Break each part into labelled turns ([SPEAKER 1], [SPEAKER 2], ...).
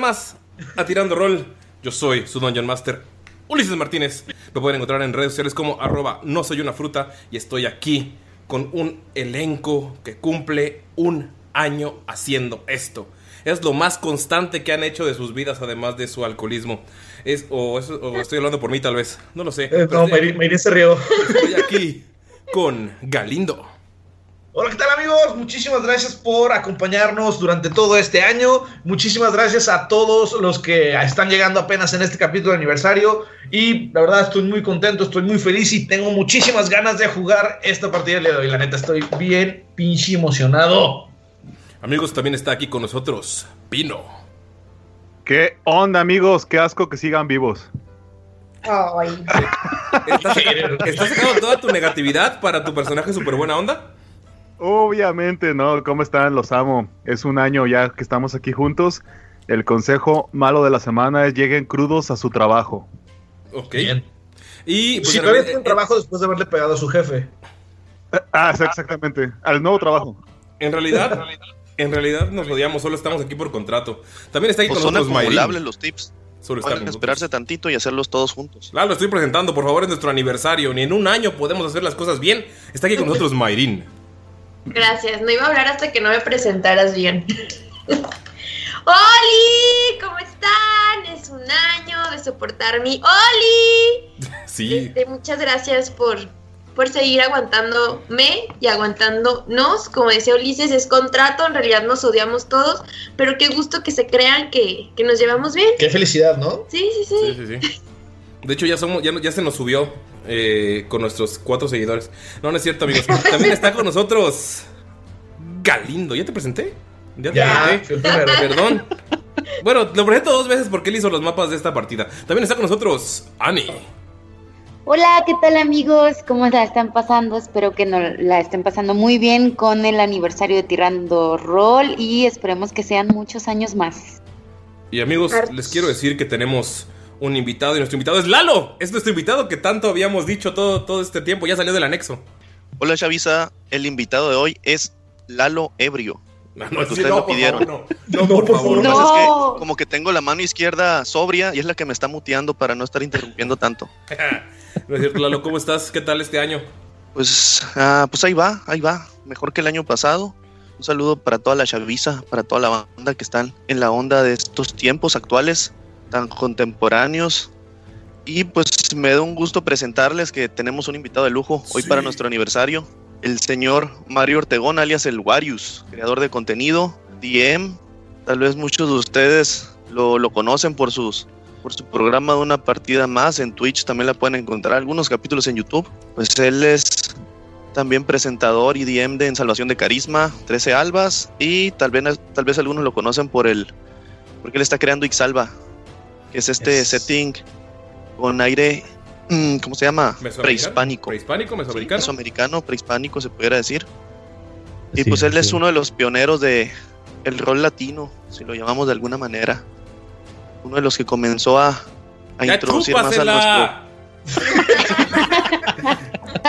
[SPEAKER 1] más a Tirando Roll. Yo soy su Dungeon Master, Ulises Martínez. Me pueden encontrar en redes sociales como arroba no soy una fruta y estoy aquí con un elenco que cumple un año haciendo esto. Es lo más constante que han hecho de sus vidas, además de su alcoholismo. Es, o, es- o estoy hablando por mí, tal vez. No lo sé.
[SPEAKER 2] Eh, no, Mayrin Mayrin se rió.
[SPEAKER 1] Estoy aquí con Galindo.
[SPEAKER 2] Hola, ¿qué tal amigos? Muchísimas gracias por acompañarnos durante todo este año. Muchísimas gracias a todos los que están llegando apenas en este capítulo de aniversario. Y la verdad estoy muy contento, estoy muy feliz y tengo muchísimas ganas de jugar esta partida del día de hoy. La neta estoy bien pinche emocionado.
[SPEAKER 1] Amigos, también está aquí con nosotros Pino.
[SPEAKER 3] ¿Qué onda, amigos? Qué asco que sigan vivos.
[SPEAKER 4] Ay,
[SPEAKER 1] ¿Estás, estás sacando toda tu negatividad para tu personaje súper buena onda?
[SPEAKER 3] Obviamente, ¿no? ¿Cómo están? Los amo. Es un año ya que estamos aquí juntos. El consejo malo de la semana es lleguen crudos a su trabajo.
[SPEAKER 1] Ok.
[SPEAKER 2] Bien.
[SPEAKER 1] Y pues,
[SPEAKER 2] si todavía
[SPEAKER 1] realidad-
[SPEAKER 2] tiene un trabajo después de haberle pegado a su jefe.
[SPEAKER 3] Ah, exactamente. Al nuevo trabajo.
[SPEAKER 1] en realidad, en realidad nos odiamos, solo estamos aquí por contrato. También está aquí
[SPEAKER 5] Pues
[SPEAKER 1] con
[SPEAKER 5] son
[SPEAKER 1] nosotros
[SPEAKER 5] acumulables
[SPEAKER 1] Mayrin.
[SPEAKER 5] los tips.
[SPEAKER 1] Solo está
[SPEAKER 5] Pueden esperarse tantito y hacerlos todos juntos.
[SPEAKER 1] Claro, lo estoy presentando, por favor, es nuestro aniversario. Ni en un año podemos hacer las cosas bien. Está aquí con nosotros Mayrin.
[SPEAKER 4] Gracias. No iba a hablar hasta que no me presentaras bien. ¡Oli! ¿Cómo están? Es un año de soportar mi ¡Oli!
[SPEAKER 1] Sí.
[SPEAKER 4] Este, muchas gracias por, por seguir aguantándome y aguantándonos. Como decía Ulises, es contrato, en realidad nos odiamos todos, pero qué gusto que se crean que, que nos llevamos bien.
[SPEAKER 2] Qué felicidad, ¿no?
[SPEAKER 4] Sí, sí, sí.
[SPEAKER 1] Sí, sí, sí. De hecho, ya somos, ya, ya se nos subió eh, con nuestros cuatro seguidores. No, no es cierto, amigos. También está con nosotros Galindo. ¿Ya te presenté? Ya te
[SPEAKER 2] Ya,
[SPEAKER 1] presenté. Perdón. Bueno, lo presento dos veces porque él hizo los mapas de esta partida. También está con nosotros Ani.
[SPEAKER 6] Hola, ¿qué tal amigos? ¿Cómo la están pasando? Espero que no la estén pasando muy bien con el aniversario de Tirando Roll y esperemos que sean muchos años más.
[SPEAKER 1] Y amigos, les quiero decir que tenemos un invitado y nuestro invitado es Lalo. Es nuestro invitado que tanto habíamos dicho todo, todo este tiempo. Ya salió del anexo.
[SPEAKER 5] Hola Chavisa, el invitado de hoy es Lalo Ebrio.
[SPEAKER 1] No, sí,
[SPEAKER 5] ustedes
[SPEAKER 1] no,
[SPEAKER 5] lo pidieron.
[SPEAKER 1] favor, no. No, por
[SPEAKER 2] por
[SPEAKER 1] favor.
[SPEAKER 6] No.
[SPEAKER 5] es que como que tengo la mano izquierda sobria y es la que me está muteando para no estar interrumpiendo tanto.
[SPEAKER 1] No es cierto, Lalo, ¿cómo estás? ¿Qué tal este año?
[SPEAKER 5] Pues, ah, pues ahí va, ahí va. Mejor que el año pasado. Un saludo para toda la Chavisa, para toda la banda que están en la onda de estos tiempos actuales, tan contemporáneos. Y pues me da un gusto presentarles que tenemos un invitado de lujo hoy
[SPEAKER 1] Sí.
[SPEAKER 5] para nuestro aniversario, el señor Mario Ortegón, alias el Warius, creador de contenido, DM. Tal vez muchos de ustedes lo, lo conocen por sus por su programa de una partida más en Twitch también la pueden encontrar algunos capítulos en YouTube pues él es también presentador y DM de En Salvación de Carisma 13 Albas y tal vez tal vez algunos lo conocen por el porque él está creando Ixalva que es este
[SPEAKER 2] Yes.
[SPEAKER 5] setting con aire mm, ¿cómo se llama?
[SPEAKER 1] ¿Mesoamericano?
[SPEAKER 5] prehispánico
[SPEAKER 1] ¿Prehispánico?
[SPEAKER 5] Sí,
[SPEAKER 1] ¿Mesoamericano?
[SPEAKER 5] mesoamericano, prehispánico se pudiera decir. Y
[SPEAKER 2] Sí,
[SPEAKER 5] pues él es
[SPEAKER 2] sí.
[SPEAKER 5] uno de los pioneros de el rol latino, si lo llamamos de alguna manera. Uno de los que comenzó a, a
[SPEAKER 1] ¡Ya
[SPEAKER 5] introducir más a nuestro.
[SPEAKER 1] chúpasela!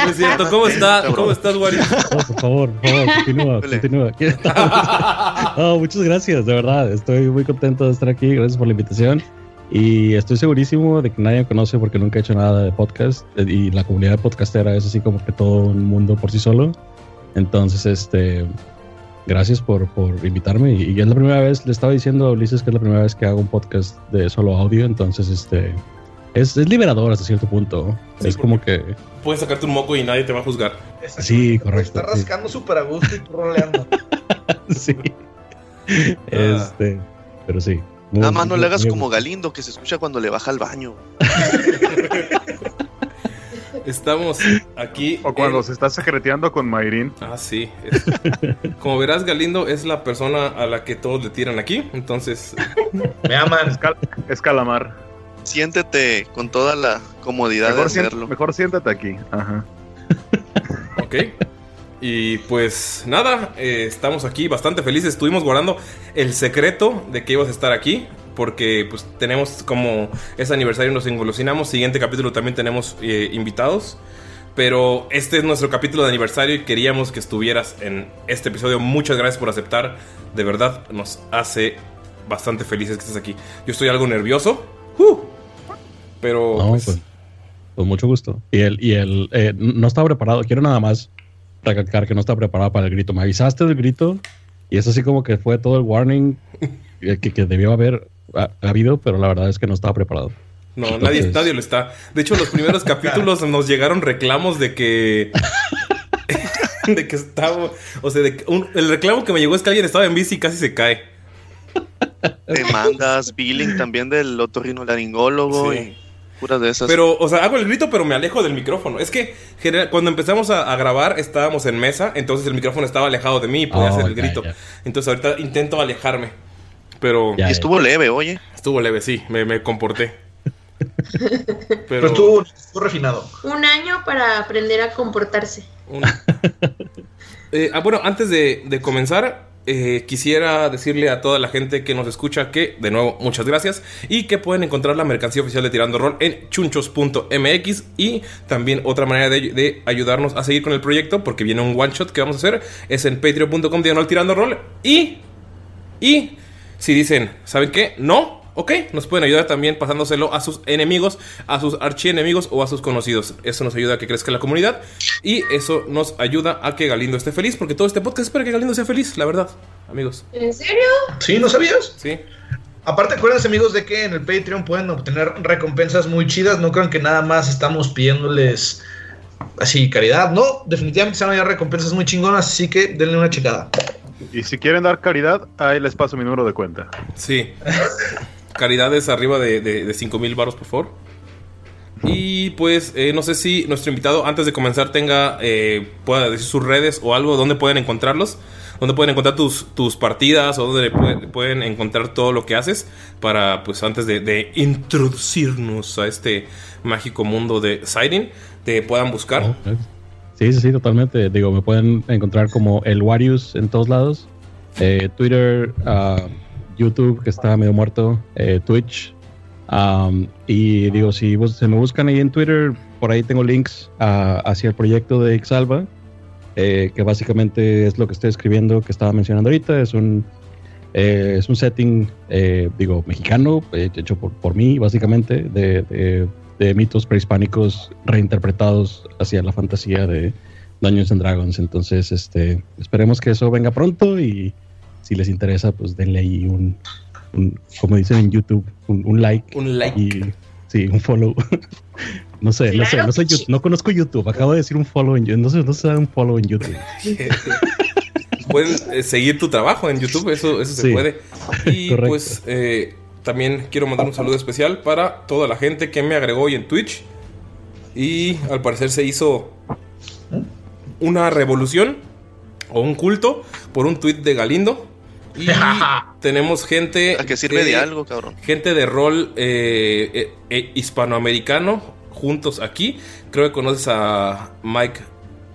[SPEAKER 1] No es cierto, ¿cómo está? ¿Cómo estás, Wario?
[SPEAKER 7] No, por favor, por favor, continúa, continúa. No, muchas gracias, de verdad. Estoy muy contento de estar aquí. Gracias por la invitación. Y estoy segurísimo de que nadie me conoce porque nunca he hecho nada de podcast. Y la comunidad podcastera es así como que todo un mundo por sí solo. Entonces, este, gracias por, por invitarme. Y, y es la primera vez, le estaba diciendo a Ulises que es la primera vez que hago un podcast de solo audio. Entonces, este, es, es liberador hasta cierto punto. es como que,
[SPEAKER 1] Puedes sacarte un moco y nadie te va a juzgar.
[SPEAKER 7] sí, correcto.
[SPEAKER 2] Está rascando súper a gusto y roleando.
[SPEAKER 7] sí. Este, pero sí.
[SPEAKER 5] Nada más no le hagas como Galindo que se escucha cuando le baja al baño.
[SPEAKER 1] Estamos aquí.
[SPEAKER 3] O cuando
[SPEAKER 1] en-
[SPEAKER 3] se está secreteando con Mayrin.
[SPEAKER 1] Ah, sí. es- Como verás, Galindo es la persona a la que todos le tiran aquí. Entonces,
[SPEAKER 2] Me aman.
[SPEAKER 3] Es calamar.
[SPEAKER 5] Siéntete con toda la comodidad de
[SPEAKER 3] Mejor,
[SPEAKER 5] hacerlo.
[SPEAKER 3] mejor siéntate aquí. Ajá.
[SPEAKER 1] ok. Y pues nada, eh, estamos aquí bastante felices. Estuvimos guardando el secreto de que ibas a estar aquí. Porque pues tenemos como es aniversario, nos engolosinamos. Siguiente capítulo también tenemos eh, invitados. Pero este es nuestro capítulo de aniversario y queríamos que estuvieras en este episodio. Muchas gracias por aceptar. De verdad, nos hace bastante felices que estés aquí. Yo estoy algo nervioso. ¡Uh! Pero
[SPEAKER 7] No,
[SPEAKER 1] pues,
[SPEAKER 7] pues, con mucho gusto. Y el, y el eh, no estaba preparado. Quiero nada más recalcar que no estaba preparado para el grito. Me avisaste del grito y es así como que fue todo el warning que, que- que debió haber ha- habido, pero la verdad es que no estaba preparado.
[SPEAKER 1] No,
[SPEAKER 7] Entonces-
[SPEAKER 1] nadie, nadie lo está. De hecho, los primeros capítulos nos llegaron reclamos de que. de que estaba. O sea, de que un- el reclamo que me llegó es que alguien estaba en bici y casi se cae.
[SPEAKER 5] Demandas, billing también del otorrinolaringólogo
[SPEAKER 1] Sí.
[SPEAKER 5] y puras de esas.
[SPEAKER 1] Pero, o sea, hago el grito, pero me alejo del micrófono. Es que general- cuando empezamos a, a grabar estábamos en mesa, entonces el micrófono estaba alejado de mí y podía
[SPEAKER 7] Oh,
[SPEAKER 1] hacer el grito. Entonces ahorita intento alejarme. Pero
[SPEAKER 7] Ya,
[SPEAKER 5] y estuvo leve, oye.
[SPEAKER 1] estuvo leve, sí, me, me comporté.
[SPEAKER 2] Pero
[SPEAKER 1] Pero
[SPEAKER 2] estuvo, estuvo refinado.
[SPEAKER 4] Un año para aprender a comportarse.
[SPEAKER 1] Un- Eh, ah, bueno, antes de, de comenzar, eh, quisiera decirle a toda la gente que nos escucha que, de nuevo, muchas gracias y que pueden encontrar la mercancía oficial de Tirando Roll en chunchos.mx y también otra manera de, ayudarnos a seguir con el proyecto, porque viene un one shot que vamos a hacer, es en patreon.com diagonal Tirando Roll y, y si dicen, ¿saben qué? No. Ok, nos pueden ayudar también pasándoselo a sus enemigos, a sus archienemigos o a sus conocidos. Eso nos ayuda a que crezca la comunidad y eso nos ayuda a que Galindo esté feliz, porque todo este podcast es para que Galindo sea feliz, la verdad, amigos.
[SPEAKER 4] ¿En serio?
[SPEAKER 2] ¿Sí? ¿No sabías?
[SPEAKER 1] Sí.
[SPEAKER 2] Aparte, acuérdense, amigos, de que en el Patreon pueden obtener recompensas muy chidas. No crean que nada más estamos pidiéndoles así caridad. No, definitivamente se van a dar recompensas muy chingonas, así que denle una checada.
[SPEAKER 3] Y si quieren dar caridad, ahí les paso mi número de cuenta.
[SPEAKER 1] Sí. Caridades arriba de, de, de 5 mil baros, por favor. Y pues eh, no sé si nuestro invitado antes de comenzar tenga, eh, pueda decir sus redes o algo, donde pueden encontrarlos, donde pueden encontrar tus, tus partidas o donde pueden, pueden encontrar todo lo que haces para pues antes de, introducirnos a este mágico mundo de Siren, te puedan buscar.
[SPEAKER 7] Sí, sí, sí, totalmente. Digo, me pueden encontrar como el Warius en todos lados. Eh, Twitter, ah, YouTube, que está medio muerto, eh, Twitch. Y digo, si bus- se me buscan ahí en Twitter, por ahí tengo links hacia el proyecto de Ixalva, eh, que básicamente es lo que estoy escribiendo, que estaba mencionando ahorita. Es un, eh, es un setting, eh, digo, mexicano, hecho por, por mí, básicamente, de, de- de mitos prehispánicos reinterpretados hacia la fantasía de Dungeons and Dragons. Entonces, este, esperemos que eso venga pronto y si les interesa, pues denle ahí un, un- como dicen en YouTube, un, un like.
[SPEAKER 1] Un like.
[SPEAKER 7] Y sí, un follow. no sé, no sé, no soy
[SPEAKER 4] sí.
[SPEAKER 7] no conozco YouTube. Acabo de decir un follow en YouTube. No sé, no se da un follow en YouTube.
[SPEAKER 1] pueden eh, seguir tu trabajo en YouTube, eso, eso se
[SPEAKER 7] Sí.
[SPEAKER 1] puede. Y
[SPEAKER 7] Correcto.
[SPEAKER 1] pues eh, también quiero mandar un saludo especial para toda la gente que me agregó hoy en Twitch. Y al parecer se hizo una revolución o un culto por un tweet de Galindo. Y tenemos gente.
[SPEAKER 5] ¿A que sirve de algo, cabrón?
[SPEAKER 1] Gente de rol eh, eh, eh, hispanoamericano juntos aquí. Creo que conoces a Mike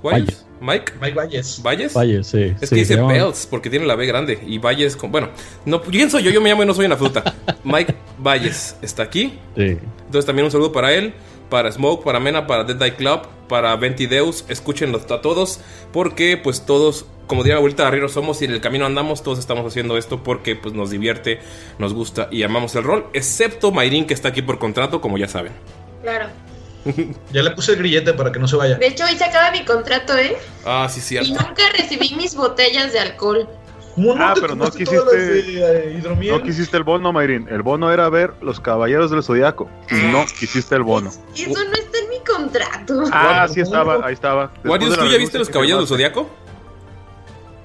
[SPEAKER 1] Wise. Mike.
[SPEAKER 2] Mike Valles.
[SPEAKER 1] ¿Valles?
[SPEAKER 7] Valles, sí.
[SPEAKER 1] Es
[SPEAKER 7] sí,
[SPEAKER 1] que dice Belts porque tiene la B grande y Valles con. Bueno, no, ¿quién soy yo? Yo me llamo y no soy una fruta. Mike Valles está aquí.
[SPEAKER 7] Sí.
[SPEAKER 1] Entonces también un saludo para él, para Smoke, para Mena, para Dead Eye Club, para Ventideus. Escúchenlos a todos porque pues todos, como diría la abuelita de Arriero, somos y en el camino andamos. Todos estamos haciendo esto porque pues nos divierte, nos gusta y amamos el rol. Excepto Mayrin que está aquí por contrato, como ya saben.
[SPEAKER 4] Claro.
[SPEAKER 2] Ya le puse el grillete para que no se vaya.
[SPEAKER 4] De hecho, hoy se acaba mi contrato, ¿eh?
[SPEAKER 1] Ah, sí,
[SPEAKER 4] Y
[SPEAKER 1] cierto.
[SPEAKER 4] nunca recibí mis botellas de alcohol.
[SPEAKER 2] ¿Cómo
[SPEAKER 3] Ah,
[SPEAKER 2] te
[SPEAKER 3] pero no quisiste.
[SPEAKER 2] de, eh, hidromiel?
[SPEAKER 3] No quisiste el bono, Mayrin. El bono era ver Los Caballeros del Zodiaco. Y no quisiste el bono.
[SPEAKER 4] Eso no está en mi contrato.
[SPEAKER 3] Ah, sí estaba, ahí estaba.
[SPEAKER 1] Warius, ¿tú ya viste los caballeros del zodiaco?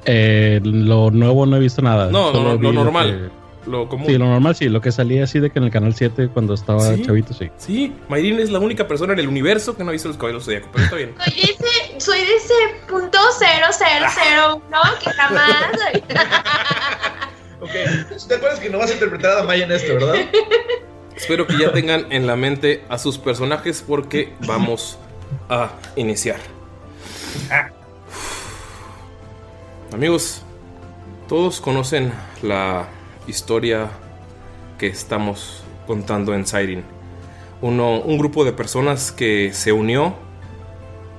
[SPEAKER 7] Eh, lo nuevo no he visto nada.
[SPEAKER 1] No, no, lo
[SPEAKER 7] lo
[SPEAKER 1] normal. Lo común.
[SPEAKER 7] Sí, lo normal sí. Lo que salía así de que en el canal 7 cuando estaba
[SPEAKER 1] ¿Sí?
[SPEAKER 7] chavito, sí.
[SPEAKER 1] Sí, Mayrin es la única persona en el universo que no ha visto los caballeros del zodiaco, pero está bien.
[SPEAKER 4] Ese, soy de ese punto cero cero cero uno que jamás.
[SPEAKER 2] Ok, ¿te acuerdas que no vas a interpretar a Maya en esto, verdad?
[SPEAKER 1] Espero que ya tengan en la mente a sus personajes porque vamos a iniciar. Amigos, todos conocen la historia que estamos contando en Siren. Uno, un grupo de personas que se unió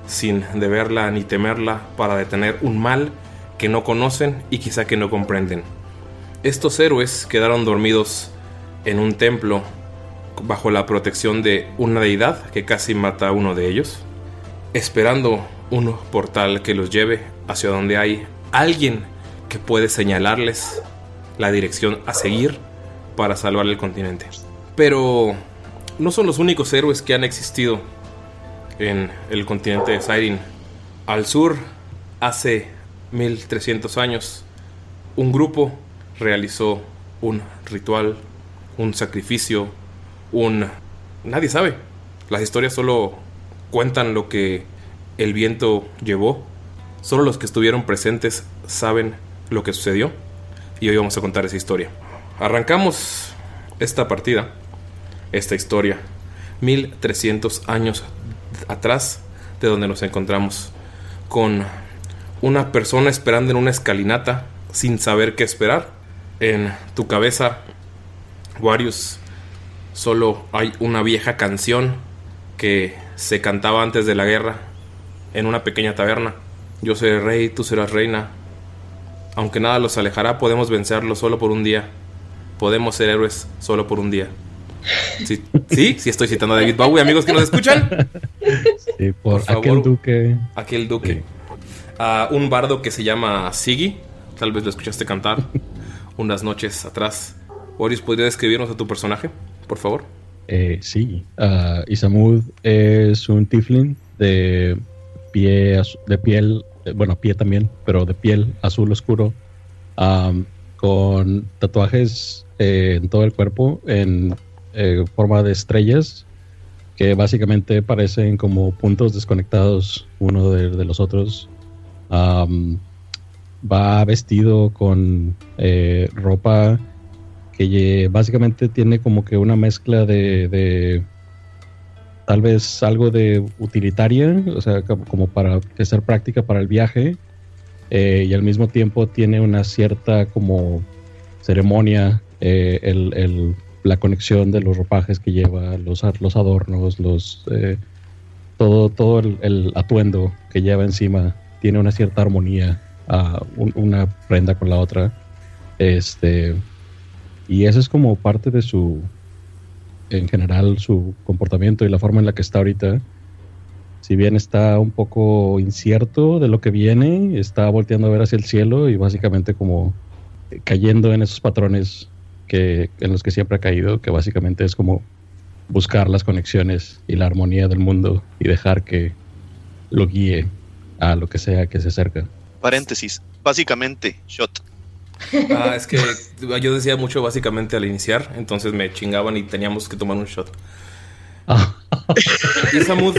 [SPEAKER 1] sin deberla ni temerla para detener un mal que no conocen y quizá que no comprenden. Estos héroes quedaron dormidos en un templo bajo la protección de una deidad que casi mata a uno de ellos, esperando un portal que los lleve hacia donde hay alguien que puede señalarles la dirección a seguir para salvar el continente. Pero no son los únicos héroes que han existido en el continente de Siren. Al sur, hace 1300 años, un grupo realizó un ritual, un sacrificio, un... Nadie sabe. Las historias solo cuentan lo que el viento llevó. Solo los que estuvieron presentes saben lo que sucedió. Y hoy vamos a contar esa historia. Arrancamos esta partida, esta historia, 1300 años atrás de donde nos encontramos. Con una persona esperando en una escalinata sin saber qué esperar. En tu cabeza, Warius, solo hay una vieja canción que se cantaba antes de la guerra en una pequeña taberna. Yo seré rey, tú serás reina. Aunque nada los alejará, podemos vencerlos solo por un día. Podemos ser héroes solo por un día. Sí, sí, sí estoy citando a David Bowie, amigos que nos escuchan.
[SPEAKER 7] Sí, por,
[SPEAKER 1] Por favor.
[SPEAKER 7] aquel duque.
[SPEAKER 1] Aquel duque. A un bardo que se llama Siggy. Tal vez lo escuchaste cantar unas noches atrás. Boris, ¿podrías describirnos a tu personaje, por favor?
[SPEAKER 7] Eh, sí, ah, Isamud es un tiefling de pie de piel, bueno, pie también, pero de piel azul oscuro, con tatuajes eh, en todo el cuerpo en eh, forma de estrellas que básicamente parecen como puntos desconectados uno de, los otros. Va vestido con eh, ropa que básicamente tiene como que una mezcla de, tal vez algo de utilitaria, o sea, como, para que ser práctica para el viaje, eh, y al mismo tiempo tiene una cierta como ceremonia, eh, el- la conexión de los ropajes que lleva, los, los adornos, los eh, todo, todo el, atuendo que lleva encima tiene una cierta armonía, un- una prenda con la otra. Este, y eso es como parte de su, en general, su comportamiento y la forma en la que está ahorita. Si bien está un poco incierto de lo que viene, está volteando a ver hacia el cielo y básicamente como cayendo en esos patrones que, en los que siempre ha caído, que básicamente es como buscar las conexiones y la armonía del mundo y dejar que lo guíe a lo que sea que se acerca.
[SPEAKER 5] Paréntesis. Básicamente, shot.
[SPEAKER 1] Ah, es que yo decía mucho básicamente al iniciar, entonces me chingaban y teníamos que tomar un shot. Isamud,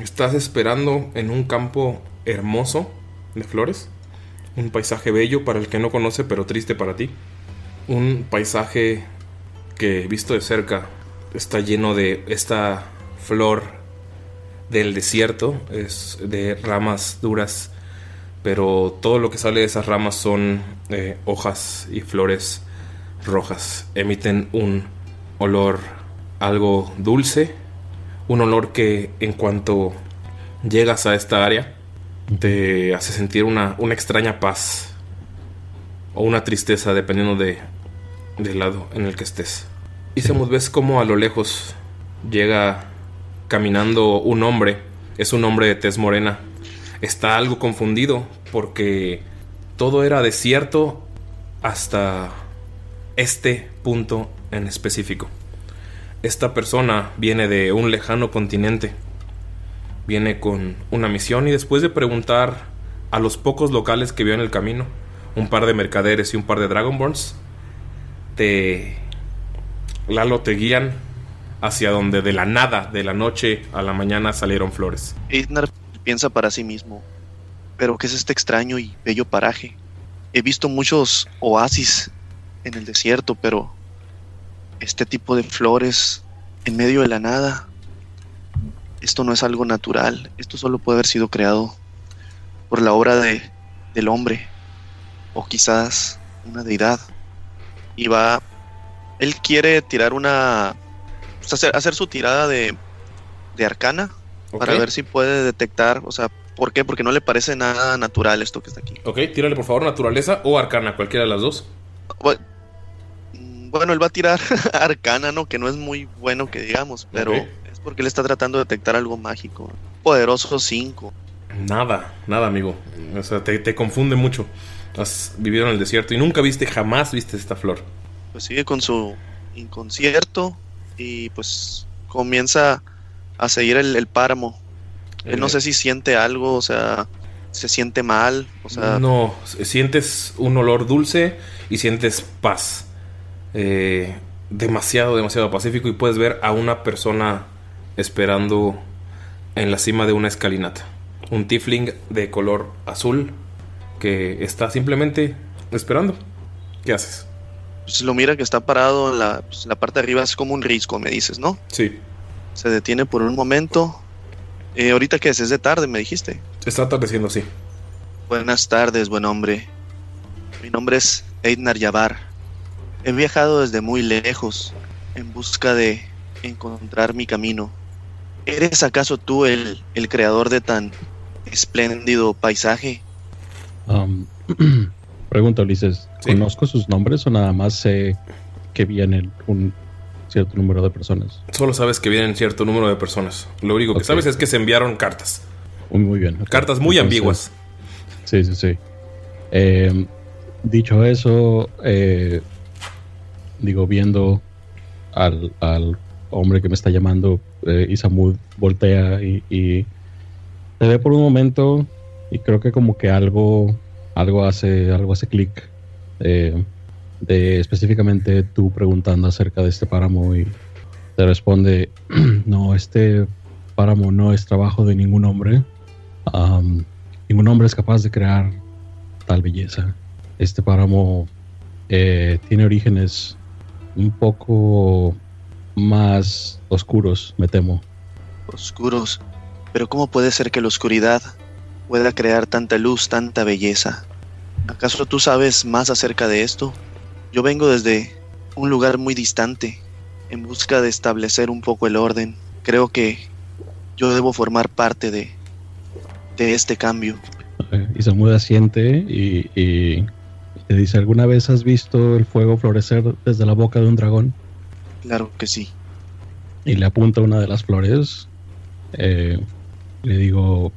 [SPEAKER 1] estás esperando en un campo hermoso de flores, un paisaje bello para el que no conoce, pero triste para ti. Un paisaje que visto de cerca está lleno de esta flor del desierto, es de ramas duras pero todo lo que sale de esas ramas son eh, hojas y flores rojas. Emiten un olor algo dulce, un olor que en cuanto llegas a esta área te hace sentir una, una extraña paz o una tristeza dependiendo de, del lado en el que estés. Y se ves como a lo lejos llega caminando un hombre, es un hombre de tez morena. Está algo confundido porque todo era desierto hasta este punto en específico. Esta persona viene de un lejano continente. Viene con una misión y después de preguntar a los pocos locales que vio en el camino, un par de mercaderes y un par de Dragonborns, te... Lalo te guían hacia donde de la nada, de la noche a la mañana salieron flores.
[SPEAKER 5] Eidnar piensa para sí mismo, pero ¿qué es este extraño y bello paraje? He visto muchos oasis en el desierto, pero este tipo de flores en medio de la nada, esto no es algo natural, esto solo puede haber sido creado por la obra de, del hombre, o quizás una deidad. Y va, él quiere tirar una hacer, hacer su tirada de, de arcana para ver si puede detectar, o sea, ¿por qué? Porque no le parece nada natural esto que está aquí.
[SPEAKER 1] Ok, tírale por favor naturaleza o arcana, cualquiera de las dos.
[SPEAKER 5] Bueno, él va a tirar arcana, ¿no? Que no es muy bueno que digamos, pero es porque él está tratando de detectar algo mágico. Poderoso 5.
[SPEAKER 1] Nada, nada, amigo. O sea, te, te confunde mucho. Has vivido en el desierto y nunca viste, jamás viste esta flor.
[SPEAKER 5] Pues sigue con su inconscierto y pues comienza a seguir el, páramo. Él no sé si siente algo, o sea, se siente mal, o sea...
[SPEAKER 1] No, sientes un olor dulce y sientes paz. Eh, demasiado, demasiado pacífico y puedes ver a una persona esperando en la cima de una escalinata. Un tiefling de color azul que está simplemente esperando. ¿Qué haces?
[SPEAKER 5] pues lo mira que está parado en la, pues, la, parte de arriba, es como un risco, me dices, ¿no?
[SPEAKER 1] Sí.
[SPEAKER 5] Se detiene por un momento. Eh, ahorita que es, es de tarde, me dijiste.
[SPEAKER 1] Está atardeciendo, sí.
[SPEAKER 5] Buenas tardes, buen hombre. Mi nombre es Eidnar Yabar. He viajado desde muy lejos en busca de encontrar mi camino. ¿Eres acaso tú el, el creador de tan espléndido paisaje?
[SPEAKER 7] Um, Pregunta, Ulises, ¿conozco sus nombres o nada más sé que vienen un cierto número de personas?
[SPEAKER 1] Solo sabes que vienen cierto número de personas. Lo único que sabes es que se enviaron cartas.
[SPEAKER 7] Muy, muy bien.
[SPEAKER 1] Cartas muy ambiguas.
[SPEAKER 7] Sí, sí, sí. Eh, dicho eso, eh, digo, viendo al, hombre que me está llamando, eh, Isamud voltea y, y te ve por un momento y creo que como que algo algo hace, algo hace clic. Eh, de específicamente tú preguntando acerca de este páramo y te responde, no, este páramo no es trabajo de ningún hombre. ningún hombre es capaz de crear tal belleza. Este páramo eh, tiene orígenes un poco más oscuros, me temo.
[SPEAKER 5] Oscuros. Pero ¿cómo puede ser que la oscuridad pueda crear tanta luz, tanta belleza. ¿Acaso tú sabes más acerca de esto? Yo vengo desde un lugar muy distante, en busca de establecer un poco el orden. Creo que yo debo formar parte de, de este cambio.
[SPEAKER 7] Y se muda asiente y, y, te dice, ¿alguna vez has visto el fuego florecer desde la boca de un dragón?
[SPEAKER 5] Claro que sí.
[SPEAKER 7] Y le apunta una de las flores. Eh, le digo,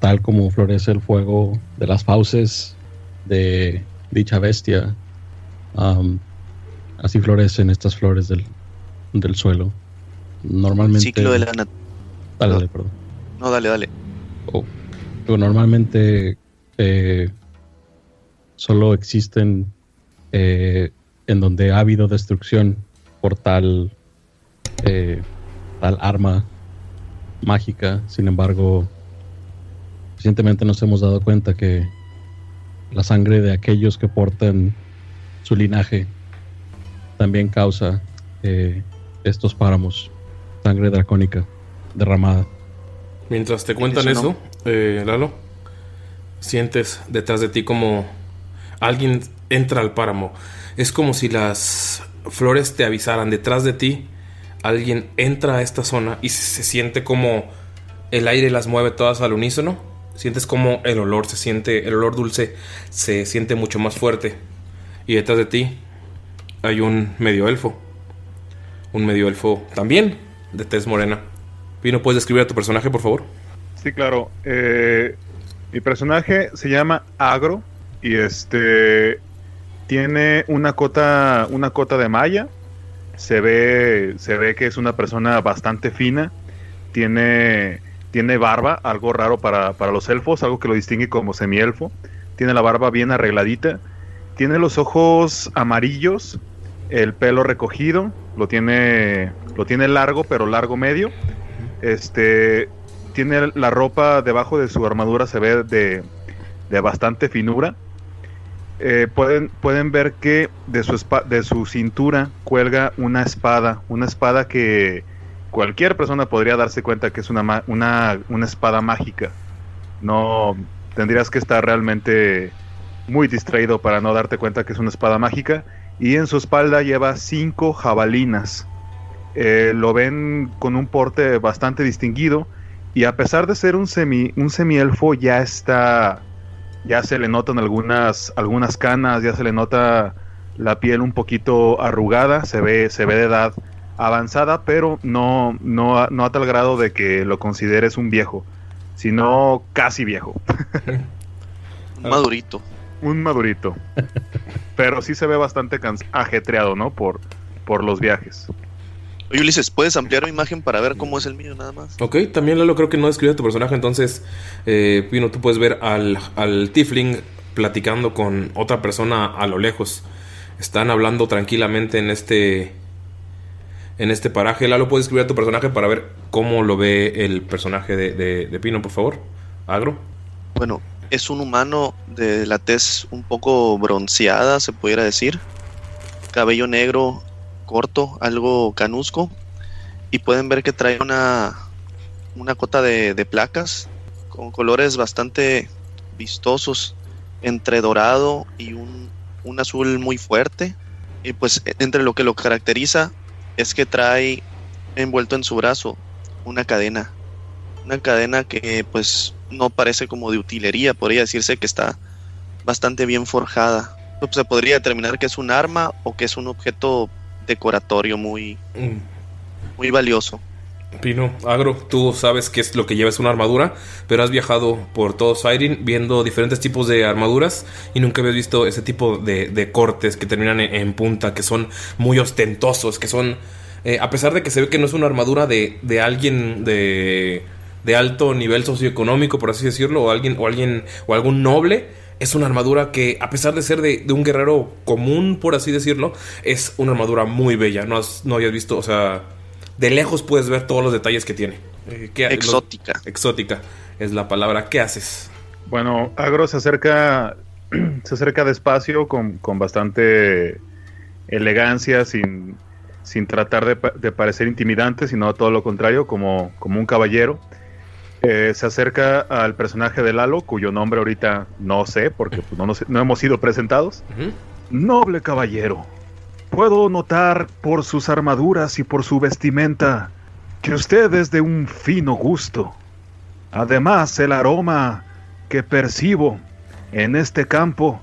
[SPEAKER 7] tal como florece el fuego de las fauces de dicha bestia, así florecen estas flores del, suelo. Normalmente.
[SPEAKER 5] ciclo de la
[SPEAKER 7] Dale, dale, perdón.
[SPEAKER 5] No, dale, dale.
[SPEAKER 7] Oh. Normalmente eh, solo existen eh, en donde ha habido destrucción por tal, eh, tal arma mágica. Sin embargo, Recientemente nos hemos dado cuenta que la sangre de aquellos que portan su linaje también causa eh, estos páramos, sangre dracónica derramada.
[SPEAKER 1] Mientras te cuentan eso, eh, Lalo, Sientes detrás de ti como alguien entra al páramo. Es como si las flores te avisaran detrás de ti. Alguien entra a esta zona y se, se siente como el aire las mueve todas al unísono. Sientes como el olor se siente, el olor dulce se siente mucho más fuerte. Y detrás de ti hay un medio elfo. Un medio elfo también de tez morena. Pino, ¿puedes describir a tu personaje, por favor?
[SPEAKER 3] Sí, claro. Eh, mi personaje se llama Agro y este tiene una cota, una cota de malla. Se ve, se ve que es una persona bastante fina. Tiene, tiene barba, algo raro para, para los elfos, algo que lo distingue como semielfo. Tiene la barba bien arregladita. Tiene los ojos amarillos, el pelo recogido, lo tiene, lo tiene largo, pero largo medio. Este tiene la ropa debajo de su armadura, se ve de, de bastante finura. Eh, pueden, pueden ver que de su, de su cintura cuelga una espada, una espada que cualquier persona podría darse cuenta que es una, una, una espada mágica. No tendrías que estar realmente muy distraído para no darte cuenta que es una espada mágica. Y en su espalda lleva cinco jabalinas. Eh, lo ven con un porte bastante distinguido. Y a pesar de ser un semi, un semielfo, ya está. Ya se le notan algunas, algunas canas, ya se le nota la piel un poquito arrugada, se ve, se ve de edad avanzada, pero no, no, a- no a tal grado de que lo consideres un viejo, sino casi viejo.
[SPEAKER 5] Un madurito.
[SPEAKER 3] un madurito. Pero sí se ve bastante ajetreado, ¿no? Por, por los viajes.
[SPEAKER 5] Oye, Ulises, ¿puedes ampliar la imagen para ver cómo es el mío nada más?
[SPEAKER 1] Ok, también Lalo creo que no describe a tu personaje, entonces, eh, Pino, tú puedes ver al, al Tifling platicando con otra persona a lo lejos. Están hablando tranquilamente en este en este paraje. Lalo, puedes escribir a tu personaje para ver cómo lo ve el personaje de, de- Pino, por favor. Agro.
[SPEAKER 5] Bueno, es un humano de la tez un poco bronceada, se pudiera decir. Cabello negro, corto, algo canusco. Y pueden ver que trae una, una cota de, de placas con colores bastante vistosos, entre dorado y un, un azul muy fuerte. Y pues e- entre lo que lo caracteriza es que trae envuelto en su brazo una cadena. Una cadena que pues no parece como de utilería, podría decirse que está bastante bien forjada. Pues, Se podría determinar que es un arma o que es un objeto decoratorio muy, muy valioso.
[SPEAKER 1] Pino, Agro, tú sabes qué es lo que lleva es una armadura, pero has viajado por todo Siren viendo diferentes tipos de armaduras y nunca habías visto ese tipo de, de cortes que terminan en, punta, que son muy ostentosos, que son, eh, a pesar de que se ve que no es una armadura de, de alguien de, de alto nivel socioeconómico, por así decirlo, o alguien, o alguien, o algún noble, es una armadura que, a pesar de ser de, de un guerrero común, por así decirlo, es una armadura muy bella. No, has- no habías visto, o sea, de lejos puedes ver todos los detalles que tiene. Eh, ¿qué-
[SPEAKER 5] Exótica.
[SPEAKER 1] lo- exótica es la palabra. ¿Qué haces?
[SPEAKER 3] Bueno, Agro se acerca, se acerca despacio con, con bastante elegancia, sin, sin tratar de, pa- de parecer intimidante, sino todo lo contrario, como, como un caballero. Eh, se acerca al personaje de Lalo, cuyo nombre ahorita no sé, porque pues, no, nos- no hemos sido presentados. Noble caballero, puedo notar por sus armaduras y por su vestimenta que usted es de un fino gusto. Además, el aroma que percibo en este campo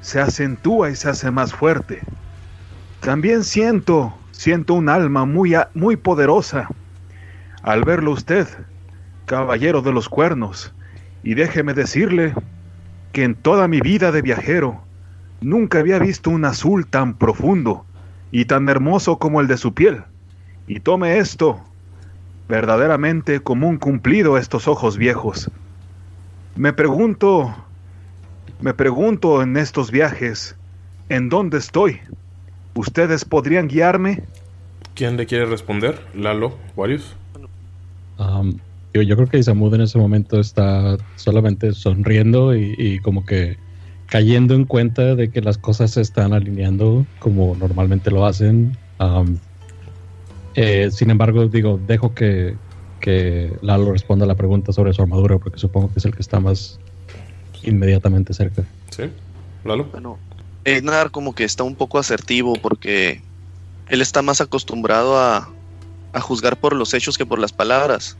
[SPEAKER 3] se acentúa y se hace más fuerte. También siento, siento un alma muy, muy poderosa al verlo usted, caballero de los cuernos. Y déjeme decirle que en toda mi vida de viajero nunca había visto un azul tan profundo y tan hermoso como el de su piel. Y tome esto verdaderamente como un cumplido estos ojos viejos. Me pregunto, me pregunto en estos viajes, ¿en dónde estoy? ¿Ustedes podrían guiarme?
[SPEAKER 1] ¿Quién le quiere responder? ¿Lalo? ¿Warius?
[SPEAKER 7] Um, yo, yo creo que Isamud en ese momento está solamente sonriendo y, y como que cayendo en cuenta de que las cosas se están alineando como normalmente lo hacen. Um, eh, sin embargo, digo, dejo que, que Lalo responda a la pregunta sobre su armadura porque supongo que es el que está más inmediatamente cerca.
[SPEAKER 1] Sí, Lalo.
[SPEAKER 5] Bueno, Einar como que está un poco asertivo porque él está más acostumbrado a, a juzgar por los hechos que por las palabras.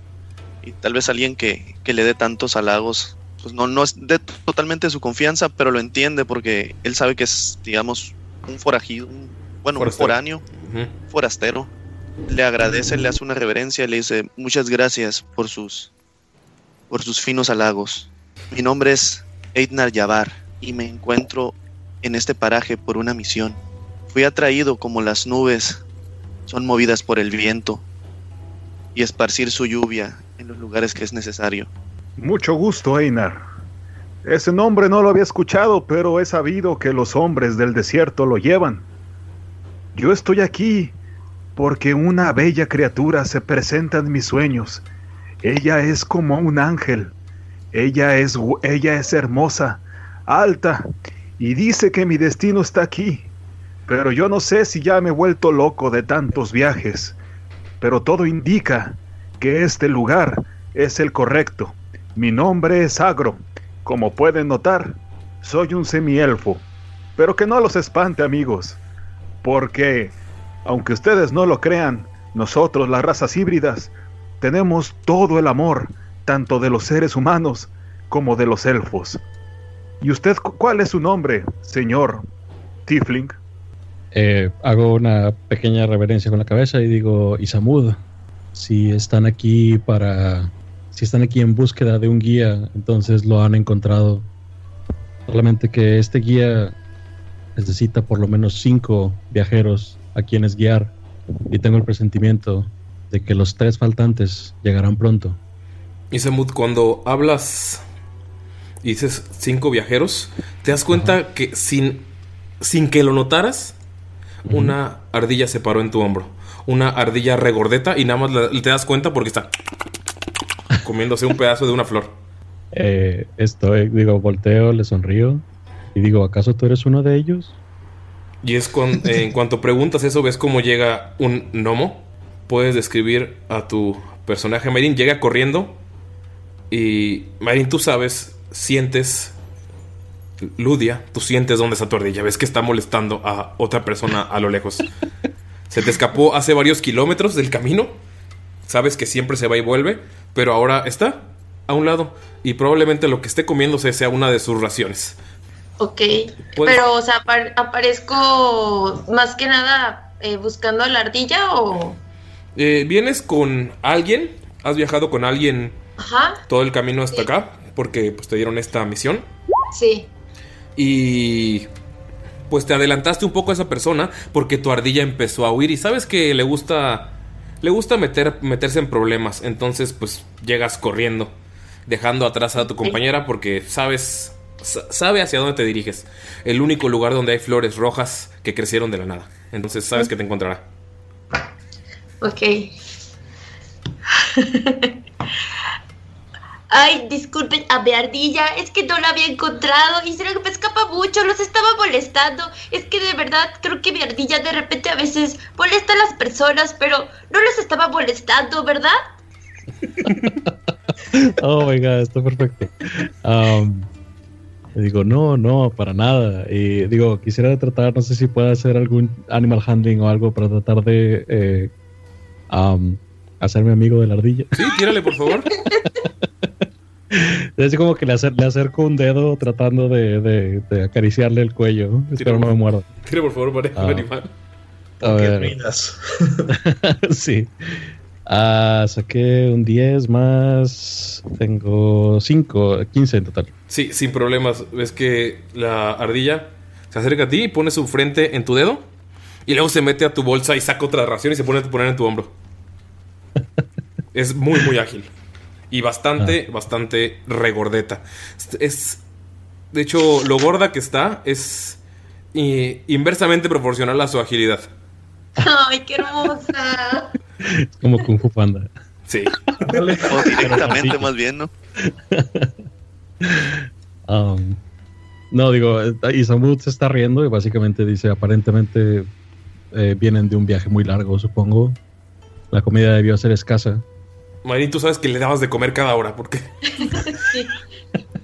[SPEAKER 5] Y tal vez alguien que, que le dé tantos halagos, pues no, no es de totalmente de su confianza, pero lo entiende porque él sabe que es, digamos, un forajido, un- bueno,
[SPEAKER 1] Forastero.
[SPEAKER 5] un foráneo, forastero. Le agradece, le hace una reverencia le dice muchas gracias por sus, por sus finos halagos. Mi nombre es Eitnar Yavar y me encuentro en este paraje por una misión. Fui atraído como las nubes son movidas por el viento y esparcir su lluvia en los lugares que es necesario.
[SPEAKER 3] Mucho gusto, Einar. Ese nombre no lo había escuchado, pero he sabido que los hombres del desierto lo llevan. Yo estoy aquí porque una bella criatura se presenta en mis sueños. Ella es como un ángel. Ella es, ella es hermosa, alta, y dice que mi destino está aquí. Pero yo no sé si ya me he vuelto loco de tantos viajes. Pero todo indica que este lugar es el correcto. Mi nombre es Agro. Como pueden notar, soy un semielfo. Pero que no los espante, amigos. Porque, aunque ustedes no lo crean, nosotros, las razas híbridas, tenemos todo el amor, tanto de los seres humanos como de los elfos. ¿Y usted cu- cuál es su nombre, señor Tifling?
[SPEAKER 7] Eh, hago una pequeña reverencia con la cabeza y digo, Isamud, si están aquí para, si están aquí en búsqueda de un guía, entonces lo han encontrado. Solamente que este guía necesita por lo menos cinco viajeros a quienes guiar y tengo el presentimiento de que los tres faltantes llegarán pronto.
[SPEAKER 1] Isamud, cuando hablas y dices cinco viajeros, te das cuenta que sin, sin que lo notaras, una ardilla se paró en tu hombro. Una ardilla regordeta y nada más la- te das cuenta porque está comiéndose un pedazo de una flor.
[SPEAKER 7] Eh, estoy, digo, volteo, le sonrío y digo, ¿acaso tú eres uno de ellos?
[SPEAKER 1] Y es cuando, en cuanto preguntas eso, ves cómo llega un gnomo. Puedes describir a tu personaje. Mayrin llega corriendo. Y Mayrin, tú sabes, sientes. Ludia, tú sientes dónde está tu ardilla. Ves que está molestando a otra persona a lo lejos. Se te escapó hace varios kilómetros del camino. Sabes que siempre se va y vuelve. Pero ahora está a un lado. Y probablemente lo que esté comiéndose sea una de sus raciones.
[SPEAKER 4] Ok.
[SPEAKER 1] Puedes-
[SPEAKER 4] Pero, o sea, apar- aparezco más que nada eh, buscando a la ardilla o.
[SPEAKER 1] Eh, ¿Vienes con alguien? ¿Has viajado con alguien
[SPEAKER 4] Ajá,
[SPEAKER 1] todo el camino hasta acá? Porque pues, te dieron esta misión.
[SPEAKER 4] sí.
[SPEAKER 1] Y pues te adelantaste un poco a esa persona porque tu ardilla empezó a huir y sabes que le gusta le gusta meter, meterse en problemas. Entonces pues llegas corriendo, dejando atrás a tu compañera porque sabes sa- sabe hacia dónde te diriges. El único lugar donde hay flores rojas que crecieron de la nada. Entonces sabes que te encontrará.
[SPEAKER 4] Ok. Ay, disculpen a mi ardilla, es que no la había encontrado y que me escapa mucho, los estaba molestando. Es que de verdad creo que mi ardilla de repente a veces molesta a las personas, pero no les estaba molestando, ¿verdad?
[SPEAKER 7] Oh my god, está perfecto. Um, digo, no, no, para nada. Y digo, quisiera tratar, no sé si puede hacer algún animal handling o algo para tratar de eh, um, hacerme amigo de la ardilla.
[SPEAKER 1] Sí, tírale por favor.
[SPEAKER 7] Es como que le, acer- le acerco un dedo tratando de, de- de acariciarle el cuello. Espero no me muerda.
[SPEAKER 1] Tira por favor para
[SPEAKER 7] Ah.
[SPEAKER 1] el animal.
[SPEAKER 7] A ver. sí. Ah, saqué un 10 más. Tengo 5, 15 en total.
[SPEAKER 1] Sí, sin problemas. Ves que la ardilla se acerca a ti y pone su frente en tu dedo. Y luego se mete a tu bolsa y saca otra ración y se pone a poner en tu hombro. es muy, muy ágil. Y bastante, bastante regordeta. Es-. De hecho, lo gorda que está es eh, inversamente proporcional a su agilidad.
[SPEAKER 4] Ay, qué hermosa.
[SPEAKER 7] Es como Kung Fu Panda.
[SPEAKER 1] Sí.
[SPEAKER 5] O directamente más bien, ¿no?
[SPEAKER 7] Um, no, digo, eh, Isamud se está riendo y básicamente dice, aparentemente eh, vienen de un viaje muy largo, supongo. La comida debió ser escasa.
[SPEAKER 1] Marín, tú sabes que le dabas de comer cada hora porque
[SPEAKER 4] Sí.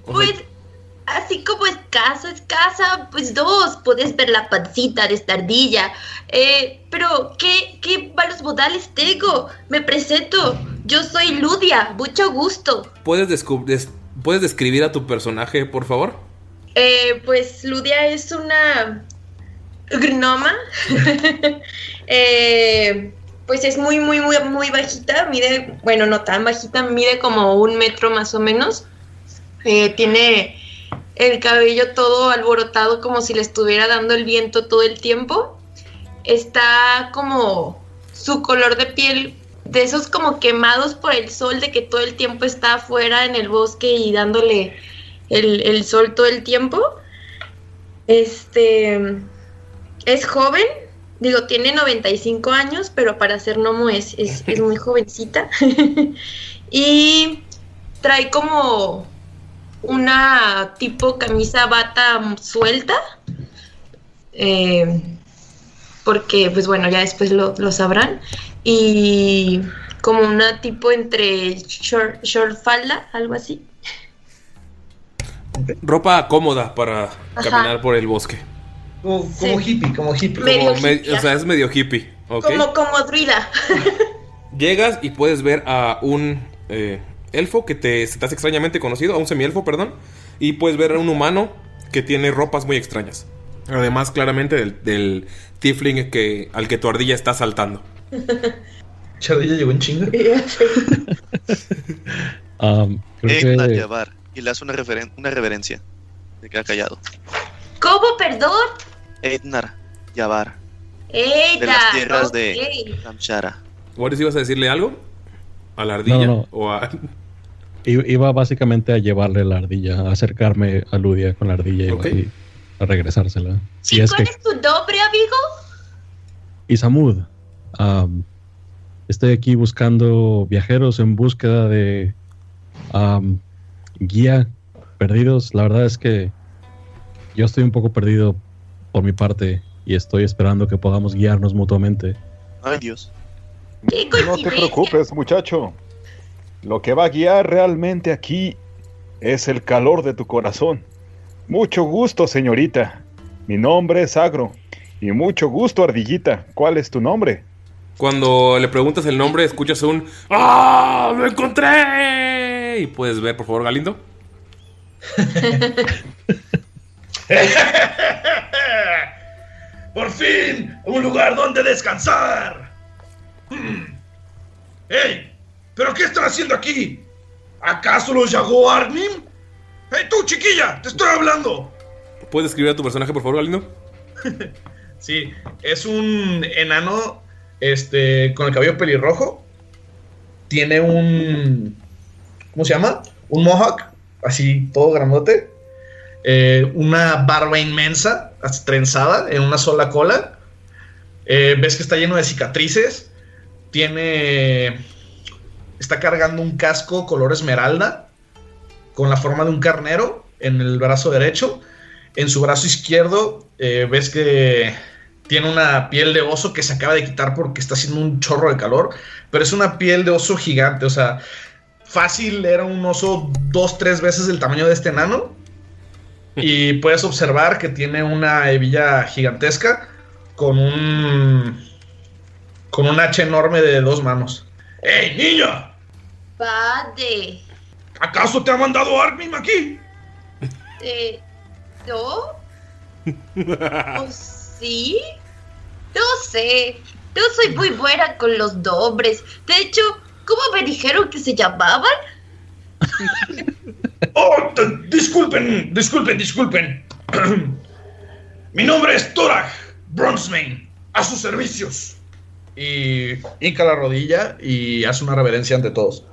[SPEAKER 4] Pues, así como escasa, escasa, pues dos, puedes ver la pancita de esta ardilla. Eh, pero, ¿qué, ¿qué malos modales tengo? Me presento, yo soy Ludia, mucho gusto.
[SPEAKER 1] ¿Puedes, des- ¿Puedes describir a tu personaje, por favor?
[SPEAKER 4] Eh, pues Ludia es una gnoma. Eh, pues es muy, muy, muy, muy bajita. Mide, bueno, no tan bajita, mide como un metro más o menos. Eh, tiene el cabello todo alborotado como si le estuviera dando el viento todo el tiempo. Está como su color de piel de esos como quemados por el sol, de que todo el tiempo está afuera en el bosque y dándole el, el sol todo el tiempo. Este es joven, digo, tiene 95 años, pero para ser gnomo es, es, es muy jovencita. y trae como una tipo camisa bata suelta. eh, porque, pues bueno, ya después lo, lo sabrán. Y como una tipo entre short, short falda, algo así.
[SPEAKER 1] Ropa cómoda para
[SPEAKER 4] Ajá.
[SPEAKER 1] caminar por el bosque.
[SPEAKER 2] Como, como hippie, como hippie.
[SPEAKER 4] Medio
[SPEAKER 1] Como me-
[SPEAKER 4] hippie,
[SPEAKER 1] o sea, es medio hippie.
[SPEAKER 4] Como, como druida.
[SPEAKER 1] Llegas y puedes ver a un eh, elfo que te, hace extrañamente conocido, a un semielfo, perdón. Y puedes ver a un humano que tiene ropas muy extrañas. Además, claramente, del, del tiefling que, al que tu ardilla está saltando.
[SPEAKER 2] Chardilla llegó en chinga.
[SPEAKER 7] Um, creo que
[SPEAKER 5] Yavar. Y le hace una, referen- una reverencia. Se queda callado.
[SPEAKER 4] ¿Cómo, perdón?
[SPEAKER 5] Ednar Yavar.
[SPEAKER 4] Ella.
[SPEAKER 5] De las tierras
[SPEAKER 4] ok.
[SPEAKER 5] de Kamshara.
[SPEAKER 1] ¿Boris ibas a decirle algo? ¿A la ardilla?
[SPEAKER 7] No, no.
[SPEAKER 1] ¿O a.?
[SPEAKER 7] iba básicamente a llevarle la ardilla, a acercarme a Ludia con la ardilla y- a regresársela. Si
[SPEAKER 4] ¿Y
[SPEAKER 7] es
[SPEAKER 4] cuál
[SPEAKER 7] que
[SPEAKER 4] es tu nombre, amigo?
[SPEAKER 7] Isamud, am, estoy aquí buscando viajeros en búsqueda de guía perdidos. La verdad es que yo estoy un poco perdido por mi parte y estoy esperando que podamos guiarnos mutuamente.
[SPEAKER 5] Ay, Dios.
[SPEAKER 3] No te preocupes, muchacho. Lo que va a guiar realmente aquí es el calor de tu corazón. Mucho gusto, señorita. Mi nombre es Agro. Y mucho gusto, ardillita. ¿Cuál es tu nombre?
[SPEAKER 1] Cuando le preguntas el nombre, escuchas un ¡Ah! ¡Lo encontré! Y puedes ver, por favor, Galindo.
[SPEAKER 2] ¡Por fin! ¡Un lugar donde descansar! Hmm. ¡Ey! ¿Pero qué están haciendo aquí? ¿Acaso los llegó Armin? ¡Hey tú, chiquilla! ¡Te estoy hablando!
[SPEAKER 1] ¿Puedes describir a tu personaje, por favor, Galindo?
[SPEAKER 2] Sí, es un enano este, con el cabello pelirrojo. Tiene un. ¿Cómo se llama? Un mohawk, así todo grandote. Eh, una barba inmensa, trenzada en una sola cola. Eh, ves que está lleno de cicatrices. Tiene. Está cargando un casco color esmeralda con la forma de un carnero en el brazo derecho. En su brazo izquierdo eh, ves que tiene una piel de oso que se acaba de quitar porque está haciendo un chorro de calor, pero es una piel de oso gigante, o sea, fácil era un oso dos, tres veces el tamaño de este enano. Y puedes observar que tiene una hebilla gigantesca con un con un hacha enorme de dos manos. ¡Ey, niña!
[SPEAKER 4] Padre.
[SPEAKER 2] ¿Acaso te ha mandado Armin aquí?
[SPEAKER 4] Eh, ¿No? ¿O sí? No sé. No soy muy buena con los nombres. De hecho, ¿cómo me dijeron que se llamaban?
[SPEAKER 2] Oh, disculpen, disculpen, disculpen. Mi nombre es Torag Bronzemane, a sus servicios. Y hinca la rodilla y hace una reverencia ante todos.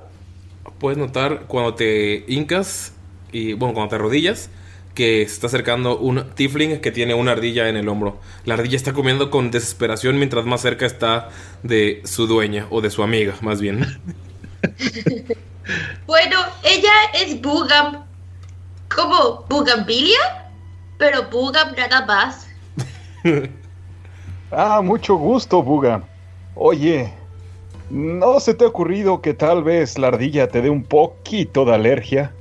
[SPEAKER 1] Puedes notar cuando te hincas y, bueno, cuando te arrodillas, que se está acercando un tiefling que tiene una ardilla en el hombro. La ardilla está comiendo con desesperación mientras más cerca está de su dueña, o de su amiga, más bien.
[SPEAKER 4] Bueno, ella es Bugam. ¿Cómo? ¿Bugambilia? Pero Bugam nada más.
[SPEAKER 3] Ah, mucho gusto, Buga. Oye, ¿no se te ha ocurrido que tal vez la ardilla te dé un poquito de alergia?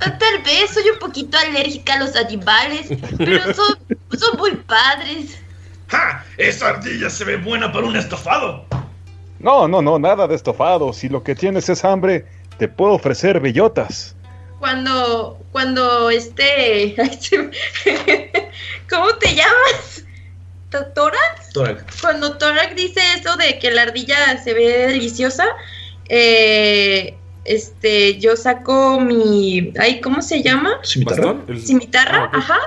[SPEAKER 4] Ah, Tal vez soy un poquito alérgica a los animales, pero son, son muy padres.
[SPEAKER 2] ¡Ja! Esa ardilla se ve buena para un estofado.
[SPEAKER 3] No, no, no, nada de estofado. Si lo que tienes es hambre, te puedo ofrecer bellotas.
[SPEAKER 4] Cuando, cuando este, me- ¿cómo te llamas? ¿To- ¿Torax?
[SPEAKER 2] Torak.
[SPEAKER 4] Cuando Torak dice eso de que la ardilla se ve deliciosa, eh, este, yo saco mi, ay, ¿cómo se llama?
[SPEAKER 1] ¿Bastón? El-
[SPEAKER 4] Cimitarra,
[SPEAKER 1] Ah,
[SPEAKER 4] ajá.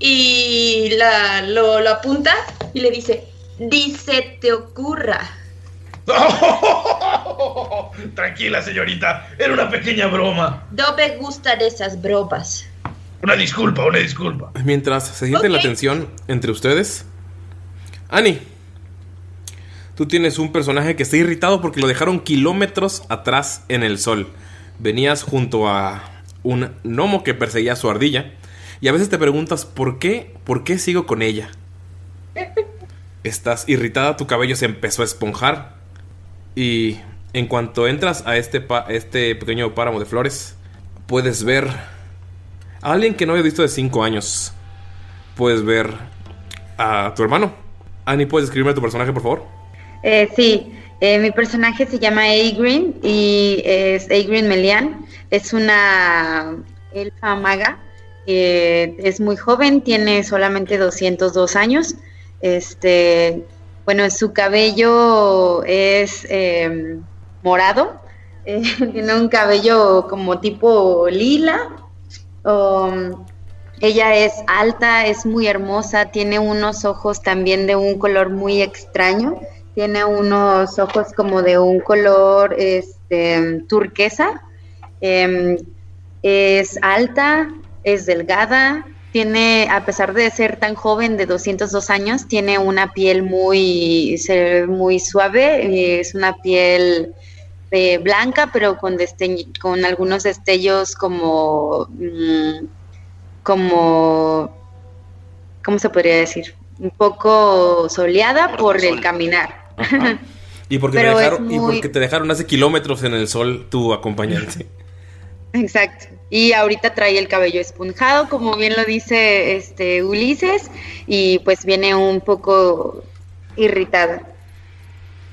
[SPEAKER 4] Y la, lo, lo apunta y le dice, dice te ocurra.
[SPEAKER 2] Tranquila, señorita. Era una pequeña broma.
[SPEAKER 4] No me gustan esas bromas.
[SPEAKER 2] Una disculpa, una disculpa.
[SPEAKER 1] Mientras se siente la tensión entre ustedes, Ani, tú tienes un personaje que está irritado porque lo dejaron kilómetros atrás en el sol. Venías junto a un gnomo que perseguía a su ardilla y a veces te preguntas por qué, por qué sigo con ella. Estás irritada, tu cabello se empezó a esponjar y en cuanto entras a este, pa- este pequeño páramo de flores, puedes ver a alguien que no había visto de 5 años. Puedes ver a tu hermano. Annie, ¿puedes escribirme tu personaje, por favor?
[SPEAKER 6] Eh, sí, eh, mi personaje se llama Aigrin y es Aigrin Melian. Es una elfa maga. eh, es muy joven, tiene solamente 202 años. Este, bueno, su cabello es eh, morado. eh, tiene un cabello como tipo lila. Um, ella es alta, es muy hermosa, tiene unos ojos también de un color muy extraño. Tiene unos ojos como de un color este, turquesa. Em, es alta, es delgada. Tiene, a pesar de ser tan joven, de 202 años, tiene una piel muy, muy suave. eh, Es una piel eh, blanca, pero con, algunos destellos como, mm, como, ¿cómo se podría decir? Un poco soleada por el caminar.
[SPEAKER 1] Ajá. Y porque, te dejaron, y porque te dejaron hace kilómetros en el sol tu acompañante.
[SPEAKER 6] Exacto. Y ahorita trae el cabello esponjado, como bien lo dice este Ulises, y pues viene un poco irritada.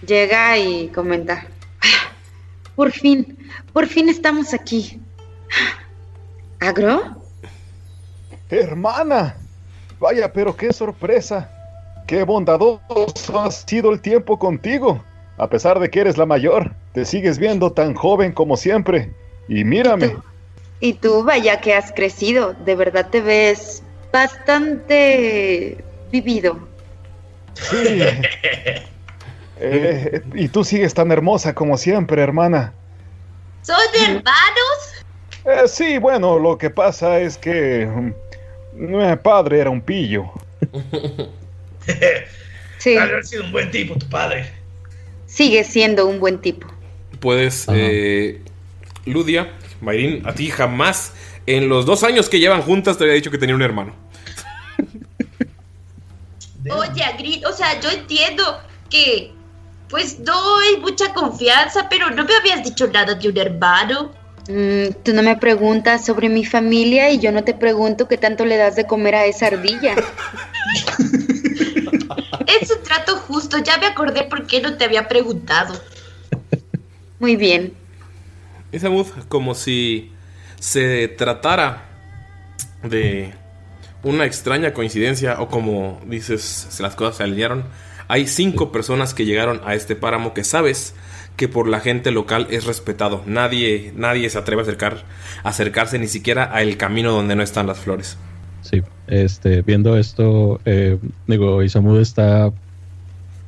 [SPEAKER 6] Llega y comenta, "Ah, por fin, por fin estamos aquí. ¿Agro?
[SPEAKER 3] Hermana, vaya, pero qué sorpresa. Qué bondadoso ha sido el tiempo contigo. A pesar de que eres la mayor, te sigues viendo tan joven como siempre. Y mírame,
[SPEAKER 6] Y tú, vaya que has crecido, de verdad te ves bastante vivido.
[SPEAKER 3] sí. Eh, y tú sigues tan hermosa como siempre, hermana.
[SPEAKER 4] ¿Son hermanos?
[SPEAKER 3] Eh, sí, bueno, lo que pasa es que mm, mi padre era un pillo.
[SPEAKER 6] Sí,
[SPEAKER 2] haber sido un buen tipo, tu padre.
[SPEAKER 6] sigue siendo un buen tipo.
[SPEAKER 1] Puedes, eh, Ludia, Mayrin, a ti jamás en los dos años que llevan juntas te había dicho que tenía un hermano.
[SPEAKER 4] Oye, Grit, o sea, yo entiendo que pues no hay mucha confianza, pero no me habías dicho nada de un hermano.
[SPEAKER 6] Mm, tú no me preguntas sobre mi familia y yo no te pregunto qué tanto le das de comer a esa ardilla.
[SPEAKER 4] Es un trato justo, ya me acordé por qué no te había preguntado.
[SPEAKER 6] Muy bien.
[SPEAKER 1] Esa mood como si se tratara de una extraña coincidencia o como dices, las cosas se alinearon. Hay cinco personas que llegaron a este páramo que sabes que por la gente local es respetado. Nadie, nadie se atreve a acercar, acercarse ni siquiera a el camino donde no están las flores.
[SPEAKER 7] Sí, este, viendo esto, eh, digo, Isamu está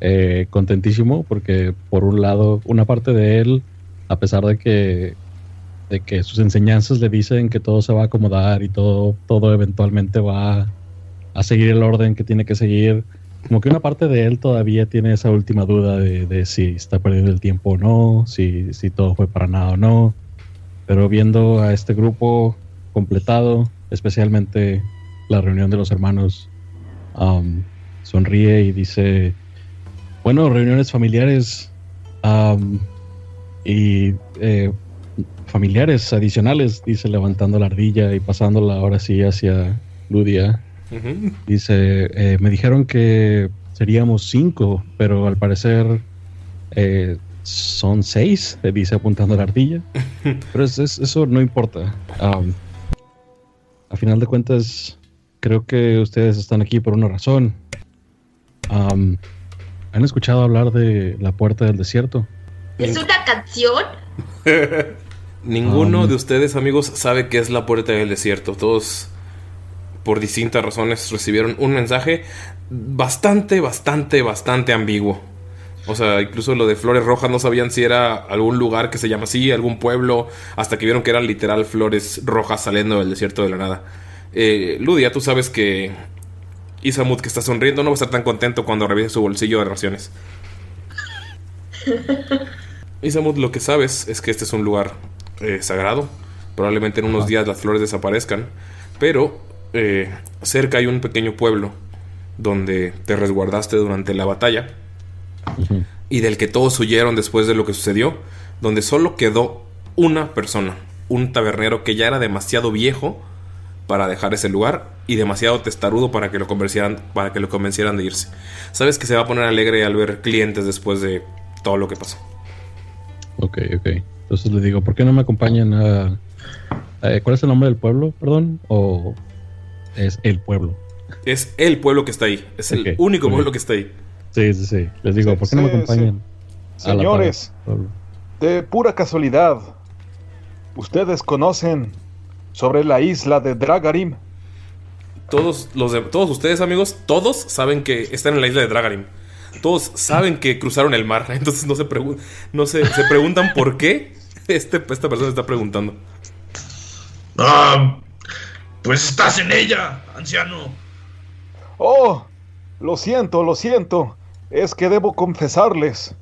[SPEAKER 7] eh, contentísimo porque por un lado, una parte de él, a pesar de que, de que sus enseñanzas le dicen que todo se va a acomodar y todo, todo eventualmente va a seguir el orden que tiene que seguir, como que una parte de él todavía tiene esa última duda de, de si está perdiendo el tiempo o no, si, si todo fue para nada o no. Pero viendo a este grupo completado, especialmente la reunión de los hermanos, um, sonríe y dice, bueno, reuniones familiares um, y eh, familiares adicionales, dice levantando la ardilla y pasándola ahora sí hacia Ludia. Dice, eh, me dijeron que seríamos cinco, pero al parecer eh, son seis, le dice apuntando la ardilla. Pero es- es- eso no importa. A final de cuentas, creo que ustedes están aquí por una razón. Am, ¿Han escuchado hablar de la puerta del desierto?
[SPEAKER 4] ¿Es una canción?
[SPEAKER 1] Ninguno
[SPEAKER 7] Um.
[SPEAKER 1] de ustedes, amigos, sabe qué es la puerta del desierto. Todos, por distintas razones, recibieron un mensaje bastante, bastante, bastante ambiguo. O sea, incluso lo de Flores Rojas no sabían si era algún lugar que se llama así, algún pueblo, hasta que vieron que eran literal flores rojas saliendo del desierto de la nada. Eh, Ludia, tú sabes que Isamut, que está sonriendo, no va a estar tan contento cuando revise su bolsillo de raciones. Isamut, lo que sabes es que este es un lugar eh, sagrado. Probablemente en unos días las flores desaparezcan. Pero eh, cerca hay un pequeño pueblo donde te resguardaste durante la batalla y del que todos huyeron después de lo que sucedió, donde solo quedó una persona, un tabernero que ya era demasiado viejo para dejar ese lugar y demasiado testarudo para que lo convencieran, para que lo convencieran de irse. Sabes que se va a poner alegre al ver clientes después de todo lo que pasó.
[SPEAKER 7] Ok, ok. Entonces le digo, ¿por qué no me acompañan a... ¿Cuál es el nombre del pueblo, perdón? ¿O es el pueblo?
[SPEAKER 1] Es el pueblo que está ahí, es el único pueblo que está ahí.
[SPEAKER 7] Sí, sí, sí. Les digo,
[SPEAKER 3] Sí,
[SPEAKER 7] ¿por qué no me acompañan?
[SPEAKER 3] sí. Señores, de pura casualidad, ¿ustedes conocen sobre la isla de Dragarim?
[SPEAKER 1] Todos los de- todos ustedes, amigos, todos saben que están en la isla de Dragarim. Todos saben que cruzaron el mar, entonces no se pregun- no se, se preguntan por qué este, esta persona está preguntando.
[SPEAKER 2] Ah, pues estás en ella, anciano.
[SPEAKER 3] Oh, lo siento, lo siento. Es que debo confesarles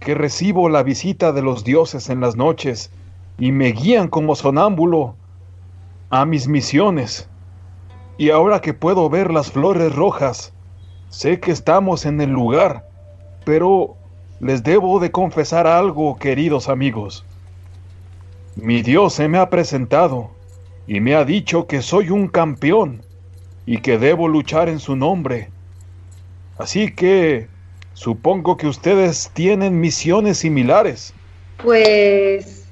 [SPEAKER 3] que recibo la visita de los dioses en las noches y me guían como sonámbulo a mis misiones. Y ahora que puedo ver las flores rojas, sé que estamos en el lugar, pero les debo de confesar algo, queridos amigos. Mi Dios se me ha presentado y me ha dicho que soy un campeón y que debo luchar en su nombre. Así que supongo que ustedes tienen misiones similares.
[SPEAKER 6] Pues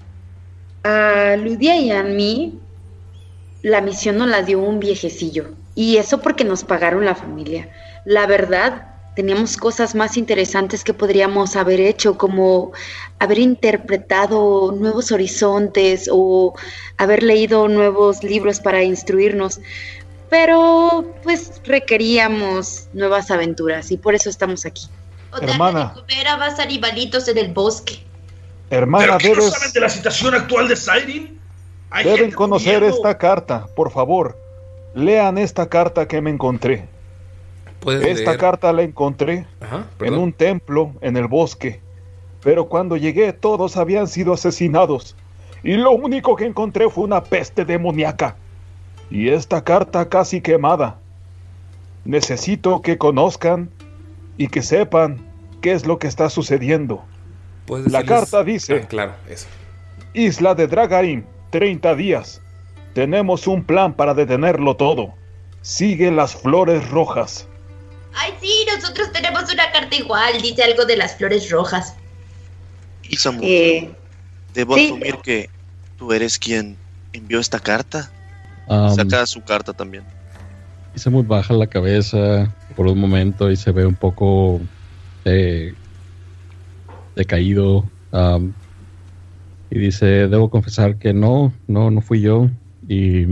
[SPEAKER 6] a Ludia y a mí la misión nos la dio un viejecillo. Y eso porque nos pagaron la familia. La verdad, teníamos cosas más interesantes que podríamos haber hecho, como haber interpretado nuevos horizontes o haber leído nuevos libros para instruirnos. Pero pues requeríamos nuevas aventuras y por eso estamos aquí.
[SPEAKER 4] O
[SPEAKER 3] Hermana.
[SPEAKER 4] comer a más animalitos en el bosque.
[SPEAKER 3] Hermana,
[SPEAKER 2] ¿Pero qué no
[SPEAKER 3] debes,
[SPEAKER 2] saben de la situación actual de Siren?
[SPEAKER 3] Deben conocer
[SPEAKER 2] muriendo.
[SPEAKER 3] esta carta, por favor. Lean esta carta que me encontré.
[SPEAKER 1] Puedes
[SPEAKER 3] Esta
[SPEAKER 1] leer-
[SPEAKER 3] carta la encontré
[SPEAKER 1] Ajá,
[SPEAKER 3] en un templo en el bosque. Pero cuando llegué todos habían sido asesinados. Y lo único que encontré fue una peste demoníaca. Y esta carta casi quemada. Necesito que conozcan y que sepan qué es lo que está sucediendo. La carta dice-
[SPEAKER 1] Ah, claro, eso.
[SPEAKER 3] Isla de Dragarim, 30 días. Tenemos un plan para detenerlo todo. Sigue las flores rojas.
[SPEAKER 4] Ay, sí, nosotros tenemos una carta igual. Dice algo de las flores rojas.
[SPEAKER 5] Isamu,
[SPEAKER 6] Eh,
[SPEAKER 5] debo
[SPEAKER 6] sí.
[SPEAKER 5] asumir que tú eres quien envió esta carta. Saca su carta también.
[SPEAKER 7] Isamut baja la cabeza por un momento y se ve un poco eh, decaído. y dice, debo confesar que no, no, no fui yo. Y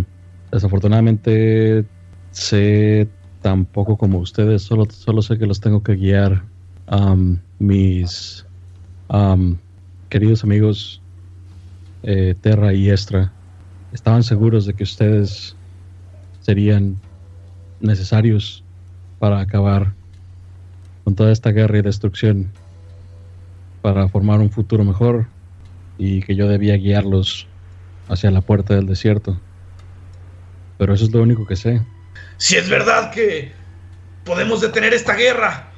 [SPEAKER 7] desafortunadamente sé tan poco como ustedes, solo, solo sé que los tengo que guiar. Am, mis am, queridos amigos eh, Terra y Estra estaban seguros de que ustedes serían necesarios para acabar con toda esta guerra y destrucción, para formar un futuro mejor y que yo debía guiarlos hacia la puerta del desierto. Pero eso es lo único que sé.
[SPEAKER 2] Si es verdad que podemos detener esta guerra,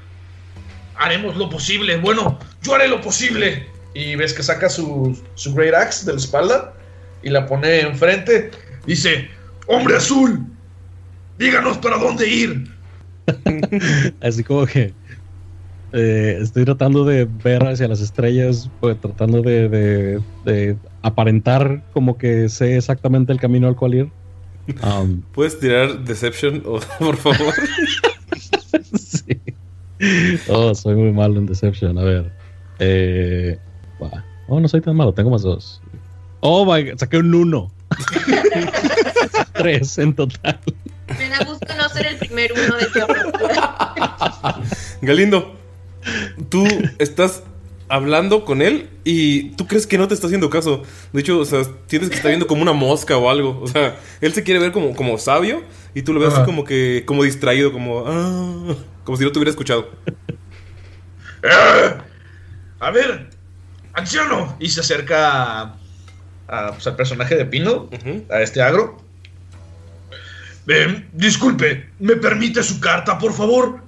[SPEAKER 2] haremos lo posible. Bueno, yo haré lo posible. Y ves que saca su, su Great Axe de la espalda y la pone enfrente. Dice, hombre azul, díganos para dónde ir.
[SPEAKER 7] Así como que eh, estoy tratando de ver hacia las estrellas, pues, tratando de, de- de aparentar como que sé exactamente el camino al cual ir. Um,
[SPEAKER 1] ¿Puedes tirar Deception, o- por favor?
[SPEAKER 7] sí. Oh, soy muy malo en Deception. A ver. Eh. Oh, no soy tan malo, tengo más dos. Oh my god, saqué un uno. Tres en total.
[SPEAKER 4] Me da gusto no ser el primer uno de.
[SPEAKER 1] Galindo, tú estás hablando con él y tú crees que no te está haciendo caso. De hecho, o sea, sientes que está viendo como una mosca o algo. O sea, él se quiere ver como, como sabio y tú lo ves así como que como distraído, como ah, como si no te hubiera escuchado.
[SPEAKER 2] "Ah, A ver, anciano. Y se acerca a, a, pues, al personaje de Pino, a este agro. Eh, disculpe, ¿me permite su carta, por favor?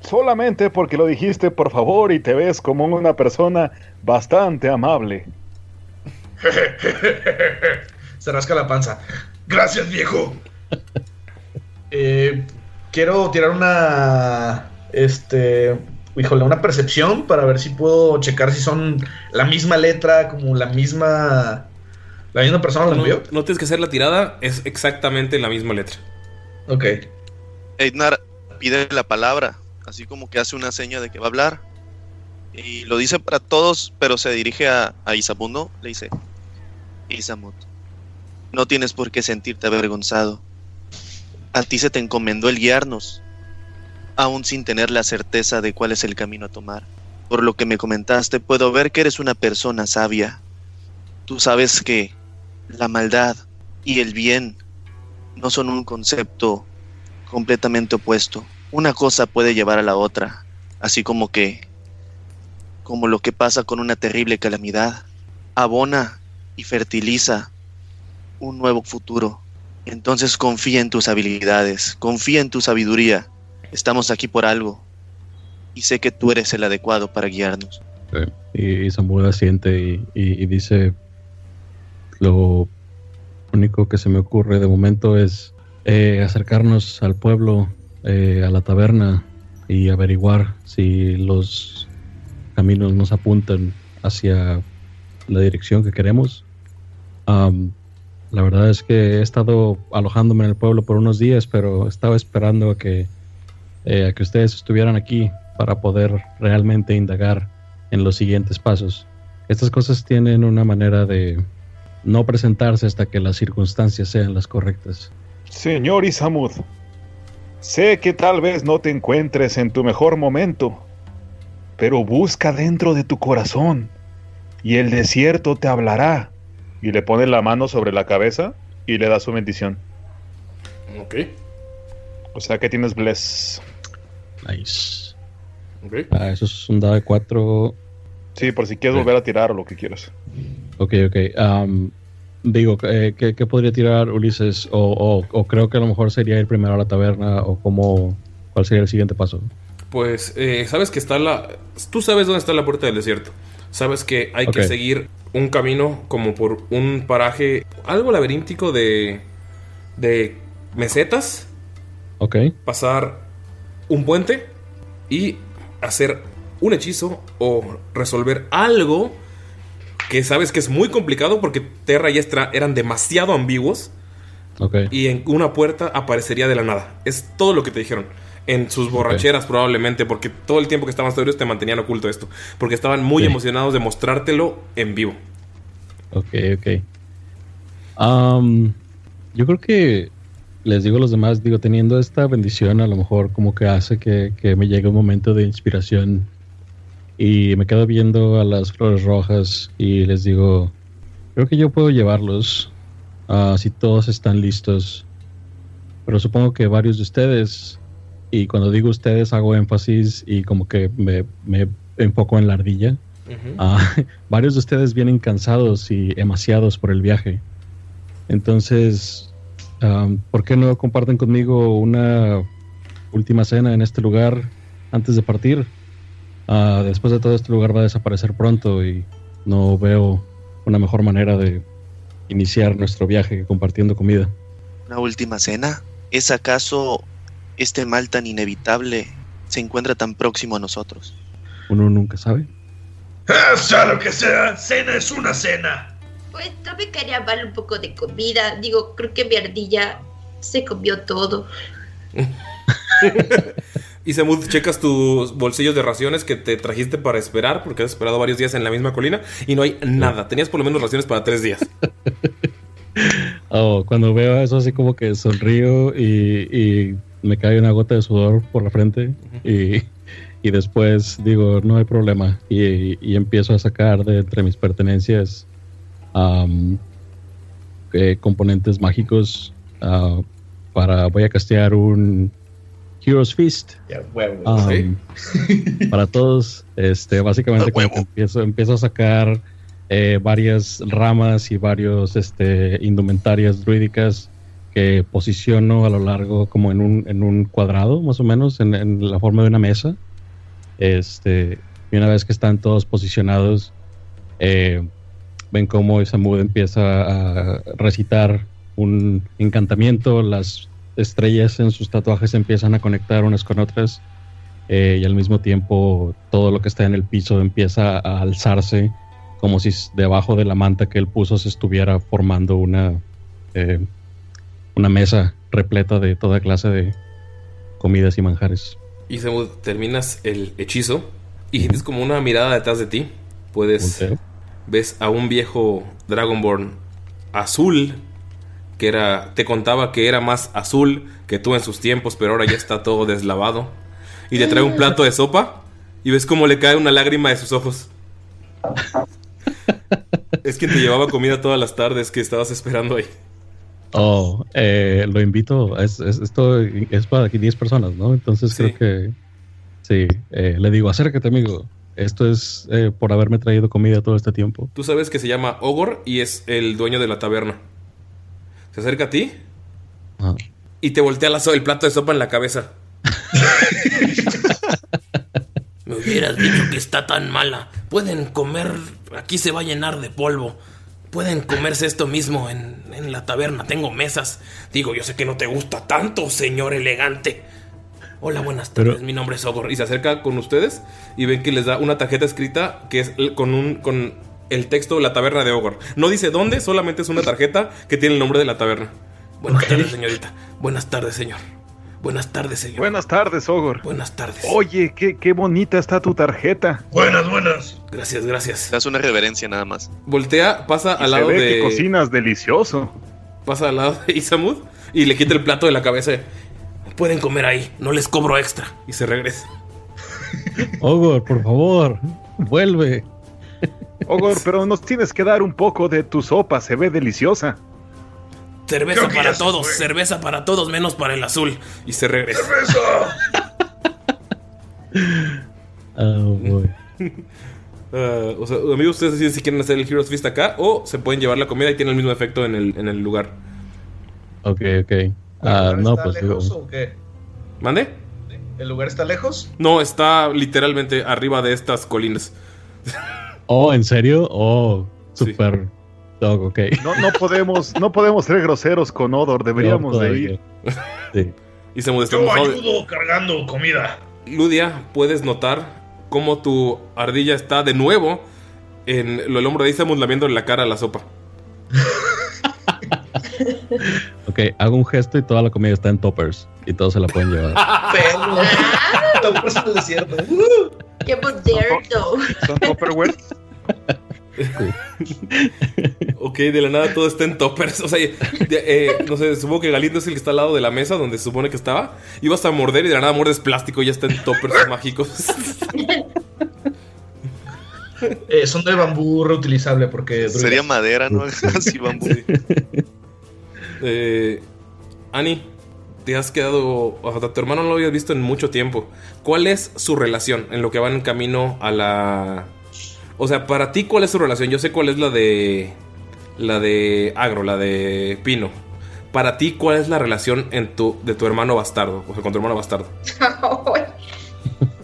[SPEAKER 3] Solamente porque lo dijiste, por favor, y te ves como una persona bastante amable.
[SPEAKER 2] Se rasca la panza. Gracias, viejo. Eh, quiero tirar una. Este. Híjole, una percepción para ver si puedo checar si son la misma letra, como la misma. La misma persona lo
[SPEAKER 1] No,
[SPEAKER 2] envió.
[SPEAKER 1] no tienes que hacer la tirada, es exactamente la misma letra.
[SPEAKER 2] Ok.
[SPEAKER 5] Eidnar pide la palabra, así como que hace una seña de que va a hablar. Y lo dice para todos, pero se dirige a, a. Le dice: Isamut, no tienes por qué sentirte avergonzado. A ti se te encomendó el guiarnos, aún sin tener la certeza de cuál es el camino a tomar. Por lo que me comentaste, puedo ver que eres una persona sabia. Tú sabes que la maldad y el bien no son un concepto completamente opuesto. Una cosa puede llevar a la otra, así como que, como lo que pasa con una terrible calamidad, abona y fertiliza un nuevo futuro. Entonces confía en tus habilidades, confía en tu sabiduría. Estamos aquí por algo y sé que tú eres el adecuado para guiarnos.
[SPEAKER 7] Y, y Samuel asiente y, y- dice: Lo único que se me ocurre de momento es eh, acercarnos al pueblo, eh, a la taberna y averiguar si los caminos nos apuntan hacia la dirección que queremos. Am, la verdad es que he estado alojándome en el pueblo por unos días, pero estaba esperando a que, eh, a que ustedes estuvieran aquí para poder realmente indagar en los siguientes pasos. Estas cosas tienen una manera de no presentarse hasta que las circunstancias sean las correctas.
[SPEAKER 3] Señor Isamud, sé que tal vez no te encuentres en tu mejor momento, pero busca dentro de tu corazón y el desierto te hablará. Y le pone la mano sobre la cabeza y le da su bendición.
[SPEAKER 1] Ok.
[SPEAKER 3] O sea que tienes bless.
[SPEAKER 7] Nice.
[SPEAKER 1] Ok.
[SPEAKER 7] Ah, eso es un dado de 4.
[SPEAKER 3] Sí, por si quieres volver a tirar o lo que quieras.
[SPEAKER 7] Ok, ok. Am, digo, eh, ¿qué, qué podría tirar Ulises? O, o- o creo que a lo mejor sería ir primero a la taberna o cómo, cuál sería el siguiente paso.
[SPEAKER 1] Pues eh, sabes que está la. Tú sabes dónde está la puerta del desierto. Sabes que hay que seguir un camino como por un paraje, algo laberíntico de. de mesetas.
[SPEAKER 7] Ok.
[SPEAKER 1] Pasar un puente y hacer un hechizo o resolver algo que sabes que es muy complicado porque Terra y Estra eran demasiado ambiguos
[SPEAKER 7] Ok.
[SPEAKER 1] y en una puerta aparecería de la nada. Es todo lo que te dijeron. En sus borracheras probablemente, porque todo el tiempo que estaban sobrios te mantenían oculto esto. Porque estaban muy emocionados de mostrártelo en vivo.
[SPEAKER 7] Ok, ok. Yo creo que les digo a los demás, digo, teniendo esta bendición, a lo mejor como que hace que, que me llegue un momento de inspiración y me quedo viendo a las flores rojas y les digo, creo que yo puedo llevarlos ah, si todos están listos. Pero supongo que varios de ustedes, y cuando digo ustedes hago énfasis y como que me, me enfoco en la ardilla. Ah, varios de ustedes vienen cansados y demasiados por el viaje. Entonces, am, ¿por qué no comparten conmigo una última cena en este lugar antes de partir? Ah, después de todo, este lugar va a desaparecer pronto y no veo una mejor manera de iniciar nuestro viaje compartiendo comida.
[SPEAKER 5] ¿Una última cena? ¿Es acaso este mal tan inevitable se encuentra tan próximo a nosotros?
[SPEAKER 7] Uno nunca sabe.
[SPEAKER 2] Ah, sea lo que sea, cena es una cena.
[SPEAKER 4] Pues no me quería mal un poco de comida. Digo, creo que mi ardilla se comió todo.
[SPEAKER 1] Y Samud, checas tus bolsillos de raciones que te trajiste para esperar, porque has esperado varios días en la misma colina y no hay nada. Tenías por lo menos raciones para tres días.
[SPEAKER 7] Oh, cuando veo eso así como que sonrío y, y me cae una gota de sudor por la frente y, y después digo, no hay problema. Y, y empiezo a sacar de entre mis pertenencias eh, componentes mágicos ah, para, voy a castear un Heroes
[SPEAKER 2] huevo.
[SPEAKER 7] Um, para todos, este, básicamente como que empiezo, empiezo a sacar eh, varias ramas y varios este, indumentarias druídicas que posiciono a lo largo como en un, en un cuadrado, más o menos, en, en la forma de una mesa. Este, y una vez que están todos posicionados, eh, ven cómo Samud empieza a recitar un encantamiento, las estrellas en sus tatuajes empiezan a conectar unas con otras eh, y al mismo tiempo todo lo que está en el piso empieza a alzarse como si debajo de la manta que él puso se estuviera formando una, eh, una mesa repleta de toda clase de comidas y manjares.
[SPEAKER 1] Y terminas el hechizo y sientes como una mirada detrás de ti. Puedes.
[SPEAKER 7] Volteo.
[SPEAKER 1] Ves a un viejo Dragonborn azul que era. Te contaba que era más azul que tú en sus tiempos, pero ahora ya está todo deslavado. Y te trae un plato de sopa y ves cómo le cae una lágrima de sus ojos. Es quien te llevaba comida todas las tardes que estabas esperando ahí.
[SPEAKER 7] Oh, eh, lo invito. Es, es- esto es para aquí 10 personas, ¿no? Entonces
[SPEAKER 1] Sí.
[SPEAKER 7] creo que sí. eh, le digo, acércate, amigo. Esto es eh, por haberme traído comida todo este tiempo.
[SPEAKER 1] Tú sabes que se llama Ogor y es el dueño de la taberna. Se acerca a ti
[SPEAKER 7] Ajá.
[SPEAKER 1] y te voltea la so- el plato de sopa en la cabeza. Me hubieras dicho que está tan mala. Pueden comer. Aquí se va a llenar de polvo. Pueden comerse esto mismo en, en la taberna. Tengo mesas. Digo, yo sé que no te gusta tanto, señor elegante. Hola, buenas tardes.
[SPEAKER 7] Pero-
[SPEAKER 1] Mi nombre es Ogor. Y se acerca con ustedes y ven que les da una tarjeta escrita que es con un. con el texto La taberna de Ogor. No dice dónde, solamente es una tarjeta que tiene el nombre de la taberna. Buenas tardes, señorita. Buenas tardes, señor. Buenas tardes, señor.
[SPEAKER 3] Buenas tardes, Ogor.
[SPEAKER 1] Buenas tardes.
[SPEAKER 3] Oye, qué, qué bonita está tu tarjeta.
[SPEAKER 2] Buenas, buenas.
[SPEAKER 1] Gracias, gracias.
[SPEAKER 5] Das una reverencia nada más.
[SPEAKER 1] Voltea, pasa
[SPEAKER 3] Y
[SPEAKER 1] al
[SPEAKER 3] se
[SPEAKER 1] lado
[SPEAKER 3] ve
[SPEAKER 1] de.
[SPEAKER 3] que cocinas delicioso.
[SPEAKER 1] Pasa al lado de Isamud y le quita el plato de la cabeza. Pueden comer ahí, no les cobro extra. Y se regresa.
[SPEAKER 7] Ogor, por favor, vuelve.
[SPEAKER 3] Ogor, pero nos tienes que dar un poco de tu sopa, se ve deliciosa.
[SPEAKER 1] Cerveza para todos,
[SPEAKER 2] fue.
[SPEAKER 1] cerveza para todos menos para el azul. Y se regresa.
[SPEAKER 2] ¡Cerveza!
[SPEAKER 7] Oh, boy.
[SPEAKER 1] Ah, o sea, amigos, ustedes deciden si quieren hacer el Heroes Feast acá o se pueden llevar la comida y tiene el mismo efecto en el, en el lugar.
[SPEAKER 7] Ok, ok. Ah,
[SPEAKER 2] ¿El lugar
[SPEAKER 7] no,
[SPEAKER 2] está
[SPEAKER 7] pues digo.
[SPEAKER 2] lejos o qué?
[SPEAKER 1] ¿Mande?
[SPEAKER 2] ¿El lugar está lejos?
[SPEAKER 1] No, está literalmente arriba de estas colinas.
[SPEAKER 7] Oh, ¿en serio? Oh,
[SPEAKER 1] Sí.
[SPEAKER 7] super. Dog, ok.
[SPEAKER 3] No, no podemos, no podemos ser groseros con Odor, deberíamos
[SPEAKER 7] No,
[SPEAKER 3] de ir.
[SPEAKER 7] Sí.
[SPEAKER 1] Y se está
[SPEAKER 2] Yo ayudo cargando comida.
[SPEAKER 1] Ludia, puedes notar cómo tu ardilla está de nuevo en el hombro de Isamus lamiéndole la cara a la sopa.
[SPEAKER 7] Ok, hago un gesto y toda la comida está en toppers. Y todos se la pueden llevar.
[SPEAKER 2] Perro. Estamos en el desierto.
[SPEAKER 4] ¡Qué moderno!
[SPEAKER 3] ¿Son Tupperware?
[SPEAKER 1] Ok, de la nada todo está en toppers. O sea, eh, no sé, supongo que Galindo es el que está al lado de la mesa donde se supone que estaba. Ibas a morder y de la nada muerdes plástico y ya está en toppers mágicos.
[SPEAKER 2] Eh, son de bambú reutilizable porque...
[SPEAKER 5] Sería madera, ¿no? Así bambú.
[SPEAKER 1] Eh, Ani, te has quedado. O sea, tu hermano no lo habías visto en mucho tiempo. ¿Cuál es su relación en lo que van en camino a la. O sea, para ti, ¿cuál es su relación? Yo sé cuál es la de. La de Agro, la de Pino. Para ti, ¿cuál es la relación en tu, de tu hermano bastardo? O sea, con tu hermano bastardo.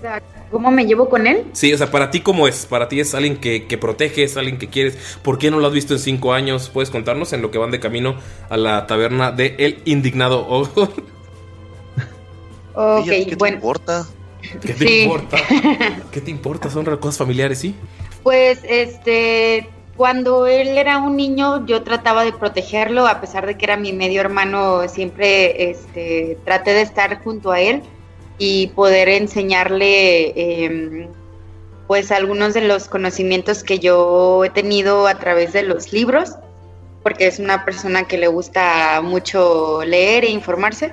[SPEAKER 6] sea, ¿cómo me llevo con él?
[SPEAKER 1] Sí, o sea, para ti, ¿cómo es? Para ti es alguien que, que protege, es alguien que quieres. ¿Por qué no lo has visto en cinco años? ¿Puedes contarnos en lo que van de camino a la taberna de El Indignado Ogor?
[SPEAKER 6] Ok,
[SPEAKER 5] ¿Qué te importa?
[SPEAKER 1] ¿Qué te
[SPEAKER 6] Sí.
[SPEAKER 1] importa? ¿Qué te importa? Son cosas familiares, ¿sí?
[SPEAKER 6] Pues este, cuando él era un niño, yo trataba de protegerlo, a pesar de que era mi medio hermano, siempre este, traté de estar junto a él y poder enseñarle em, pues algunos de los conocimientos que yo he tenido a través de los libros, porque es una persona que le gusta mucho leer e informarse.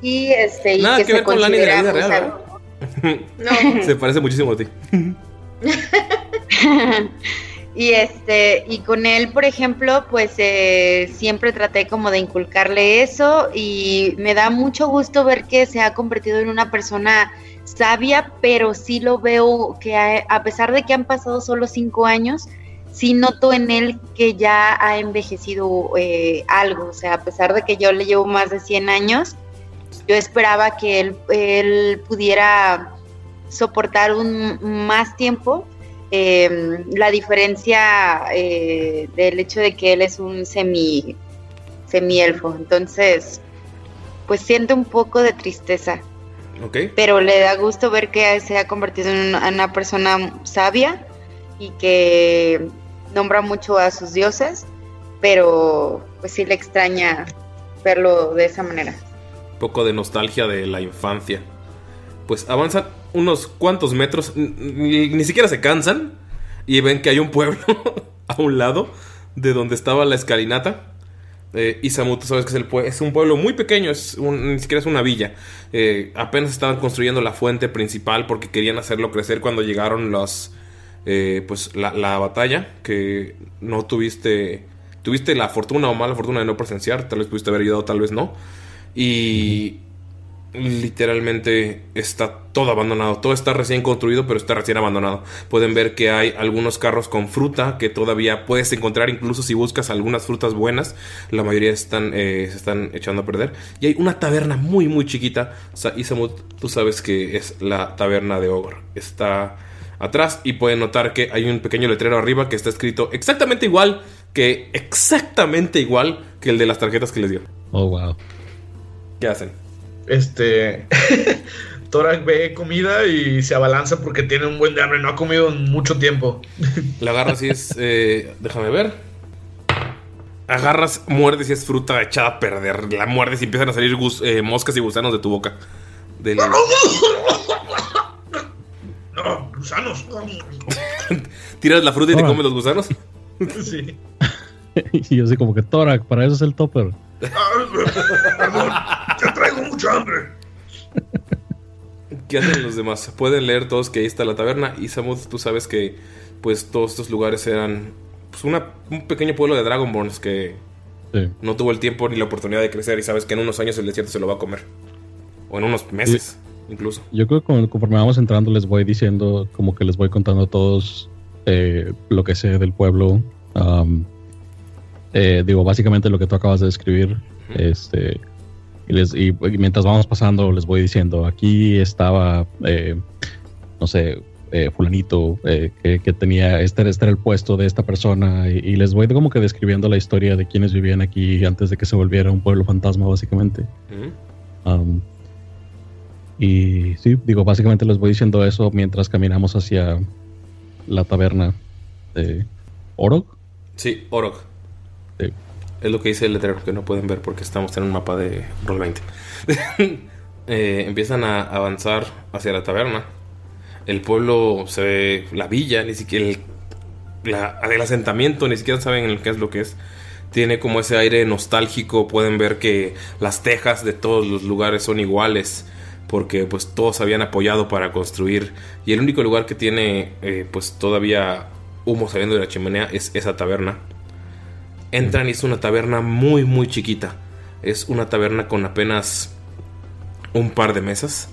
[SPEAKER 6] Y este y
[SPEAKER 1] Nada
[SPEAKER 6] que,
[SPEAKER 1] que
[SPEAKER 6] se
[SPEAKER 1] ver con Lani de la.
[SPEAKER 4] No.
[SPEAKER 1] Se parece muchísimo a ti.
[SPEAKER 6] y este y con él por ejemplo pues eh, siempre traté como de inculcarle eso y me da mucho gusto ver que se ha convertido en una persona sabia pero sí lo veo que a, pesar de que han pasado solo cinco años sí noto en él que ya ha envejecido eh, algo. O sea a pesar de que yo le llevo más de 100 años yo esperaba que él, él pudiera soportar un más tiempo eh, la diferencia eh, del hecho de que él es un semi semielfo. Entonces pues siento un poco de tristeza. Pero le da gusto ver que se ha convertido en una, en una persona sabia y que nombra mucho a sus dioses pero pues sí le extraña verlo de esa manera.
[SPEAKER 1] Poco de nostalgia de la infancia. Pues avanzan unos cuantos metros, ni, siquiera se cansan y ven que hay un pueblo a un lado de donde estaba la escalinata. Eh, Isamu, tú sabes que es, el es un pueblo muy pequeño, es ni siquiera es una villa. Eh, apenas estaban construyendo la fuente principal porque querían hacerlo crecer cuando llegaron los, eh, pues la, la batalla que no tuviste, tuviste la fortuna o mala fortuna de no presenciar, tal vez pudiste haber ayudado, tal vez no. Y literalmente está todo abandonado. Todo está recién construido, pero está recién abandonado. Pueden ver que hay algunos carros con fruta que todavía puedes encontrar, incluso si buscas algunas frutas buenas. La mayoría están, eh, se están echando a perder. Y hay una taberna muy, muy chiquita. Sa- Isamu, tú sabes que es la taberna de Ogre. Está atrás y pueden notar que hay un pequeño letrero arriba que está escrito exactamente igual que exactamente igual que el de las tarjetas que les dio.
[SPEAKER 7] Oh, wow.
[SPEAKER 1] ¿Qué hacen?
[SPEAKER 2] Este. Torak ve comida y se abalanza porque tiene un buen de hambre. No ha comido en mucho tiempo.
[SPEAKER 1] La agarras y es. eh, déjame ver. Agarras, muerdes y es fruta echada a perder. La muerdes y empiezan a salir gus- eh, moscas y gusanos de tu boca. Del-
[SPEAKER 2] No, gusanos.
[SPEAKER 1] Tiras la fruta y te comes los gusanos.
[SPEAKER 2] Sí.
[SPEAKER 7] y yo así como que Torak, para eso es el topper.
[SPEAKER 2] Perdón, mucha hambre.
[SPEAKER 1] ¿Qué hacen los demás? Pueden leer todos que ahí está la taberna. Y Samud, tú sabes que pues todos estos lugares eran pues, una- un pequeño pueblo de Dragonborns que
[SPEAKER 7] Sí.
[SPEAKER 1] no tuvo el tiempo ni la oportunidad de crecer. Y sabes que en unos años el desierto se lo va a comer. O en unos meses, incluso.
[SPEAKER 7] Yo creo que con- conforme vamos entrando les voy diciendo, como que les voy contando a todos eh, lo que sé del pueblo. Am, eh, digo, básicamente lo que tú acabas de describir. Este, y, les, y, mientras vamos pasando les voy diciendo, aquí estaba, eh, no sé, eh, fulanito eh, que, que tenía, este, era- este era el puesto de esta persona. Y, y les voy como que describiendo la historia de quienes vivían aquí antes de que se volviera un pueblo fantasma, básicamente. Um, y sí, digo, básicamente les voy diciendo eso mientras caminamos hacia la taberna de Orog.
[SPEAKER 1] Sí, Orok. Es lo que dice el letrero, que no pueden ver porque estamos en un mapa de Roll 20. Eh, empiezan a avanzar hacia la taberna. El pueblo se ve, la villa, ni siquiera el, la- el asentamiento, ni siquiera saben qué es lo que es. Tiene como ese aire nostálgico. Pueden ver que las tejas de todos los lugares son iguales. Porque pues todos habían apoyado para construir. Y el único lugar que tiene eh, pues todavía humo saliendo de la chimenea es esa taberna. Entran y es una taberna muy muy chiquita. Es una taberna con apenas un par de mesas.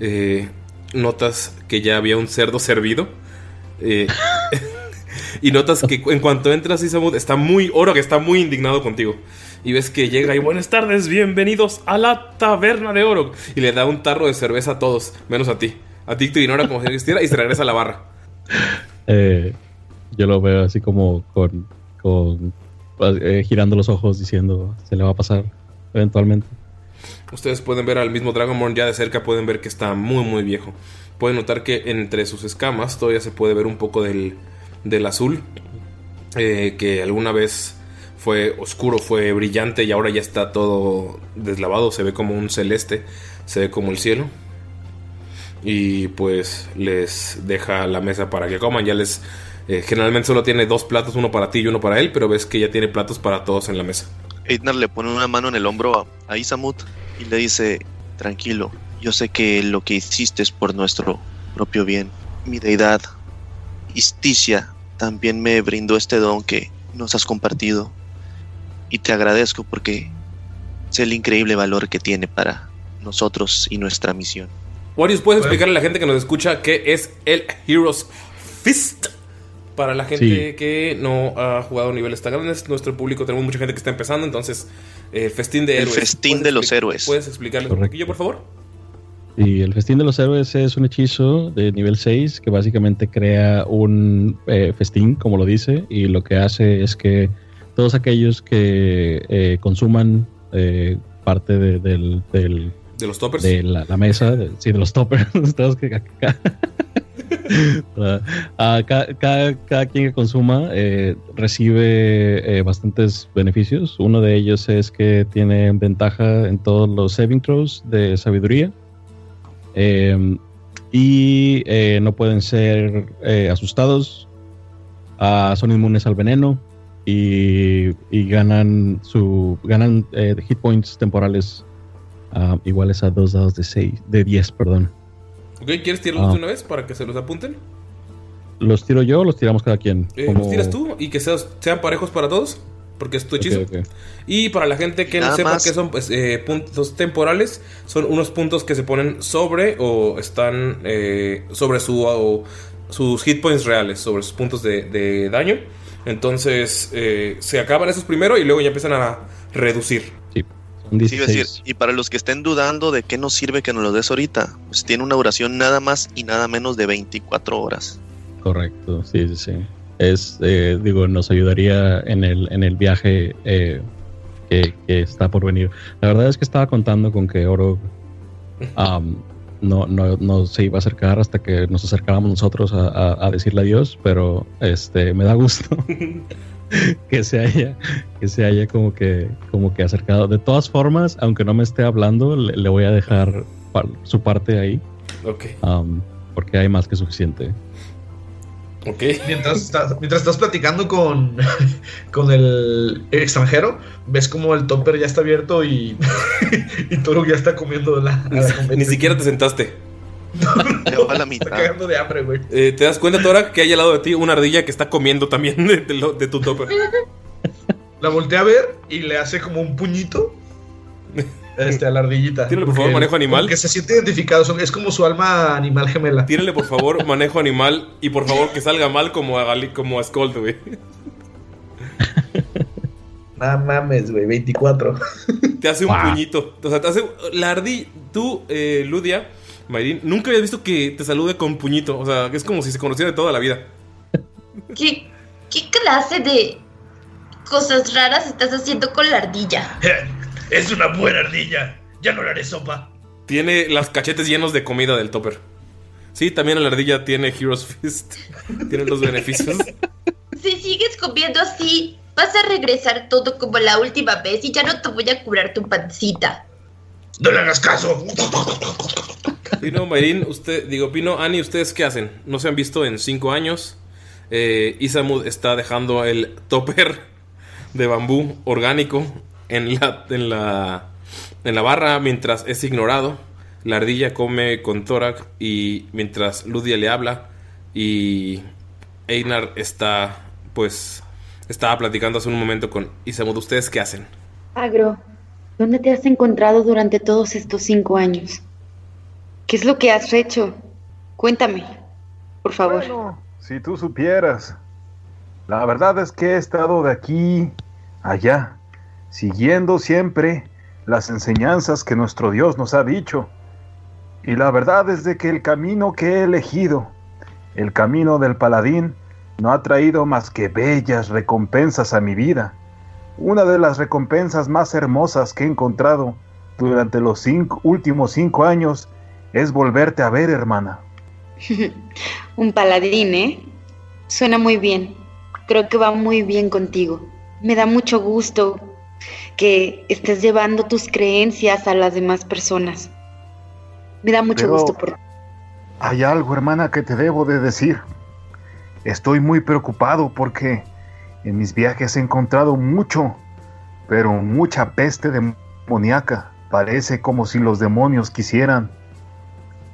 [SPEAKER 1] Eh, notas que ya había un cerdo servido. Eh, y notas que en cuanto entras, Isamud está muy oro, que está muy indignado contigo. Y ves que llega y buenas tardes, bienvenidos a la taberna de oro. Y le da un tarro de cerveza a todos, menos a ti. A ti te ignora como si existiera y se regresa a la barra.
[SPEAKER 7] Eh, yo lo veo así como con, con eh, girando los ojos diciendo se le va a pasar eventualmente.
[SPEAKER 1] Ustedes pueden ver al mismo Dragonborn ya de cerca, pueden ver que está muy muy viejo. Pueden notar que entre sus escamas todavía se puede ver un poco del, del azul, eh, que alguna vez fue oscuro, fue brillante y ahora ya está todo deslavado, se ve como un celeste, se ve como el cielo. Y pues les deja la mesa para que coman, ya les... eh, generalmente solo tiene dos platos, uno para ti y uno para él, pero ves que ya tiene platos para todos en la mesa.
[SPEAKER 5] Eidnar le pone una mano en el hombro a, a Isamut y le dice, tranquilo, yo sé que lo que hiciste es por nuestro propio bien. Mi deidad, Isticia, también me brindó este don que nos has compartido. Y te agradezco porque sé el increíble valor que tiene para nosotros y nuestra misión.
[SPEAKER 1] Warius, ¿puedes explicarle a la gente que nos escucha qué es el Heroes Fist? Para la gente
[SPEAKER 7] Sí.
[SPEAKER 1] que no ha jugado a niveles tan grandes, nuestro público tenemos mucha gente que está empezando, entonces el festín de
[SPEAKER 5] El
[SPEAKER 1] héroes.
[SPEAKER 5] festín
[SPEAKER 1] ¿Puedes
[SPEAKER 5] de los héroes.
[SPEAKER 1] ¿Puedes explicarles un
[SPEAKER 7] Correcto.
[SPEAKER 1] poquillo, por favor?
[SPEAKER 7] Y el Festín de los Héroes es un hechizo de nivel 6 que básicamente crea un eh, festín, como lo dice, y lo que hace es que todos aquellos que eh, consuman eh, parte de, del, del-
[SPEAKER 1] De los toppers.
[SPEAKER 7] de la, la mesa, de, sí, de los toppers, todos que- Ah, ah, ca- cada, quien que consuma eh, recibe eh, bastantes beneficios. Uno de ellos es que tiene ventaja en todos los saving throws de sabiduría. Eh, y eh, no pueden ser asustados. Ah, son inmunes al veneno. Y, ganan su ganan hit points temporales iguales a dos dados de 6 de 10, perdón.
[SPEAKER 1] Ok, ¿quieres tirarlos
[SPEAKER 7] Ah.
[SPEAKER 1] de una vez para que se los apunten?
[SPEAKER 7] ¿Los tiro yo o los tiramos cada quien?
[SPEAKER 1] Eh, ¿Los tiras tú y que seas- sean parejos para todos? Porque es tu hechizo. Y para la gente que no sepa
[SPEAKER 5] más.
[SPEAKER 1] qué son pues, eh, puntos temporales, son unos puntos que se ponen sobre o están eh, sobre su, o sus hit points reales, sobre sus puntos de, de daño. Entonces eh, se acaban esos primero y luego ya empiezan a reducir.
[SPEAKER 7] Sí, 16.
[SPEAKER 5] decir, y para los que estén dudando de qué nos sirve que nos lo des ahorita, pues tiene una duración nada más y nada menos de 24 horas.
[SPEAKER 7] Correcto, sí, sí, sí. Es, eh, digo, nos ayudaría en el, en el viaje eh, que, que está por venir. La verdad es que estaba contando con que Oro no, no, no se iba a acercar hasta que nos acercáramos nosotros a, a- a decirle adiós, pero este me da gusto que se haya, que se haya como que, como que acercado. De todas formas, aunque no me esté hablando, le, le voy a dejar par- su parte ahí,
[SPEAKER 1] Ok,
[SPEAKER 7] am, porque hay más que suficiente.
[SPEAKER 1] ok.
[SPEAKER 2] Mientras estás, mientras estás platicando con, con el extranjero, ves como el topper ya está abierto y, y Toro ya está comiendo la. la
[SPEAKER 1] Ni siquiera te sentaste.
[SPEAKER 5] Ya va a la
[SPEAKER 2] Está
[SPEAKER 5] mitad.
[SPEAKER 2] cagando de hambre, güey.
[SPEAKER 1] Eh, ¿Te das cuenta, Tora, que hay al lado de ti una ardilla que está comiendo también de, de lo- de tu topper?
[SPEAKER 2] La voltea a ver y le hace como un puñito este, a la ardillita.
[SPEAKER 1] Tírale, por favor,
[SPEAKER 2] Porque-
[SPEAKER 1] manejo animal.
[SPEAKER 2] porque se siente identificado. son- Es como su alma animal gemela.
[SPEAKER 1] Tírale, por favor, manejo animal y por favor que salga mal como a, Gali- como a Skull, güey.
[SPEAKER 2] No mames, güey. 24.
[SPEAKER 1] Te hace un puñito. O sea, te hace. La ardilla. Tú, eh, Ludia, Mayrin, nunca había visto que te salude con puñito. O sea, es como si se conociera de toda la vida.
[SPEAKER 4] ¿Qué, ¿Qué clase de cosas raras estás haciendo con la ardilla?
[SPEAKER 2] Es una buena ardilla. Ya no le haré sopa.
[SPEAKER 1] Tiene las cachetes llenos de comida del topper. Sí, también la ardilla tiene Heroes Fist. tiene los beneficios.
[SPEAKER 4] Si sigues comiendo así, vas a regresar todo como la última vez y ya no te voy a curar tu pancita.
[SPEAKER 2] No le hagas caso.
[SPEAKER 1] Pino, Mayrin, usted, digo, Pino, Ani, ¿ustedes qué hacen? No se han visto en cinco años. Eh, Isamud está dejando el topper de bambú orgánico en la, en la, en la barra mientras es ignorado. La ardilla come con Thorak y mientras Ludia le habla y Einar está, pues, estaba platicando hace un momento con Isamud. ¿Ustedes qué hacen?
[SPEAKER 6] Agro, ¿dónde te has encontrado durante todos estos cinco años? ¿Qué es lo que has hecho? Cuéntame, por favor.
[SPEAKER 3] Bueno, si tú supieras. La verdad es que he estado de aquí a allá, siguiendo siempre las enseñanzas que nuestro Dios nos ha dicho. Y la verdad es de que el camino que he elegido, el camino del paladín, no ha traído más que bellas recompensas a mi vida. Una de las recompensas más hermosas que he encontrado durante los cinco- últimos cinco años es volverte a ver, hermana.
[SPEAKER 6] Un paladín, ¿eh? Suena muy bien. Creo que va muy bien contigo. Me da mucho gusto que estés llevando tus creencias a las demás personas. Me da mucho
[SPEAKER 3] Pero-
[SPEAKER 6] gusto por
[SPEAKER 3] Hay algo, hermana, que te debo de decir. Estoy muy preocupado porque en mis viajes he encontrado mucho, pero mucha peste demoníaca. Parece como si los demonios quisieran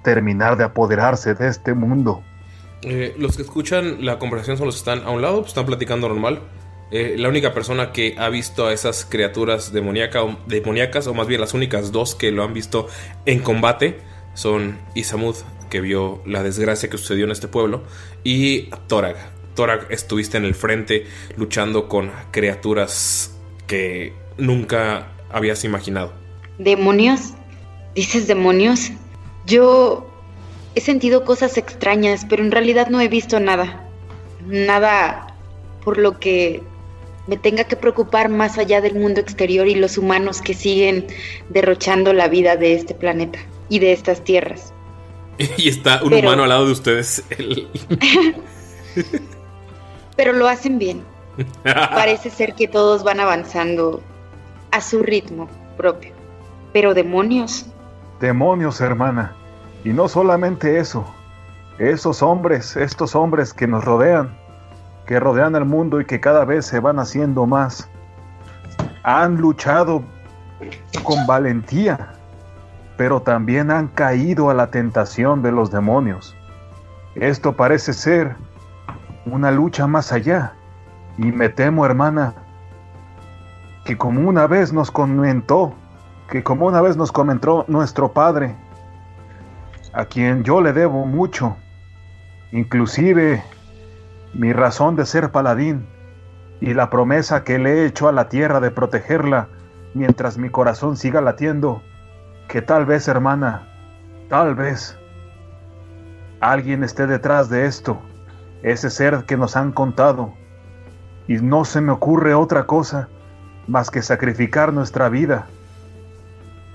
[SPEAKER 3] terminar de apoderarse de este mundo.
[SPEAKER 1] Eh, los que escuchan la conversación que están a un lado, pues, están platicando normal. Eh, la única persona que ha visto a esas criaturas demoníaca o- demoníacas, o más bien las únicas dos que lo han visto en combate, son Isamud, que vio la desgracia que sucedió en este pueblo, y Torag. Torag, estuviste en el frente luchando con criaturas que nunca habías imaginado.
[SPEAKER 6] demonios. ¿Dices demonios? Yo he sentido cosas extrañas, pero en realidad no he visto nada. Nada por lo que me tenga que preocupar más allá del mundo exterior y los humanos que siguen derrochando la vida de este planeta y de estas tierras.
[SPEAKER 1] Y está un
[SPEAKER 6] Pero-
[SPEAKER 1] humano al lado de ustedes. el-
[SPEAKER 6] Pero lo hacen bien. Parece ser que todos van avanzando a su ritmo propio. Pero demonios,
[SPEAKER 3] Demonios, hermana. Y no solamente eso. Esos hombres, estos hombres que nos rodean, que rodean el mundo y que cada vez se van haciendo más, han luchado con valentía, pero también han caído a la tentación de los demonios. Esto parece ser una lucha más allá. Y me temo, hermana, que como una vez nos comentó, que como una vez nos comentó nuestro padre, a quien yo le debo mucho, inclusive mi razón de ser paladín y la promesa que le he hecho a la tierra de protegerla mientras mi corazón siga latiendo, que tal vez, hermana, tal vez alguien esté detrás de esto, ese ser que nos han contado, y no se me ocurre otra cosa más que sacrificar nuestra vida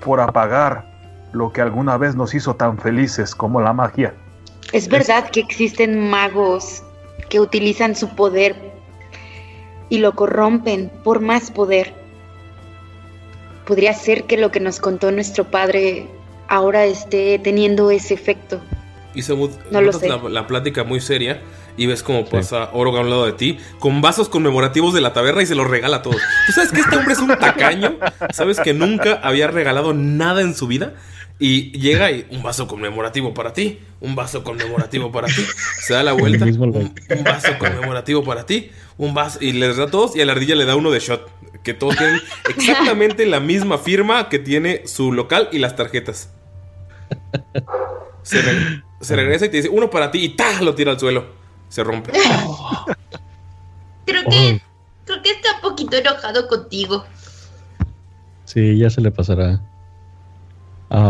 [SPEAKER 3] por apagar lo que alguna vez nos hizo tan felices como la magia.
[SPEAKER 6] es verdad que existen magos que utilizan su poder y lo corrompen por más poder. Podría ser que lo que nos contó nuestro padre ahora esté teniendo ese efecto. No lo sé.
[SPEAKER 1] La, la plática muy seria y ves cómo pasa Oroga a un lado de ti con vasos conmemorativos de la taberna y se los regala a todos. ¿Tú sabes que este hombre es un tacaño? ¿Sabes que nunca había regalado nada en su vida? Y llega y un vaso conmemorativo para ti, un vaso conmemorativo para ti. Se da la vuelta, un, un vaso conmemorativo para ti, un vaso y les da a todos y a la ardilla le da uno de shot. Que todos tienen exactamente la misma firma que tiene su local y las tarjetas. Se, re- se regresa y te dice uno para ti y ¡ta! lo tira al suelo. Se rompe.
[SPEAKER 4] Creo que, creo que está un poquito enojado contigo.
[SPEAKER 7] Sí, ya se le pasará.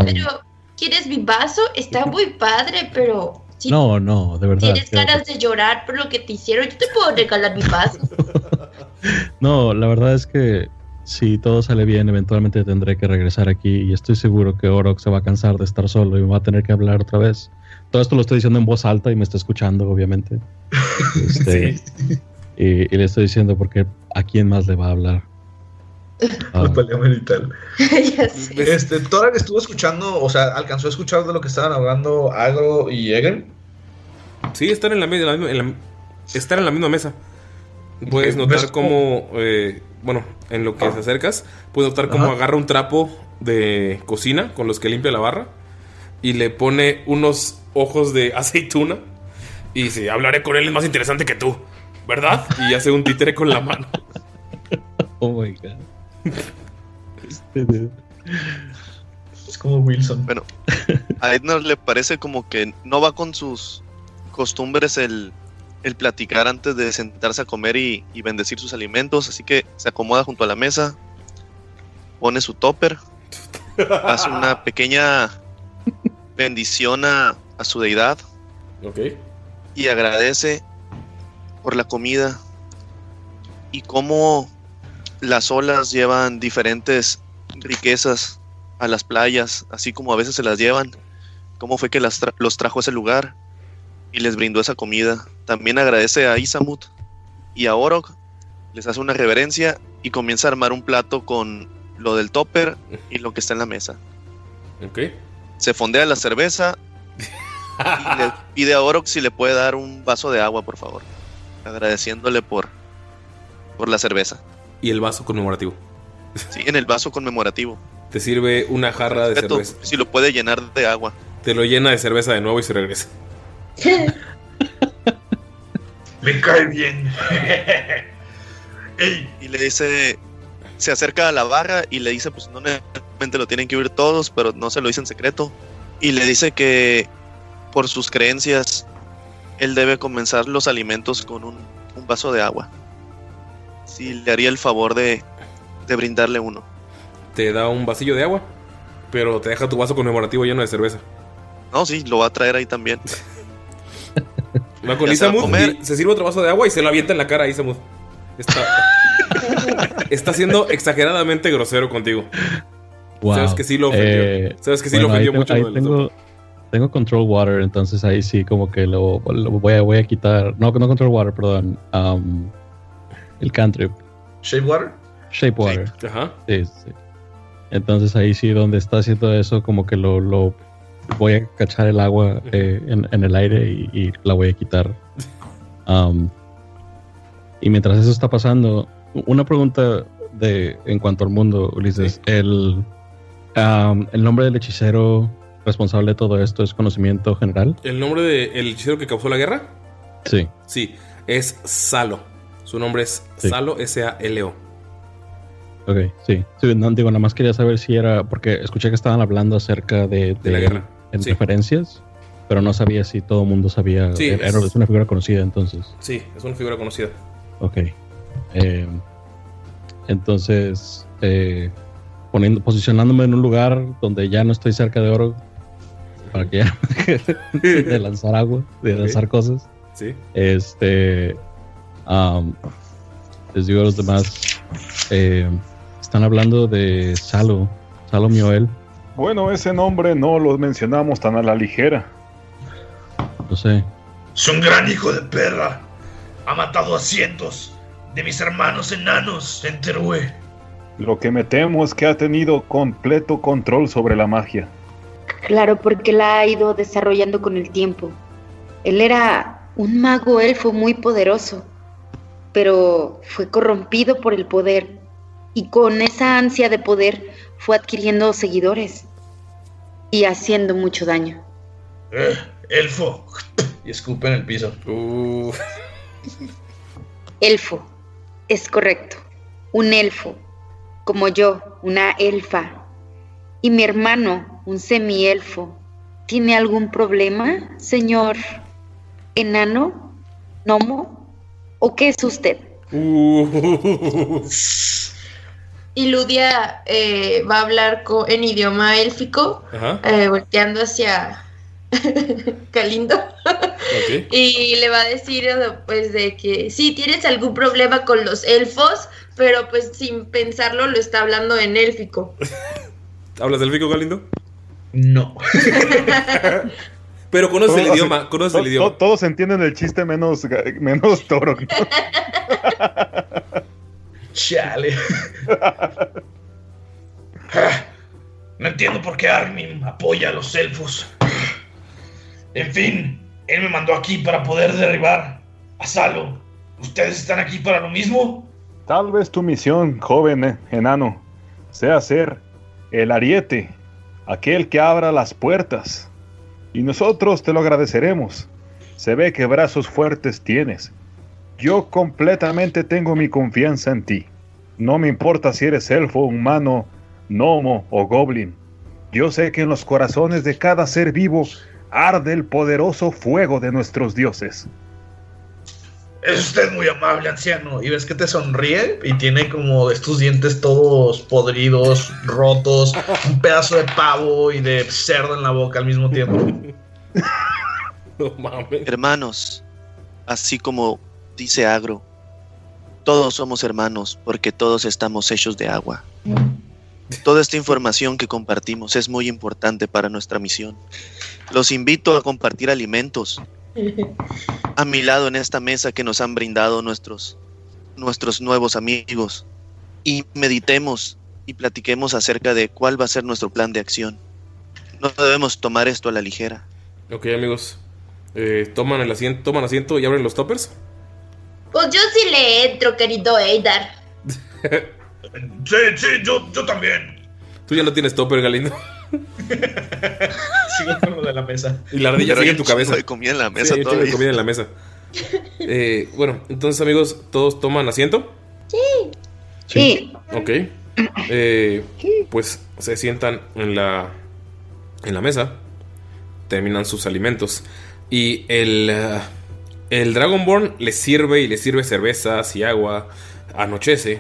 [SPEAKER 4] Pero, ¿quieres mi vaso? Está muy padre, pero si
[SPEAKER 7] no, no, de verdad.
[SPEAKER 4] tienes ganas de llorar por lo que te hicieron, yo te puedo regalar mi vaso.
[SPEAKER 7] No, la verdad es que si todo sale bien, eventualmente tendré que regresar aquí y estoy seguro que Orok se va a cansar de estar solo y me va a tener que hablar otra vez. Todo esto lo estoy diciendo en voz alta y me está escuchando, obviamente. Este, y, y le estoy diciendo porque a quién más le va a hablar. Ah,
[SPEAKER 4] sé.
[SPEAKER 2] Este, Torag estuvo escuchando, o sea, alcanzó a escuchar de lo que estaban hablando Agro y Egen.
[SPEAKER 1] Sí, están en la, en la misma- en la- están en la misma mesa. Puedes
[SPEAKER 2] Ok,
[SPEAKER 1] notar
[SPEAKER 2] ¿ves
[SPEAKER 1] cómo, eh, bueno, en lo que te acercas, puedes notar cómo
[SPEAKER 2] Ajá.
[SPEAKER 1] agarra un trapo de cocina con los que limpia la barra y le pone unos ojos de aceituna y dice, hablaré con él, es más interesante que tú, ¿verdad? Y hace un títere con la mano.
[SPEAKER 7] oh my god. Este.
[SPEAKER 2] Es como Wilson.
[SPEAKER 5] Bueno, a Edna le parece como que no va con sus costumbres el, el platicar antes de sentarse a comer y, y bendecir sus alimentos, así que se acomoda junto a la mesa, pone su topper, hace una pequeña bendiciona a su deidad
[SPEAKER 1] Ok.
[SPEAKER 5] y agradece por la comida y cómo las olas llevan diferentes riquezas a las playas, así como a veces se las llevan, cómo fue que las tra- los trajo a ese lugar y les brindó esa comida. También agradece a Isamut y a Orok, les hace una reverencia y comienza a armar un plato con lo del topper y lo que está en la mesa.
[SPEAKER 1] Ok.
[SPEAKER 5] Se fondea la cerveza y le pide a Orok si le puede dar un vaso de agua, por favor. Agradeciéndole por, por la cerveza.
[SPEAKER 1] Y el vaso conmemorativo.
[SPEAKER 5] Sí, en el vaso conmemorativo.
[SPEAKER 1] Te sirve una jarra de
[SPEAKER 5] Respeto,
[SPEAKER 1] cerveza.
[SPEAKER 5] Si lo puede llenar de agua.
[SPEAKER 1] Te lo llena de cerveza de nuevo y se regresa.
[SPEAKER 2] Me cae bien.
[SPEAKER 5] Y le dice, se acerca a la barra y le dice, pues no necesariamente lo tienen que oír todos, pero no se lo dice en secreto. Y le dice que por sus creencias, él debe comenzar los alimentos con un, un vaso de agua. Si le haría el favor de, de brindarle uno.
[SPEAKER 1] Te da un vasillo de agua, pero te deja tu vaso conmemorativo lleno de cerveza.
[SPEAKER 5] No, sí, lo va a traer ahí también.
[SPEAKER 1] Va con
[SPEAKER 5] se
[SPEAKER 1] Isamud sirve otro vaso de agua y se lo avienta en la cara a Isamud. Está, está siendo exageradamente grosero contigo.
[SPEAKER 7] Wow.
[SPEAKER 1] Sabes que sí lo ofendió.
[SPEAKER 7] Eh,
[SPEAKER 1] Sabes que sí lo
[SPEAKER 7] bueno,
[SPEAKER 1] ofendió mucho.
[SPEAKER 7] ahí tengo, tengo control water, entonces ahí sí como que lo, lo voy, a, voy a quitar. No, no control water, perdón. um, el cantrip.
[SPEAKER 2] ¿Shape water?
[SPEAKER 7] Shape water.
[SPEAKER 1] Ajá.
[SPEAKER 7] Sí, sí. Entonces ahí sí, donde está haciendo eso, como que lo, lo voy a cachar el agua eh, en, en el aire y, y la voy a quitar. Um, y mientras eso está pasando, una pregunta de en cuanto al mundo, Ulises. El, um, el nombre del hechicero responsable de todo esto es conocimiento general.
[SPEAKER 1] ¿El nombre del hechicero que causó la guerra?
[SPEAKER 7] Sí.
[SPEAKER 1] Sí, es Salo. Su nombre es
[SPEAKER 7] Sí.
[SPEAKER 1] Salo S-A-L-O.
[SPEAKER 7] Ok, sí. Sí, no, digo, nada más quería saber si era, porque escuché que estaban hablando acerca de,
[SPEAKER 1] De la guerra,
[SPEAKER 7] en
[SPEAKER 1] sí.
[SPEAKER 7] referencias, pero no sabía si todo el mundo sabía.
[SPEAKER 1] Sí,
[SPEAKER 7] era,
[SPEAKER 1] es-
[SPEAKER 7] es una figura conocida entonces.
[SPEAKER 1] Sí, es una figura conocida.
[SPEAKER 7] Ok. Eh, entonces, eh, poniendo, posicionándome en un lugar donde ya no estoy cerca de oro, para que ya de lanzar agua, de lanzar cosas.
[SPEAKER 1] Sí.
[SPEAKER 7] Este, am, les digo a los demás, eh, están hablando de Salo, Salo Mioel,
[SPEAKER 8] Bueno, ese nombre no lo mencionamos tan a la ligera.
[SPEAKER 7] no sé.
[SPEAKER 2] Es un gran hijo de perra. Ha matado a cientos de mis hermanos enanos en Teruel.
[SPEAKER 8] Lo que me temo es que ha tenido completo control sobre la magia.
[SPEAKER 6] Claro, porque la ha ido desarrollando con el tiempo. Él era un mago elfo muy poderoso, pero fue corrompido por el poder y con esa ansia de poder fue adquiriendo seguidores y haciendo mucho daño.
[SPEAKER 2] Eh, elfo. Y escupe en el piso.
[SPEAKER 1] Uh,
[SPEAKER 6] Elfo, es correcto, un elfo, como yo, una elfa, y mi hermano, un semielfo. ¿Tiene algún problema, señor enano, gnomo? ¿O qué es usted?
[SPEAKER 1] uh,
[SPEAKER 4] Y Ludia eh, va a hablar en idioma élfico, eh, volteando hacia Calindo. Y le va a decir, sea, pues, de que sí, tienes algún problema con los elfos, pero pues sin pensarlo lo está hablando en élfico.
[SPEAKER 1] ¿Hablas del Fico Galindo?
[SPEAKER 2] No.
[SPEAKER 1] Pero conoces el idioma, conoces
[SPEAKER 8] to-
[SPEAKER 1] el idioma.
[SPEAKER 8] to- Todos entienden el chiste menos, menos toro. ¿no?
[SPEAKER 2] Chale. No entiendo por qué Armin apoya a los elfos. En fin, él me mandó aquí para poder derribar a Salo. ¿Ustedes están aquí para lo mismo?
[SPEAKER 8] Tal vez tu misión, joven eh, enano, sea ser el ariete, aquel que abra las puertas. Y nosotros te lo agradeceremos. Se ve que brazos fuertes tienes. Yo completamente tengo mi confianza en ti. No me importa si eres elfo, humano, gnomo o goblin. Yo sé que en los corazones de cada ser vivo arde el poderoso fuego de nuestros dioses.
[SPEAKER 2] Es usted muy amable, anciano. Y ves que te sonríe y tiene como estos dientes todos podridos, rotos, un pedazo de pavo y de cerdo en la boca al mismo tiempo.
[SPEAKER 1] No mames.
[SPEAKER 5] Hermanos, así como dice Agro, todos somos hermanos porque todos estamos hechos de agua. Toda esta información que compartimos es muy importante para nuestra misión. Los invito a compartir alimentos a mi lado en esta mesa que nos han brindado nuestros, nuestros nuevos amigos y meditemos y platiquemos acerca de cuál va a ser nuestro plan de acción. No debemos tomar esto a la ligera.
[SPEAKER 1] Ok, amigos. Eh, toman el asiento, toman asiento y abren los toppers.
[SPEAKER 4] Pues yo sí le entro, querido Eidar.
[SPEAKER 2] Sí, sí, yo, yo también.
[SPEAKER 1] Tú ya no tienes topper, Galindo.
[SPEAKER 2] Sigo con lo de la mesa.
[SPEAKER 1] Y la ardilla
[SPEAKER 5] Pero
[SPEAKER 1] sigue en tu cabeza.
[SPEAKER 5] de comida en la mesa
[SPEAKER 1] Sí, chingo de
[SPEAKER 5] todavía.
[SPEAKER 1] comida en la mesa. Eh, bueno, entonces, amigos, ¿todos toman asiento?
[SPEAKER 4] Sí.
[SPEAKER 6] Sí.
[SPEAKER 1] Ok. Eh, pues se sientan en la, en la mesa. Terminan sus alimentos. Y el, eh, el Dragonborn les sirve y les sirve cervezas y agua. Anochece.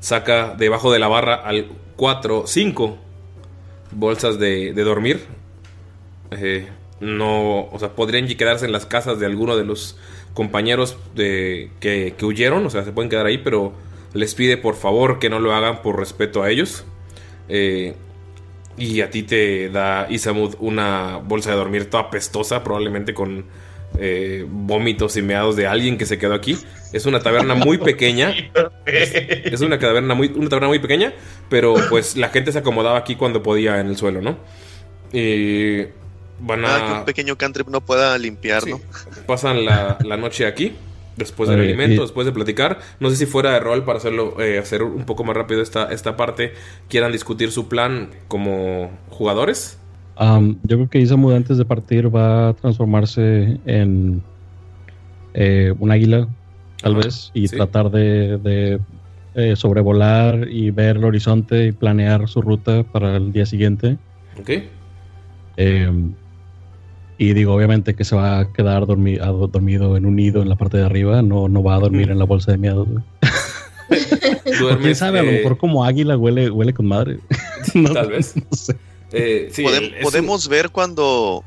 [SPEAKER 1] Saca debajo de la barra al 4, 5 bolsas de, de dormir. Eh, no, o sea, podrían quedarse en las casas de alguno de los compañeros de, que, que huyeron. O sea, se pueden quedar ahí, pero les pide por favor que no lo hagan por respeto a ellos. Eh, y a ti te da Isamud una bolsa de dormir toda pestosa, probablemente con eh, vómitos y meados de alguien que se quedó aquí. Es una taberna muy pequeña. Es, es una taberna muy, una taberna muy pequeña, pero pues la gente se acomodaba aquí cuando podía en el suelo, ¿no? Y van
[SPEAKER 5] Nada que
[SPEAKER 1] a
[SPEAKER 5] un pequeño cantrip no pueda limpiar, ¿no?
[SPEAKER 1] pasan la, la noche aquí, después del
[SPEAKER 7] Oye,
[SPEAKER 1] alimento,
[SPEAKER 7] y-
[SPEAKER 1] después de platicar. No sé si fuera de rol para hacerlo, eh, hacer un poco más rápido esta, esta parte, quieran discutir su plan como jugadores.
[SPEAKER 7] Am, yo creo que Isamud antes de partir va a transformarse en eh, un águila, tal
[SPEAKER 1] Ajá,
[SPEAKER 7] vez, y
[SPEAKER 1] sí.
[SPEAKER 7] tratar de, de, eh, sobrevolar y ver el horizonte y planear su ruta para el día siguiente.
[SPEAKER 1] ¿Ok?
[SPEAKER 7] Em, y digo, obviamente que se va a quedar dormi- dormido en un nido en la parte de arriba, no, no va a dormir en la bolsa de miedo. ¿Quién sabe? A lo
[SPEAKER 1] eh,
[SPEAKER 7] mejor como águila huele, huele con madre. No,
[SPEAKER 1] Tal vez.
[SPEAKER 7] no sé.
[SPEAKER 1] Eh, sí,
[SPEAKER 5] Podem-
[SPEAKER 1] el- es un-
[SPEAKER 5] podemos ver cuando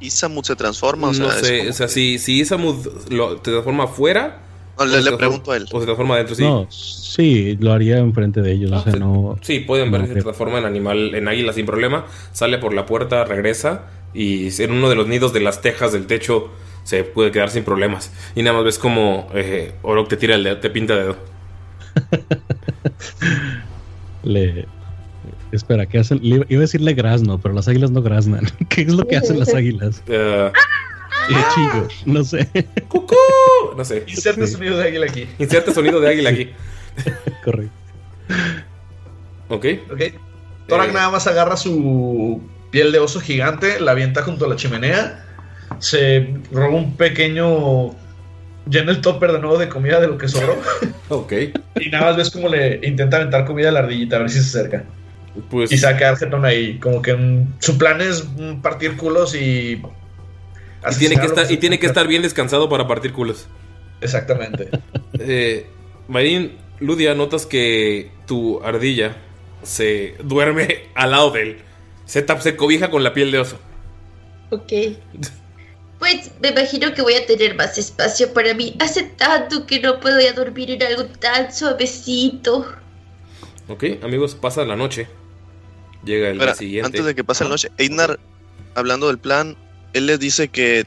[SPEAKER 5] Isamut se transforma. O sea,
[SPEAKER 1] no
[SPEAKER 5] es
[SPEAKER 1] sé,
[SPEAKER 5] como
[SPEAKER 1] o sea,
[SPEAKER 5] que-
[SPEAKER 1] si, si Isamud lo, te transforma afuera.
[SPEAKER 5] No, le, pregunto a él.
[SPEAKER 1] O se transforma adentro, sí.
[SPEAKER 7] No, sí, lo haría enfrente de ellos.
[SPEAKER 1] Ah,
[SPEAKER 7] o sea,
[SPEAKER 1] sí.
[SPEAKER 7] no.
[SPEAKER 1] Sí, pueden ver
[SPEAKER 7] no,
[SPEAKER 1] que se transforma en animal, en águila sin problema. Sale por la puerta, regresa y en uno de los nidos de las tejas del techo se puede quedar sin problemas. Y nada más ves como eh, Orok te tira el dedo, te pinta dedo.
[SPEAKER 7] Le. Espera, ¿qué hacen? Le- iba a decirle grazno, pero las águilas no graznan. ¿Qué es lo que hacen las águilas?
[SPEAKER 1] Eh,
[SPEAKER 7] Y chillo, no sé.
[SPEAKER 1] ¡Cucú! No sé.
[SPEAKER 2] Inserta
[SPEAKER 7] Sí.
[SPEAKER 2] sonido de águila aquí.
[SPEAKER 1] Inserta sonido de águila aquí.
[SPEAKER 7] Correcto.
[SPEAKER 1] Ok.
[SPEAKER 2] Ok. Torak
[SPEAKER 1] Eh.
[SPEAKER 2] nada más agarra su piel de oso gigante, la avienta junto a la chimenea, se roba un pequeño. llena el topper de nuevo de comida de lo que sobró.
[SPEAKER 1] Ok.
[SPEAKER 2] y nada más ves como le intenta aventar comida a la ardillita a ver si se acerca.
[SPEAKER 1] Pues.
[SPEAKER 2] Y saca a Argeton ahí. Como que mm, su plan es mm, partir culos y.
[SPEAKER 1] Y tiene, que estar, y tiene que estar bien descansado para partir culos.
[SPEAKER 2] Exactamente.
[SPEAKER 1] Eh, Marín, Ludia, notas que tu ardilla se duerme al lado de él. Se, tap- se cobija con la piel de oso.
[SPEAKER 4] Ok. Pues me imagino que voy a tener más espacio para mí. Hace tanto que no puedo ya dormir en algo tan suavecito.
[SPEAKER 1] Ok, amigos, pasa la noche. Llega el día siguiente.
[SPEAKER 5] antes de que pase la noche, Einar, hablando del plan, él les dice que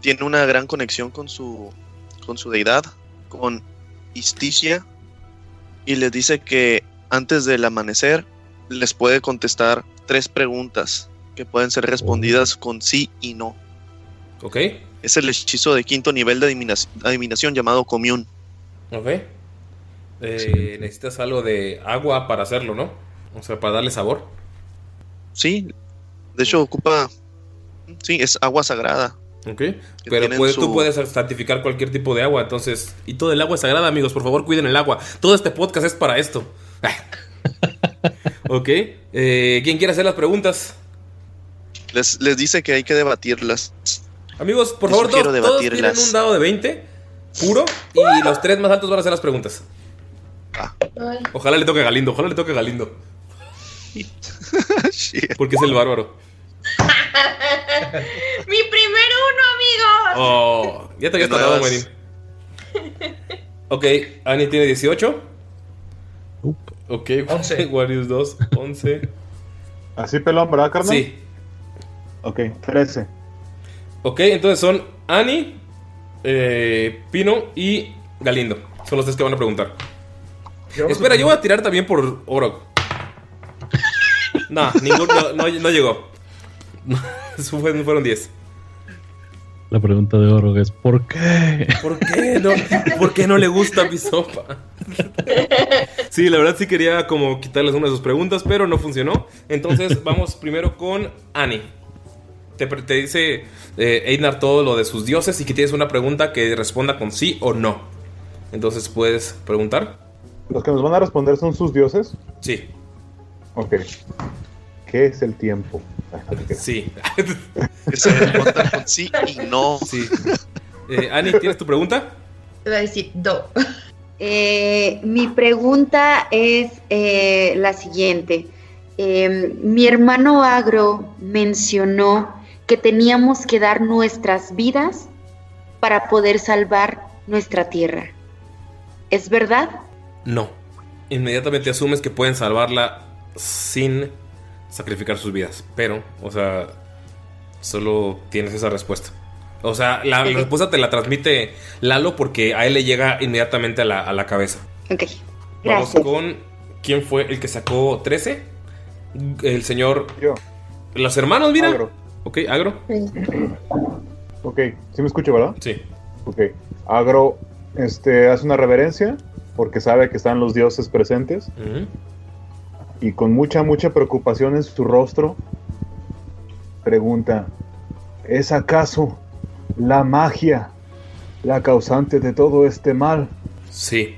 [SPEAKER 5] tiene una gran conexión con su, con su deidad, con Isticia, y les dice que antes del amanecer les puede contestar tres preguntas que pueden ser respondidas con sí y no.
[SPEAKER 1] Ok,
[SPEAKER 5] Es el hechizo de quinto nivel de adivina- adivinación llamado Commune.
[SPEAKER 1] ok. Eh, Necesitas algo de agua para hacerlo, ¿no? O sea, para darle sabor.
[SPEAKER 5] Sí, de hecho ocupa... Sí, es agua sagrada.
[SPEAKER 1] Ok. Pero tú puedes santificar cualquier tipo de agua, entonces. Y todo el agua es sagrada, amigos. Por favor, cuiden el agua. Todo este podcast es para esto. ok. eh, ¿Quién quiere hacer las preguntas?
[SPEAKER 5] Les, les dice que hay que debatirlas.
[SPEAKER 1] Amigos, por
[SPEAKER 5] Yo
[SPEAKER 1] favor, todos, todos tienen un dado de 20 puro y los tres más altos van a hacer las preguntas.
[SPEAKER 4] Ay.
[SPEAKER 1] Ojalá le toque a Galindo, ojalá le toque a Galindo. Porque es el bárbaro.
[SPEAKER 4] Mi primer uno, amigos.
[SPEAKER 1] Oh, ya te habías
[SPEAKER 5] De
[SPEAKER 1] tardado. Wenin. Ok, Annie tiene 18. Ok, 11. Warius 2, 11.
[SPEAKER 3] Así pelón, ¿verdad, carnal?
[SPEAKER 1] Sí.
[SPEAKER 3] Ok, 13.
[SPEAKER 1] Ok, entonces son Annie, eh, Pino y Galindo. Son los tres que van a preguntar. Espera, yo voy a tirar también por Oro. No, ninguno, no, no- no llegó. Fueron 10.
[SPEAKER 7] La pregunta de oro es ¿por qué?
[SPEAKER 1] ¿Por qué no, ¿por qué no le gusta mi sopa? Sí, la verdad sí quería como quitarles una de sus preguntas, pero no funcionó. Entonces vamos primero con Annie. Te, te dice eh, Einar todo lo de sus dioses y que tienes una pregunta que responda con sí o no. Entonces puedes preguntar.
[SPEAKER 3] Los que nos van a responder son sus dioses.
[SPEAKER 1] Sí.
[SPEAKER 3] Ok. ¿Qué es el tiempo? Creas.
[SPEAKER 1] Sí.
[SPEAKER 5] Responda con sí y no.
[SPEAKER 1] Sí. Eh, Annie, ¿tienes tu pregunta?
[SPEAKER 4] Te voy a decir do.
[SPEAKER 6] Eh, mi pregunta es eh, la siguiente. Eh, mi hermano Agro mencionó que teníamos que dar nuestras vidas para poder salvar nuestra tierra. ¿Es verdad?
[SPEAKER 1] No. Inmediatamente asumes que pueden salvarla sin sacrificar sus vidas. Pero, o sea, solo tienes esa respuesta. O sea, la, la respuesta te la transmite Lalo porque a él le llega inmediatamente a la, a la cabeza.
[SPEAKER 6] Ok.
[SPEAKER 1] Vamos
[SPEAKER 6] Gracias.
[SPEAKER 1] con. ¿Quién fue el que sacó 13? El señor.
[SPEAKER 3] Yo.
[SPEAKER 1] Los hermanos, mira.
[SPEAKER 3] Agro.
[SPEAKER 1] Ok, agro.
[SPEAKER 3] Ok, ¿sí me escucho, verdad?
[SPEAKER 1] Sí.
[SPEAKER 3] Ok. Agro este, hace una reverencia porque sabe que están los dioses presentes
[SPEAKER 1] Ujú.
[SPEAKER 3] Y con mucha, mucha preocupación en su rostro pregunta, ¿es acaso la magia la causante de todo este mal?
[SPEAKER 1] Sí.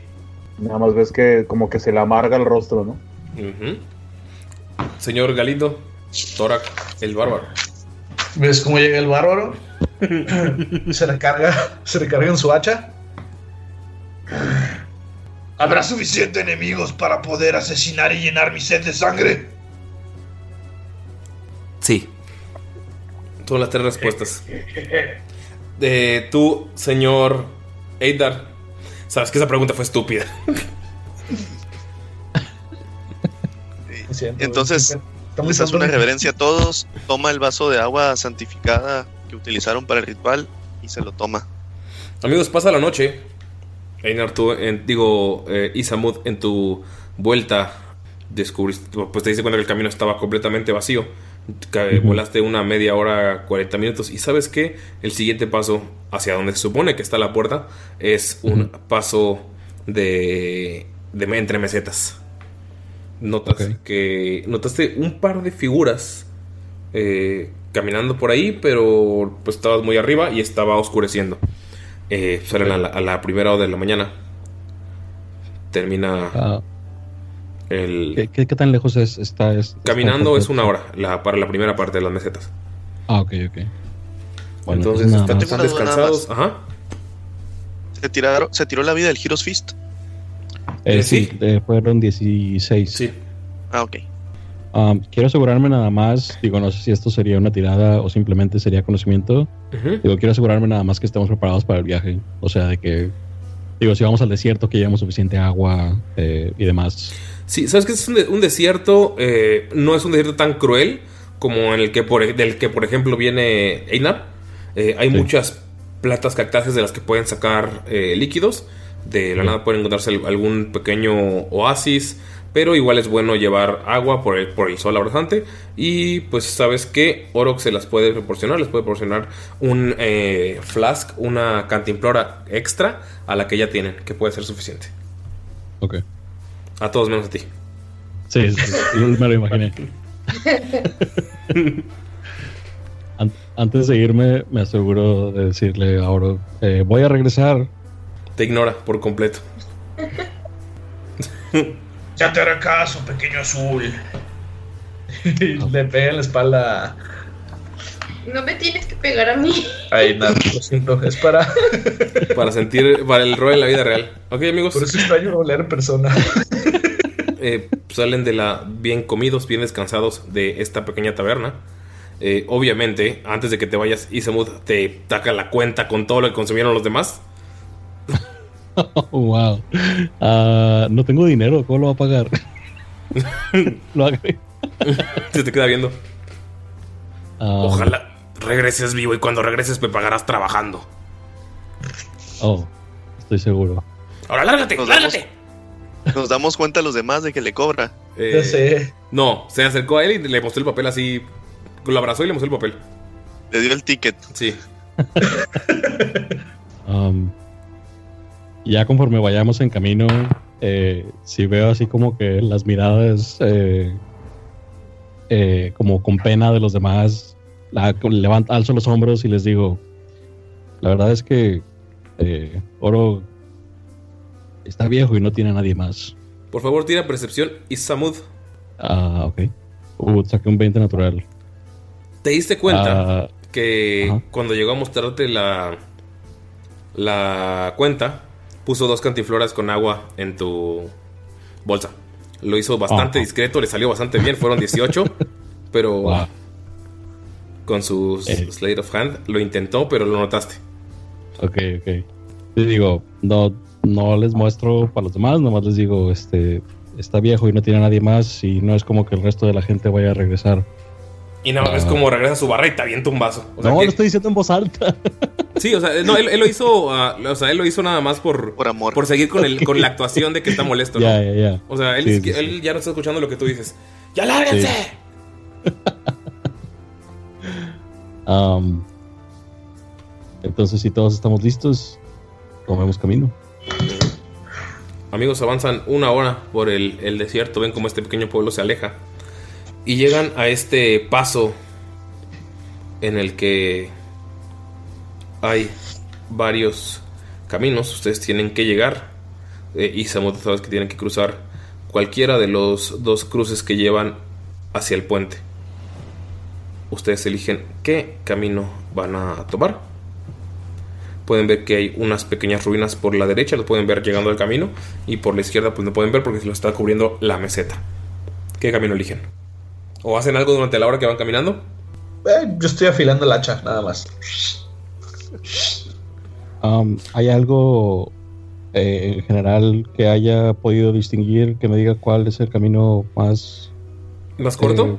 [SPEAKER 3] Nada más ves que como que se le amarga el rostro, ¿no?
[SPEAKER 1] Señor Galindo. Torak, el bárbaro.
[SPEAKER 2] ¿Ves cómo llega el bárbaro? se recarga, se recarga en su hacha. ¿Habrá suficiente enemigos para poder asesinar y llenar mi sed de sangre?
[SPEAKER 1] Sí. Son las tres respuestas. Eh, tú, señor Eidar, sabes que esa pregunta fue estúpida.
[SPEAKER 5] Entonces, les hace una reverencia a todos, toma el vaso de agua santificada que utilizaron para el ritual y se lo toma.
[SPEAKER 1] Amigos, pasa la noche. Einar, tú, en- digo, eh, Isamud, en tu vuelta, descubriste, pues te diste cuenta que el camino estaba completamente vacío. Ca- Volaste una media hora, 40 minutos. Y sabes que el siguiente paso hacia donde se supone que está la puerta es un paso de, de entre mesetas. Notas que notaste un par de figuras eh, caminando por ahí, pero pues estabas muy arriba y estaba oscureciendo. Eh, salen a la, a la primera hora de la mañana. Termina
[SPEAKER 7] Ah,
[SPEAKER 1] el.
[SPEAKER 7] ¿qué, qué, qué tan lejos es, está? Es,
[SPEAKER 1] Caminando
[SPEAKER 7] está-
[SPEAKER 1] es una hora la, para la primera parte de las mesetas.
[SPEAKER 7] Ah, ok, ok. Bueno,
[SPEAKER 1] Entonces
[SPEAKER 7] nada
[SPEAKER 1] están, descansados. Ajá.
[SPEAKER 5] Se, tiraron, se tiró la vida del Heroes Fist.
[SPEAKER 7] Eh, sí, eh, fueron 16.
[SPEAKER 1] Sí.
[SPEAKER 5] Ah, ok.
[SPEAKER 7] Um, quiero asegurarme nada más, digo, no sé si esto sería una tirada o simplemente sería conocimiento. Digo, quiero asegurarme nada más que estemos preparados para el viaje. O sea, de que, digo, si vamos al desierto, que llevamos suficiente agua eh, y demás.
[SPEAKER 1] Sí, sabes que es un, de- un desierto, eh, no es un desierto tan cruel como en el que por, del que por ejemplo viene Einar. Eh, hay muchas plantas cactáceas de las que pueden sacar eh, líquidos. De la nada pueden encontrarse al- algún pequeño oasis, pero igual es bueno llevar agua por el, por el sol abrazante. Y pues sabes que Orox se las puede proporcionar, les puede proporcionar un eh, flask, una cantimplora extra a la que ya tienen, que puede ser suficiente.
[SPEAKER 7] Ok.
[SPEAKER 1] A todos menos a ti.
[SPEAKER 7] Sí, sí, sí, me lo imaginé. An- antes de irme, me aseguro de decirle a Oro, eh, voy a regresar.
[SPEAKER 1] Te ignora por completo.
[SPEAKER 2] Ya te hará caso, pequeño azul. Y le pega en la espalda
[SPEAKER 4] No me tienes que pegar a mí.
[SPEAKER 2] Ay, nada, lo siento. Es para.
[SPEAKER 1] Para sentir, para el rol en la vida real. Ok, amigos.
[SPEAKER 2] Por eso extraño rolear en persona.
[SPEAKER 1] eh, salen de la bien comidos, bien descansados de esta pequeña taberna. Eh, obviamente, antes de que te vayas, Isamud te taca la cuenta con todo lo que consumieron los demás.
[SPEAKER 7] wow. Ah, no tengo dinero, ¿cómo lo va a pagar? lo agrego.
[SPEAKER 1] Se te queda viendo.
[SPEAKER 7] Ah,
[SPEAKER 1] Ojalá regreses vivo y cuando regreses me pagarás trabajando.
[SPEAKER 7] Oh, estoy seguro.
[SPEAKER 1] Ahora lárgate,
[SPEAKER 5] Nos
[SPEAKER 1] lárgate.
[SPEAKER 5] Nos damos cuenta los demás de que le cobra.
[SPEAKER 1] Eh,
[SPEAKER 2] Ya sé.
[SPEAKER 1] No, se acercó a él y le mostró el papel así. Lo abrazó y le mostró el papel.
[SPEAKER 5] Le dio el ticket.
[SPEAKER 1] Sí.
[SPEAKER 7] Um, ya conforme vayamos en camino, eh, si veo así como que las miradas eh, eh, como con pena de los demás, la, levanto, alzo los hombros y les digo, la verdad es que Oro está viejo y no tiene a nadie más.
[SPEAKER 1] Por favor, tira percepción y Samud.
[SPEAKER 7] Ah, ok. Uh, saqué un 20 natural.
[SPEAKER 1] ¿Te diste cuenta
[SPEAKER 7] Ah,
[SPEAKER 1] que
[SPEAKER 7] ajá.
[SPEAKER 1] cuando llegó a mostrarte la, la cuenta, puso dos cantifloras con agua en tu bolsa? Lo hizo bastante
[SPEAKER 7] Ajá.
[SPEAKER 1] discreto, le salió bastante bien, fueron 18, pero
[SPEAKER 7] Wow.
[SPEAKER 1] con su
[SPEAKER 7] Eh.
[SPEAKER 1] Slate of Hand lo intentó, pero lo notaste.
[SPEAKER 7] Ok, ok. Les digo, no, no les muestro para los demás, nomás les digo, este, está viejo y no tiene a nadie más y no es como que el resto de la gente vaya a regresar.
[SPEAKER 1] Y nada, es
[SPEAKER 7] Ah.
[SPEAKER 1] como regresa a su barra y te avienta un vaso. O sea,
[SPEAKER 7] no,
[SPEAKER 1] que-
[SPEAKER 7] lo estoy diciendo en voz alta.
[SPEAKER 1] Sí, o sea, no, él, él lo hizo, ah, o sea, él lo hizo nada más por,
[SPEAKER 5] Por amor.
[SPEAKER 1] por seguir con, el, con la actuación de que está molesto, ¿no?
[SPEAKER 7] ya, ya, ya.
[SPEAKER 1] O sea, él,
[SPEAKER 7] Sí, sí, sí.
[SPEAKER 1] ya no está escuchando lo que tú dices. ¡Ya lárguense!
[SPEAKER 7] Sí. Um, entonces, si todos estamos listos, tomemos camino.
[SPEAKER 1] Amigos, avanzan una hora por el, el desierto, ven cómo este pequeño pueblo se aleja. Y llegan a este paso en el que hay varios caminos. Ustedes tienen que llegar. eh, y Samuel, sabes que tienen que cruzar cualquiera de los dos cruces que llevan hacia el puente. Ustedes eligen qué camino van a tomar. Pueden ver que hay unas pequeñas ruinas por la derecha, lo pueden ver llegando al camino. Y por la izquierda, pues no pueden ver porque se lo está cubriendo la meseta. ¿Qué camino eligen? ¿O hacen algo durante la hora que van caminando?
[SPEAKER 2] Eh, yo estoy afilando el hacha, nada más.
[SPEAKER 7] Um, ¿Hay algo eh, en general que haya podido distinguir que me diga cuál es el camino más,
[SPEAKER 1] ¿Más corto?
[SPEAKER 7] eh,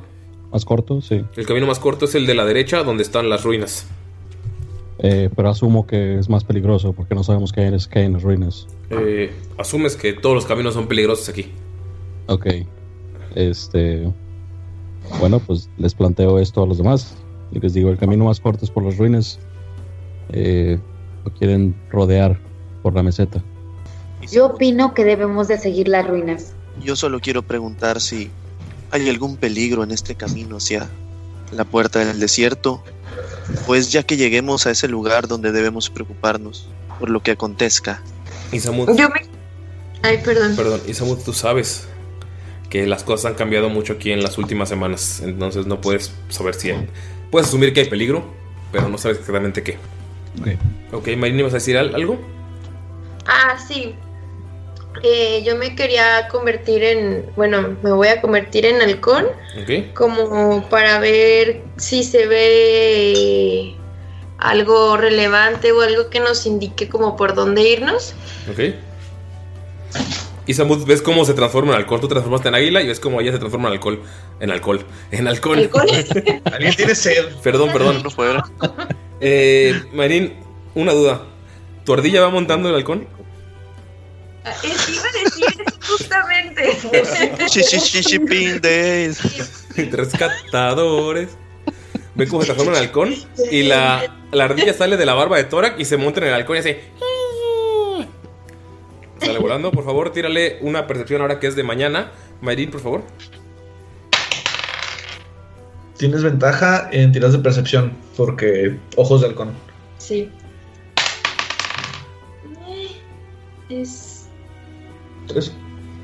[SPEAKER 7] más corto? Sí.
[SPEAKER 1] El camino más corto es el de la derecha, donde están las ruinas.
[SPEAKER 7] Eh, pero asumo que es más peligroso porque no sabemos qué hay, en- qué hay en las ruinas.
[SPEAKER 1] Eh, asumes que todos los caminos son peligrosos aquí.
[SPEAKER 7] Ok. Este. Bueno, pues les planteo esto a los demás. Y les digo, el camino más corto es por las ruinas. Eh, lo quieren rodear por la meseta.
[SPEAKER 6] Yo opino que debemos de seguir las ruinas.
[SPEAKER 5] Yo solo quiero preguntar si hay algún peligro en este camino hacia la puerta del desierto, pues ya que lleguemos a ese lugar donde debemos preocuparnos por lo que acontezca.
[SPEAKER 4] Yo me. Ay, perdón.
[SPEAKER 1] perdón, y Samud, tú sabes que las cosas han cambiado mucho aquí en las últimas semanas. Entonces no puedes saber si hay. Puedes asumir que hay peligro, pero no sabes exactamente qué.
[SPEAKER 7] Ok.
[SPEAKER 1] Ok, Marina, ¿vas a decir al- algo?
[SPEAKER 4] Ah, sí. Eh, yo me quería convertir en. Bueno, me voy a convertir en halcón.
[SPEAKER 1] Ok.
[SPEAKER 4] Como para ver si se ve algo relevante o algo que nos indique como por dónde irnos.
[SPEAKER 1] Ok. Y Samud, ves cómo se transforma en alcohol. Tú te transformaste en águila y ves cómo ella se transforma en alcohol. En alcohol. En alcohol.
[SPEAKER 4] ¿Alcohol?
[SPEAKER 2] Alguien tiene sed.
[SPEAKER 1] Perdón, perdón.
[SPEAKER 5] No fuera.
[SPEAKER 1] Eh, Marín, una duda. ¿Tu ardilla va montando el halcón?
[SPEAKER 4] Es iba a decir justamente.
[SPEAKER 5] Shi- shi- shi- shipping days.
[SPEAKER 1] Rescatadores. Ven cómo se transforma en halcón. Y la, la ardilla sale de la barba de Torak y se monta en el halcón y hace. Sale volando, por favor, tírale una percepción ahora que es de mañana. Mayrin, por favor.
[SPEAKER 2] Tienes ventaja en tiras de percepción, porque ojos de halcón.
[SPEAKER 4] Sí. Es.
[SPEAKER 2] Tres.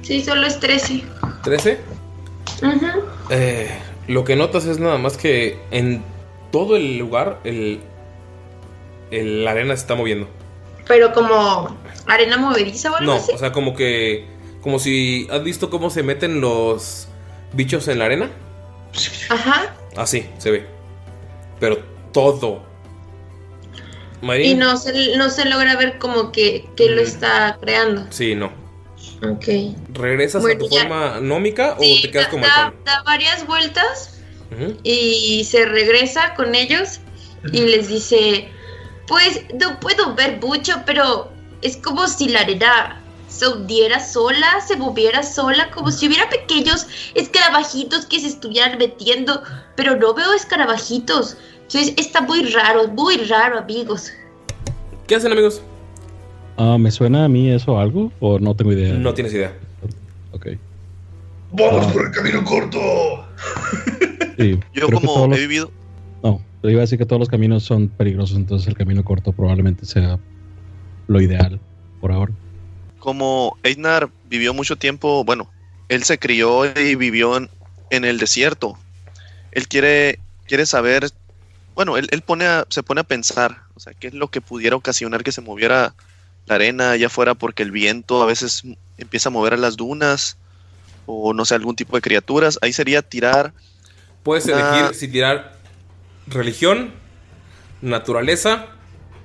[SPEAKER 4] Sí, solo es 13.
[SPEAKER 1] 13.
[SPEAKER 4] Ujú.
[SPEAKER 1] Eh, lo que notas es nada más que en todo el lugar, el, el- la arena se está moviendo.
[SPEAKER 4] Pero como arena movediza o algo
[SPEAKER 1] No,
[SPEAKER 4] así.
[SPEAKER 1] o sea, como que. Como si. ¿Has visto cómo se meten los bichos en la arena?
[SPEAKER 4] Ajá.
[SPEAKER 1] Así se ve. Pero todo.
[SPEAKER 4] Y
[SPEAKER 1] Mayrin.
[SPEAKER 4] no se, no se logra ver como que, que lo
[SPEAKER 1] Mm.
[SPEAKER 4] está creando.
[SPEAKER 1] Sí, no.
[SPEAKER 4] Ok.
[SPEAKER 1] ¿Regresas a
[SPEAKER 4] Bueno,
[SPEAKER 1] tu
[SPEAKER 4] ya.
[SPEAKER 1] forma nómica o te quedas como
[SPEAKER 4] Da, da varias vueltas y se regresa con ellos y les dice, pues no puedo ver mucho, pero es como si la arena se hundiera sola, se moviera sola, como si hubiera pequeños escarabajitos que se estuvieran metiendo, pero no veo escarabajitos. Entonces está muy raro, muy raro, amigos.
[SPEAKER 1] ¿Qué hacen, amigos?
[SPEAKER 7] Ah, ¿Me suena a mí eso algo? ¿O no tengo idea?
[SPEAKER 1] No tienes idea.
[SPEAKER 7] Ok.
[SPEAKER 2] Vamos
[SPEAKER 7] Ah.
[SPEAKER 2] por el camino corto.
[SPEAKER 7] Sí,
[SPEAKER 5] Yo como
[SPEAKER 7] los-
[SPEAKER 5] he vivido,
[SPEAKER 7] No, te iba a decir que todos los caminos son peligrosos, entonces el camino corto probablemente sea lo ideal por ahora.
[SPEAKER 5] como Einar vivió mucho tiempo, bueno, él se crió y vivió en, en el desierto. Él quiere, quiere saber, bueno, él, él pone a- se pone a pensar, o sea, qué es lo que pudiera ocasionar que se moviera la arena allá afuera porque el viento a veces empieza a mover a las dunas o no sé, algún tipo de criaturas. Ahí sería tirar
[SPEAKER 1] Puedes
[SPEAKER 5] una-
[SPEAKER 1] elegir si tirar religión, naturaleza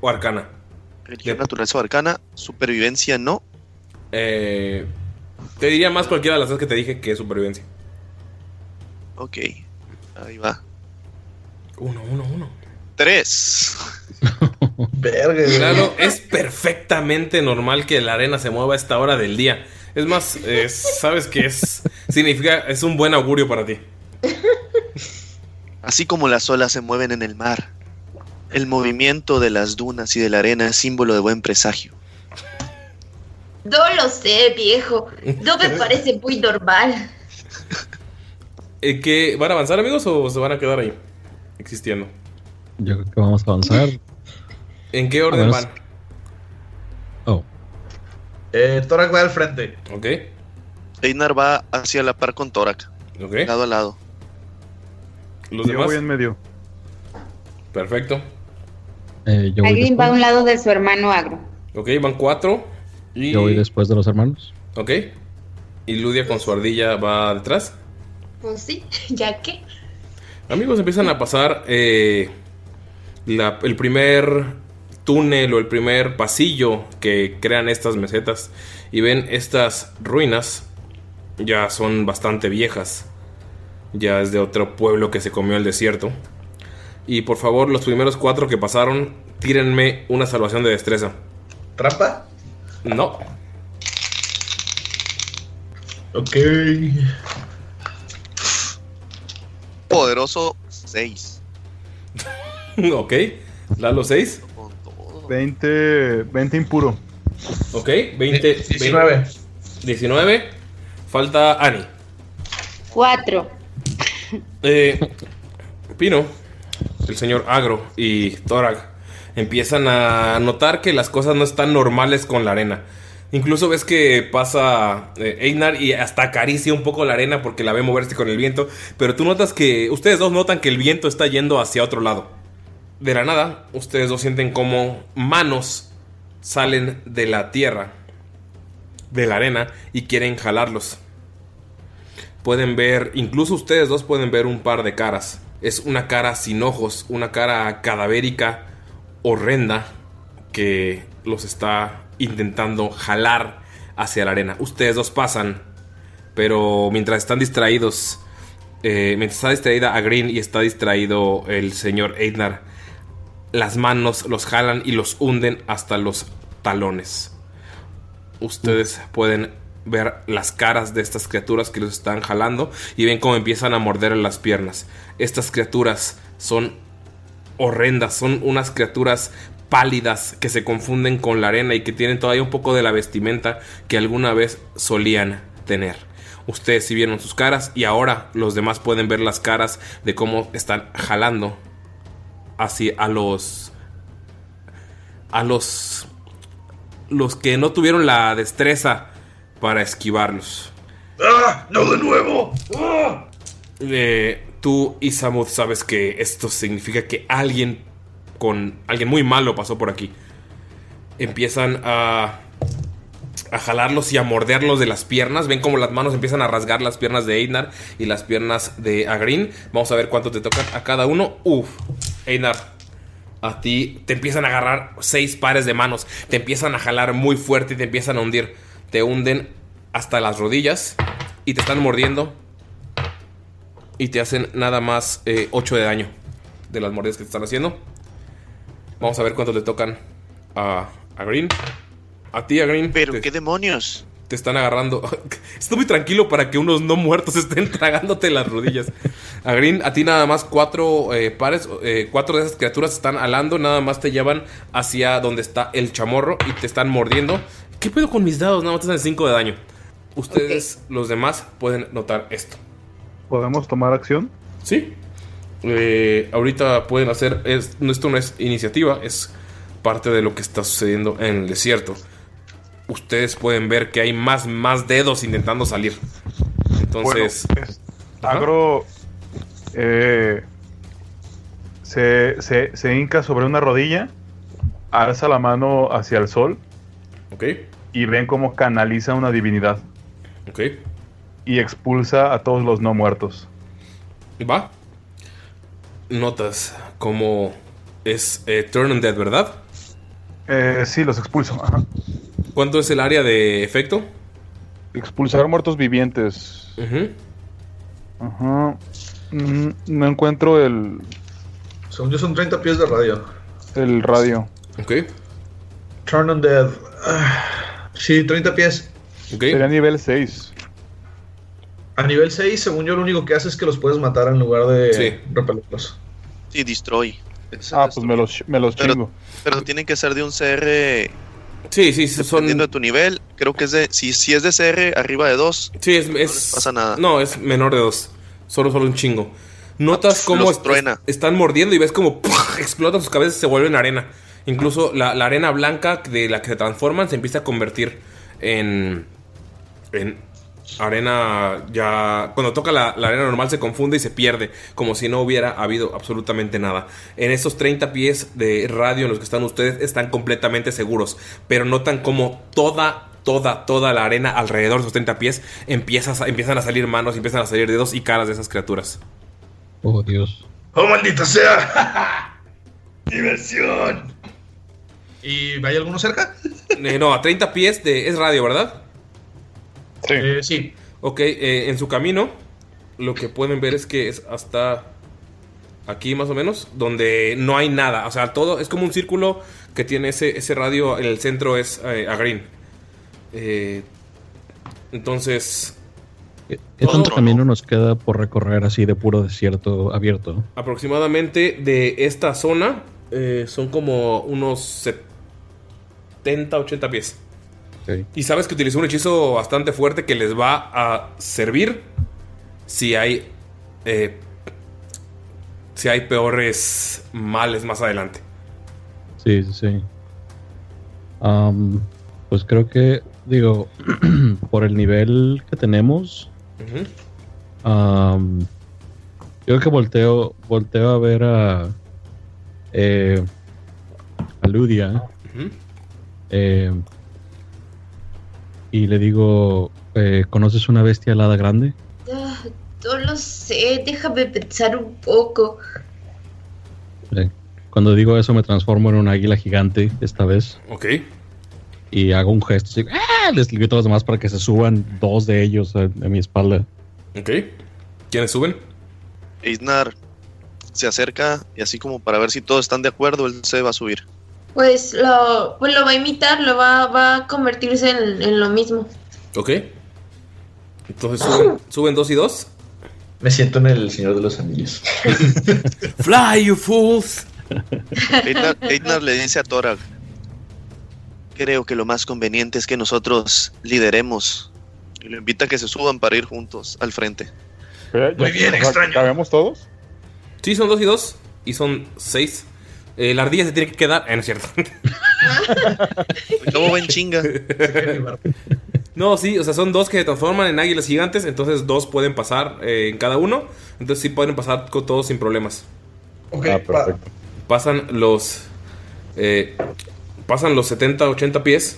[SPEAKER 1] o arcana.
[SPEAKER 5] Religión, naturaleza o arcana, supervivencia no.
[SPEAKER 1] Eh, te diría más cualquiera de las dos que te dije que es supervivencia.
[SPEAKER 5] Ok, ahí va.
[SPEAKER 1] Uno, uno, uno.
[SPEAKER 5] Tres.
[SPEAKER 2] Verga.
[SPEAKER 1] Claro, es perfectamente normal que la arena se mueva a esta hora del día. Es más, eh, sabes que es significa es un buen augurio para ti.
[SPEAKER 5] Así como las olas se mueven en el mar, el movimiento de las dunas y de la arena es símbolo de buen presagio.
[SPEAKER 4] No lo sé, viejo. No me parece muy normal.
[SPEAKER 1] Eh, ¿qué, ¿Van a avanzar, amigos, o se van a quedar ahí existiendo?
[SPEAKER 7] Yo creo que vamos a avanzar.
[SPEAKER 1] ¿En qué orden van?
[SPEAKER 7] Oh,
[SPEAKER 2] Eh, Torak va al frente.
[SPEAKER 1] Ok,
[SPEAKER 5] Einar va hacia la par con Torak,
[SPEAKER 1] ok.
[SPEAKER 5] lado a lado.
[SPEAKER 1] Los
[SPEAKER 3] Yo
[SPEAKER 1] demás.
[SPEAKER 3] voy en medio.
[SPEAKER 1] Perfecto.
[SPEAKER 7] Eh, yo, voy
[SPEAKER 6] Alguien va a un lado de su hermano agro.
[SPEAKER 1] Ok, van cuatro. Y.
[SPEAKER 7] yo voy después de los hermanos.
[SPEAKER 1] Ok. Y Ludia con su ardilla va detrás.
[SPEAKER 4] Pues sí, ya que.
[SPEAKER 1] Amigos, empiezan a pasar eh, la- el primer túnel o el primer pasillo que crean estas mesetas y ven estas ruinas. Ya son bastante viejas. Ya es de otro pueblo que se comió el desierto. Y por favor, los primeros cuatro que pasaron, tírenme una salvación de destreza.
[SPEAKER 2] ¿Trampa?
[SPEAKER 1] No.
[SPEAKER 2] Ok.
[SPEAKER 5] Poderoso 6.
[SPEAKER 1] ok. Lalo 6.
[SPEAKER 3] 20, 20 impuro.
[SPEAKER 1] Ok. 20.
[SPEAKER 2] 19.
[SPEAKER 1] 19. Falta Ani.
[SPEAKER 6] Cuatro.
[SPEAKER 1] Eh, Pino, el señor Agro y Torag empiezan a notar que las cosas no están normales con la arena. Incluso ves que pasa eh, Einar y hasta acaricia un poco la arena porque la ve moverse con el viento. Pero tú notas que, ustedes dos notan que el viento está yendo hacia otro lado. De la nada, ustedes dos sienten como manos salen de la tierra, de la arena, y quieren jalarlos. Pueden ver, incluso ustedes dos pueden ver un par de caras. Es una cara sin ojos, una cara cadavérica, horrenda, que los está intentando jalar hacia la arena. Ustedes dos pasan, pero mientras están distraídos, eh, mientras está distraída a Green y está distraído el señor Eidnar, las manos los jalan y los hunden hasta los talones. Ustedes pueden ver las caras de estas criaturas que los están jalando y ven cómo empiezan a morder las piernas. Estas criaturas son horrendas, son unas criaturas pálidas que se confunden con la arena y que tienen todavía un poco de la vestimenta que alguna vez solían tener. Ustedes sí vieron sus caras y ahora los demás pueden ver las caras de cómo están jalando así a los a los los que no tuvieron la destreza para esquivarlos.
[SPEAKER 2] ¡Ah! ¡No de nuevo! ¡Ah!
[SPEAKER 1] Eh, tú, Isamud, sabes que esto significa que alguien con alguien muy malo pasó por aquí. Empiezan a a jalarlos y a morderlos de las piernas. Ven como las manos empiezan a rasgar las piernas de Einar y las piernas de Agrin. Vamos a ver cuánto te tocan a cada uno. Uf, Einar, a ti te empiezan a agarrar seis pares de manos. Te empiezan a jalar muy fuerte y te empiezan a hundir. Te hunden hasta las rodillas y te están mordiendo. Y te hacen nada más 8 de daño de las mordidas que te están haciendo. Vamos a ver cuánto le tocan a, a Green. A ti, a Green.
[SPEAKER 5] Pero
[SPEAKER 1] te,
[SPEAKER 5] qué demonios.
[SPEAKER 1] te están agarrando. Estoy muy tranquilo para que unos no muertos estén tragándote las rodillas. A Green, a ti nada más cuatro eh, pares, eh, cuatro de esas criaturas están alando, nada más te llevan hacia donde está el chamorro y te están mordiendo. ¿Qué pedo con mis dados? Nada más hacen 5 de daño. Ustedes, los demás, pueden notar esto.
[SPEAKER 3] ¿Podemos tomar acción?
[SPEAKER 1] Sí. Eh, ahorita pueden hacer. Es, no, esto no es iniciativa, es parte de lo que está sucediendo en el desierto. Ustedes pueden ver que hay más, más dedos intentando salir. Entonces.
[SPEAKER 3] Bueno, es- Agro eh, se, se, se hinca sobre una rodilla, alza la mano hacia el sol
[SPEAKER 1] ok,
[SPEAKER 3] y ven cómo canaliza una divinidad
[SPEAKER 1] ok.
[SPEAKER 3] y expulsa a todos los no muertos.
[SPEAKER 1] Va. Notas cómo es eh, Turn Undead, ¿verdad?
[SPEAKER 3] Eh, sí, los expulso. ajá.
[SPEAKER 1] ¿Cuánto es el área de efecto?
[SPEAKER 3] Expulsar muertos vivientes.
[SPEAKER 1] Ujú.
[SPEAKER 3] Ajá. Mm, No encuentro el,
[SPEAKER 2] Según yo son 30 pies de radio.
[SPEAKER 3] el radio.
[SPEAKER 1] Ok,
[SPEAKER 2] Turn on Dead. Sí, 30 pies.
[SPEAKER 1] ok.
[SPEAKER 3] Sería nivel 6.
[SPEAKER 2] A nivel 6, según yo, lo único que hace es que los puedes matar en lugar de
[SPEAKER 1] Sí.
[SPEAKER 2] repelerlos.
[SPEAKER 5] Sí, destroy.
[SPEAKER 3] Ah, pues me los, me los
[SPEAKER 5] Pero-
[SPEAKER 3] chingo.
[SPEAKER 5] Pero tienen que ser de un CR
[SPEAKER 1] Sí, sí, son.
[SPEAKER 5] dependiendo de tu nivel. Creo que es de. Si, si es de CR arriba de 2,
[SPEAKER 1] Sí, es.
[SPEAKER 5] no
[SPEAKER 1] es
[SPEAKER 5] les pasa nada.
[SPEAKER 1] No, es menor de dos. Solo, solo un chingo. Notas
[SPEAKER 5] Ah,
[SPEAKER 1] cómo est-
[SPEAKER 5] truena.
[SPEAKER 1] están mordiendo y ves como explotan sus cabezas y se vuelven arena. Incluso la, la arena blanca de la que se transforman se empieza a convertir en. en arena ya. Cuando toca la, la arena normal se confunde y se pierde. Como si no hubiera habido absolutamente nada. En esos 30 pies de radio en los que están ustedes están completamente seguros. Pero notan como toda toda, toda la arena alrededor de esos 30 pies empieza a- empiezan a salir manos, empiezan a salir dedos y caras de esas criaturas.
[SPEAKER 7] Oh, Dios.
[SPEAKER 2] ¡Oh, maldita sea! ¡Diversión! ¿Y hay alguno cerca?
[SPEAKER 1] Eh, no, a 30 pies de... Es radio, ¿verdad?
[SPEAKER 3] Sí.
[SPEAKER 2] Eh, sí.
[SPEAKER 1] Ok, eh, en su camino lo que pueden ver es que es hasta aquí más o menos, donde no hay nada. O sea, todo es como un círculo que tiene ese, ese radio, en el centro es eh, a green. Eh, entonces,
[SPEAKER 7] ¿Qué, qué tanto camino nos queda por recorrer así de puro desierto abierto?
[SPEAKER 1] aproximadamente de esta zona eh, son como unos 70, 80 pies. Y sabes que utilizó un hechizo bastante fuerte que les va a servir si hay. eh, si hay peores males más adelante.
[SPEAKER 7] Sí, sí, sí. Pues creo que, digo, por el nivel que tenemos, yo creo que volteo, volteo a ver a, eh, a Ludia
[SPEAKER 1] Ujú.
[SPEAKER 7] Eh, y le digo, eh, ¿conoces una bestia alada grande?
[SPEAKER 4] Ah, no lo sé, déjame pensar un poco.
[SPEAKER 7] Eh, cuando digo eso me transformo en un águila gigante esta vez
[SPEAKER 1] Ok.
[SPEAKER 7] y hago un gesto así, ¡ah! les grito a los demás para que se suban dos de ellos a, a mi espalda.
[SPEAKER 1] Ok. ¿Quiénes suben?
[SPEAKER 5] Eisnar se acerca y así como para ver si todos están de acuerdo, él se va a subir.
[SPEAKER 4] Pues lo, pues lo va a imitar, lo va, va a convertirse en, en lo mismo.
[SPEAKER 1] Ok. Entonces suben, suben dos y dos.
[SPEAKER 2] Me siento en el Señor de los Anillos.
[SPEAKER 1] Fly, you fools.
[SPEAKER 5] Eidnar le dice a Torag, creo que lo más conveniente es que nosotros lideremos. Y lo invita a que se suban para ir juntos al frente.
[SPEAKER 2] Muy bien, extraño.
[SPEAKER 3] ¿Cabemos todos?
[SPEAKER 1] Sí, son dos y dos. Y son seis. Eh, la ardilla se tiene que quedar. Eh, no es cierto.
[SPEAKER 5] ¿Cómo va en chinga?
[SPEAKER 1] No, sí, o sea, son dos que se transforman en águilas gigantes, entonces dos pueden pasar eh, en cada uno. Entonces sí pueden pasar con todos sin problemas.
[SPEAKER 2] Ok,
[SPEAKER 7] Ah.
[SPEAKER 1] Pasan los. eh, pasan los 70, 80 pies.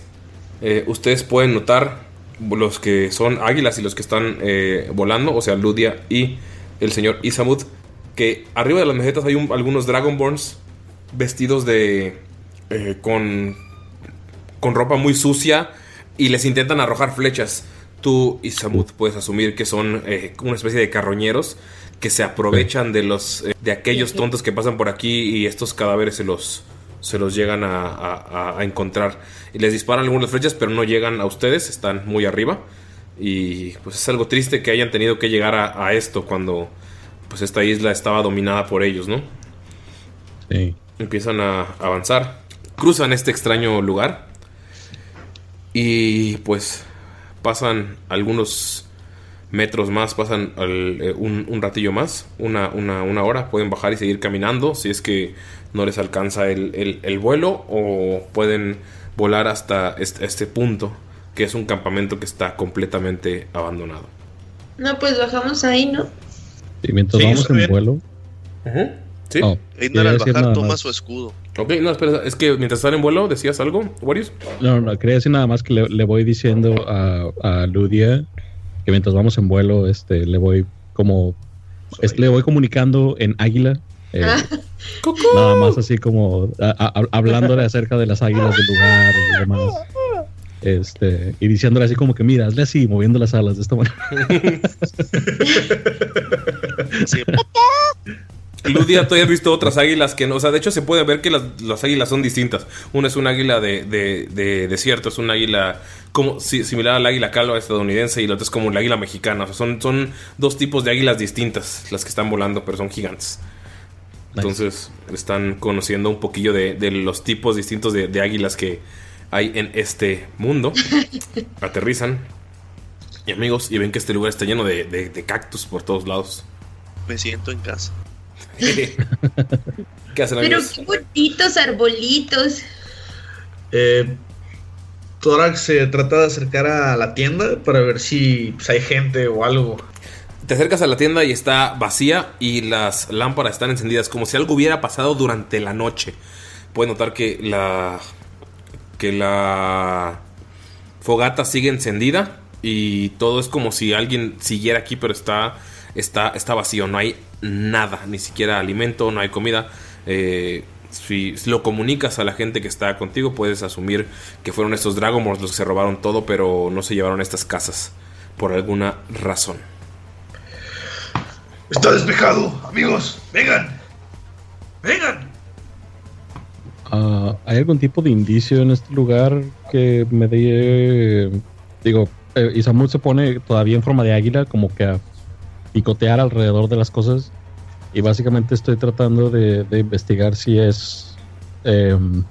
[SPEAKER 1] Eh, ustedes pueden notar los que son águilas y los que están eh, volando, o sea, Ludia y el señor Isamud, que arriba de las mesetas hay un- algunos Dragonborns vestidos de. eh, con. con ropa muy sucia y les intentan arrojar flechas. Tú, Isamud, puedes asumir que son eh, una especie de carroñeros que se aprovechan de los eh, de aquellos tontos que pasan por aquí y estos cadáveres se los se los llegan a, a- a- a encontrar y les disparan algunas flechas pero no llegan a ustedes están muy arriba y pues es algo triste que hayan tenido que llegar a, a esto cuando pues esta isla estaba dominada por ellos no
[SPEAKER 7] Sí.
[SPEAKER 1] Empiezan a avanzar cruzan este extraño lugar y pues pasan algunos metros más, pasan al- eh, un, un ratillo más, una, una, una hora, pueden bajar y seguir caminando si es que no les alcanza el, el- el vuelo o pueden volar hasta este, este punto que es un campamento que está completamente abandonado.
[SPEAKER 4] No, pues bajamos ahí, ¿no?
[SPEAKER 7] Y mientras
[SPEAKER 2] Sí,
[SPEAKER 7] vamos en
[SPEAKER 2] bien.
[SPEAKER 7] vuelo.
[SPEAKER 1] ¿Sí?
[SPEAKER 7] Oh,
[SPEAKER 5] Einar al bajar
[SPEAKER 7] nada
[SPEAKER 5] toma
[SPEAKER 7] más.
[SPEAKER 5] su escudo.
[SPEAKER 1] Ok, no, espera, es que mientras están en vuelo, ¿decías algo, Warriors?
[SPEAKER 7] No, no, quería decir nada más que le, le voy diciendo a, a Ludia que mientras vamos en vuelo, este, le voy como, es- le voy comunicando en águila, eh,
[SPEAKER 4] Ah.
[SPEAKER 7] nada más así como a- a- hablándole acerca de las águilas del lugar y demás. Este, y diciéndole así como que mira, hazle así, moviendo las alas de esta manera.
[SPEAKER 5] Así,
[SPEAKER 1] Ludia, ¿tú has visto otras águilas que no? O sea, de hecho se puede ver que las, las águilas son distintas. Una es un águila de, de- de desierto, es un águila como si- similar al águila calva estadounidense y la otra es como la águila mexicana. O sea, son, son dos tipos de águilas distintas las que están volando, pero son gigantes. Entonces están conociendo un poquillo de, de los tipos distintos de, de águilas que hay en este mundo. Aterrizan. Y amigos, y ven que este lugar está lleno de, de- de cactus por todos lados.
[SPEAKER 5] me siento en casa.
[SPEAKER 1] ¿Qué hacen
[SPEAKER 4] Pero
[SPEAKER 1] amigos?
[SPEAKER 4] qué bonitos arbolitos.
[SPEAKER 2] Eh, Torax se trata de acercar a la tienda para ver si pues, hay gente o algo.
[SPEAKER 1] Te acercas a la tienda y está vacía y las lámparas están encendidas como si algo hubiera pasado durante la noche. Puedes notar que la que la fogata sigue encendida y todo es como si alguien siguiera aquí, pero está está está vacío, no hay nada, ni siquiera alimento, no hay comida. Eh, si lo comunicas a la gente que está contigo, puedes asumir que fueron estos Dragomors los que se robaron todo, pero no se llevaron estas casas por alguna razón.
[SPEAKER 2] Está despejado, amigos. Vengan. Vengan.
[SPEAKER 7] Ah, ¿Hay algún tipo de indicio en este lugar que me dé... Digo, eh, Isamu se pone todavía en forma de águila, como que a picotear alrededor de las cosas. Y básicamente estoy tratando de, de investigar si es... em,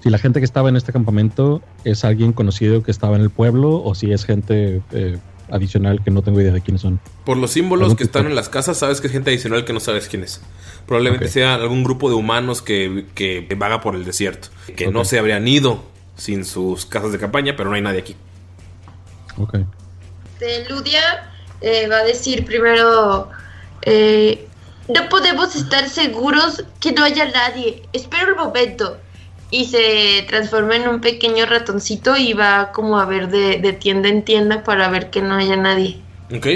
[SPEAKER 7] si la gente que estaba en este campamento es alguien conocido que estaba en el pueblo o si es gente eh, adicional que no tengo idea de quiénes son.
[SPEAKER 1] Por los símbolos que están en las casas, sabes que es gente adicional que no sabes quién es. Probablemente
[SPEAKER 7] Ok.
[SPEAKER 1] sea algún grupo de humanos que, que vaga por el desierto. Que no
[SPEAKER 7] Ok.
[SPEAKER 1] se habrían ido sin sus casas de campaña, pero no hay nadie aquí.
[SPEAKER 7] Ok.
[SPEAKER 4] Ludia eh, va a decir primero, eh, no podemos estar seguros que no haya nadie. Espera un momento. Y se transforma en un pequeño ratoncito y va como a ver de, de tienda en tienda para ver que no haya nadie.
[SPEAKER 1] ¿Ok?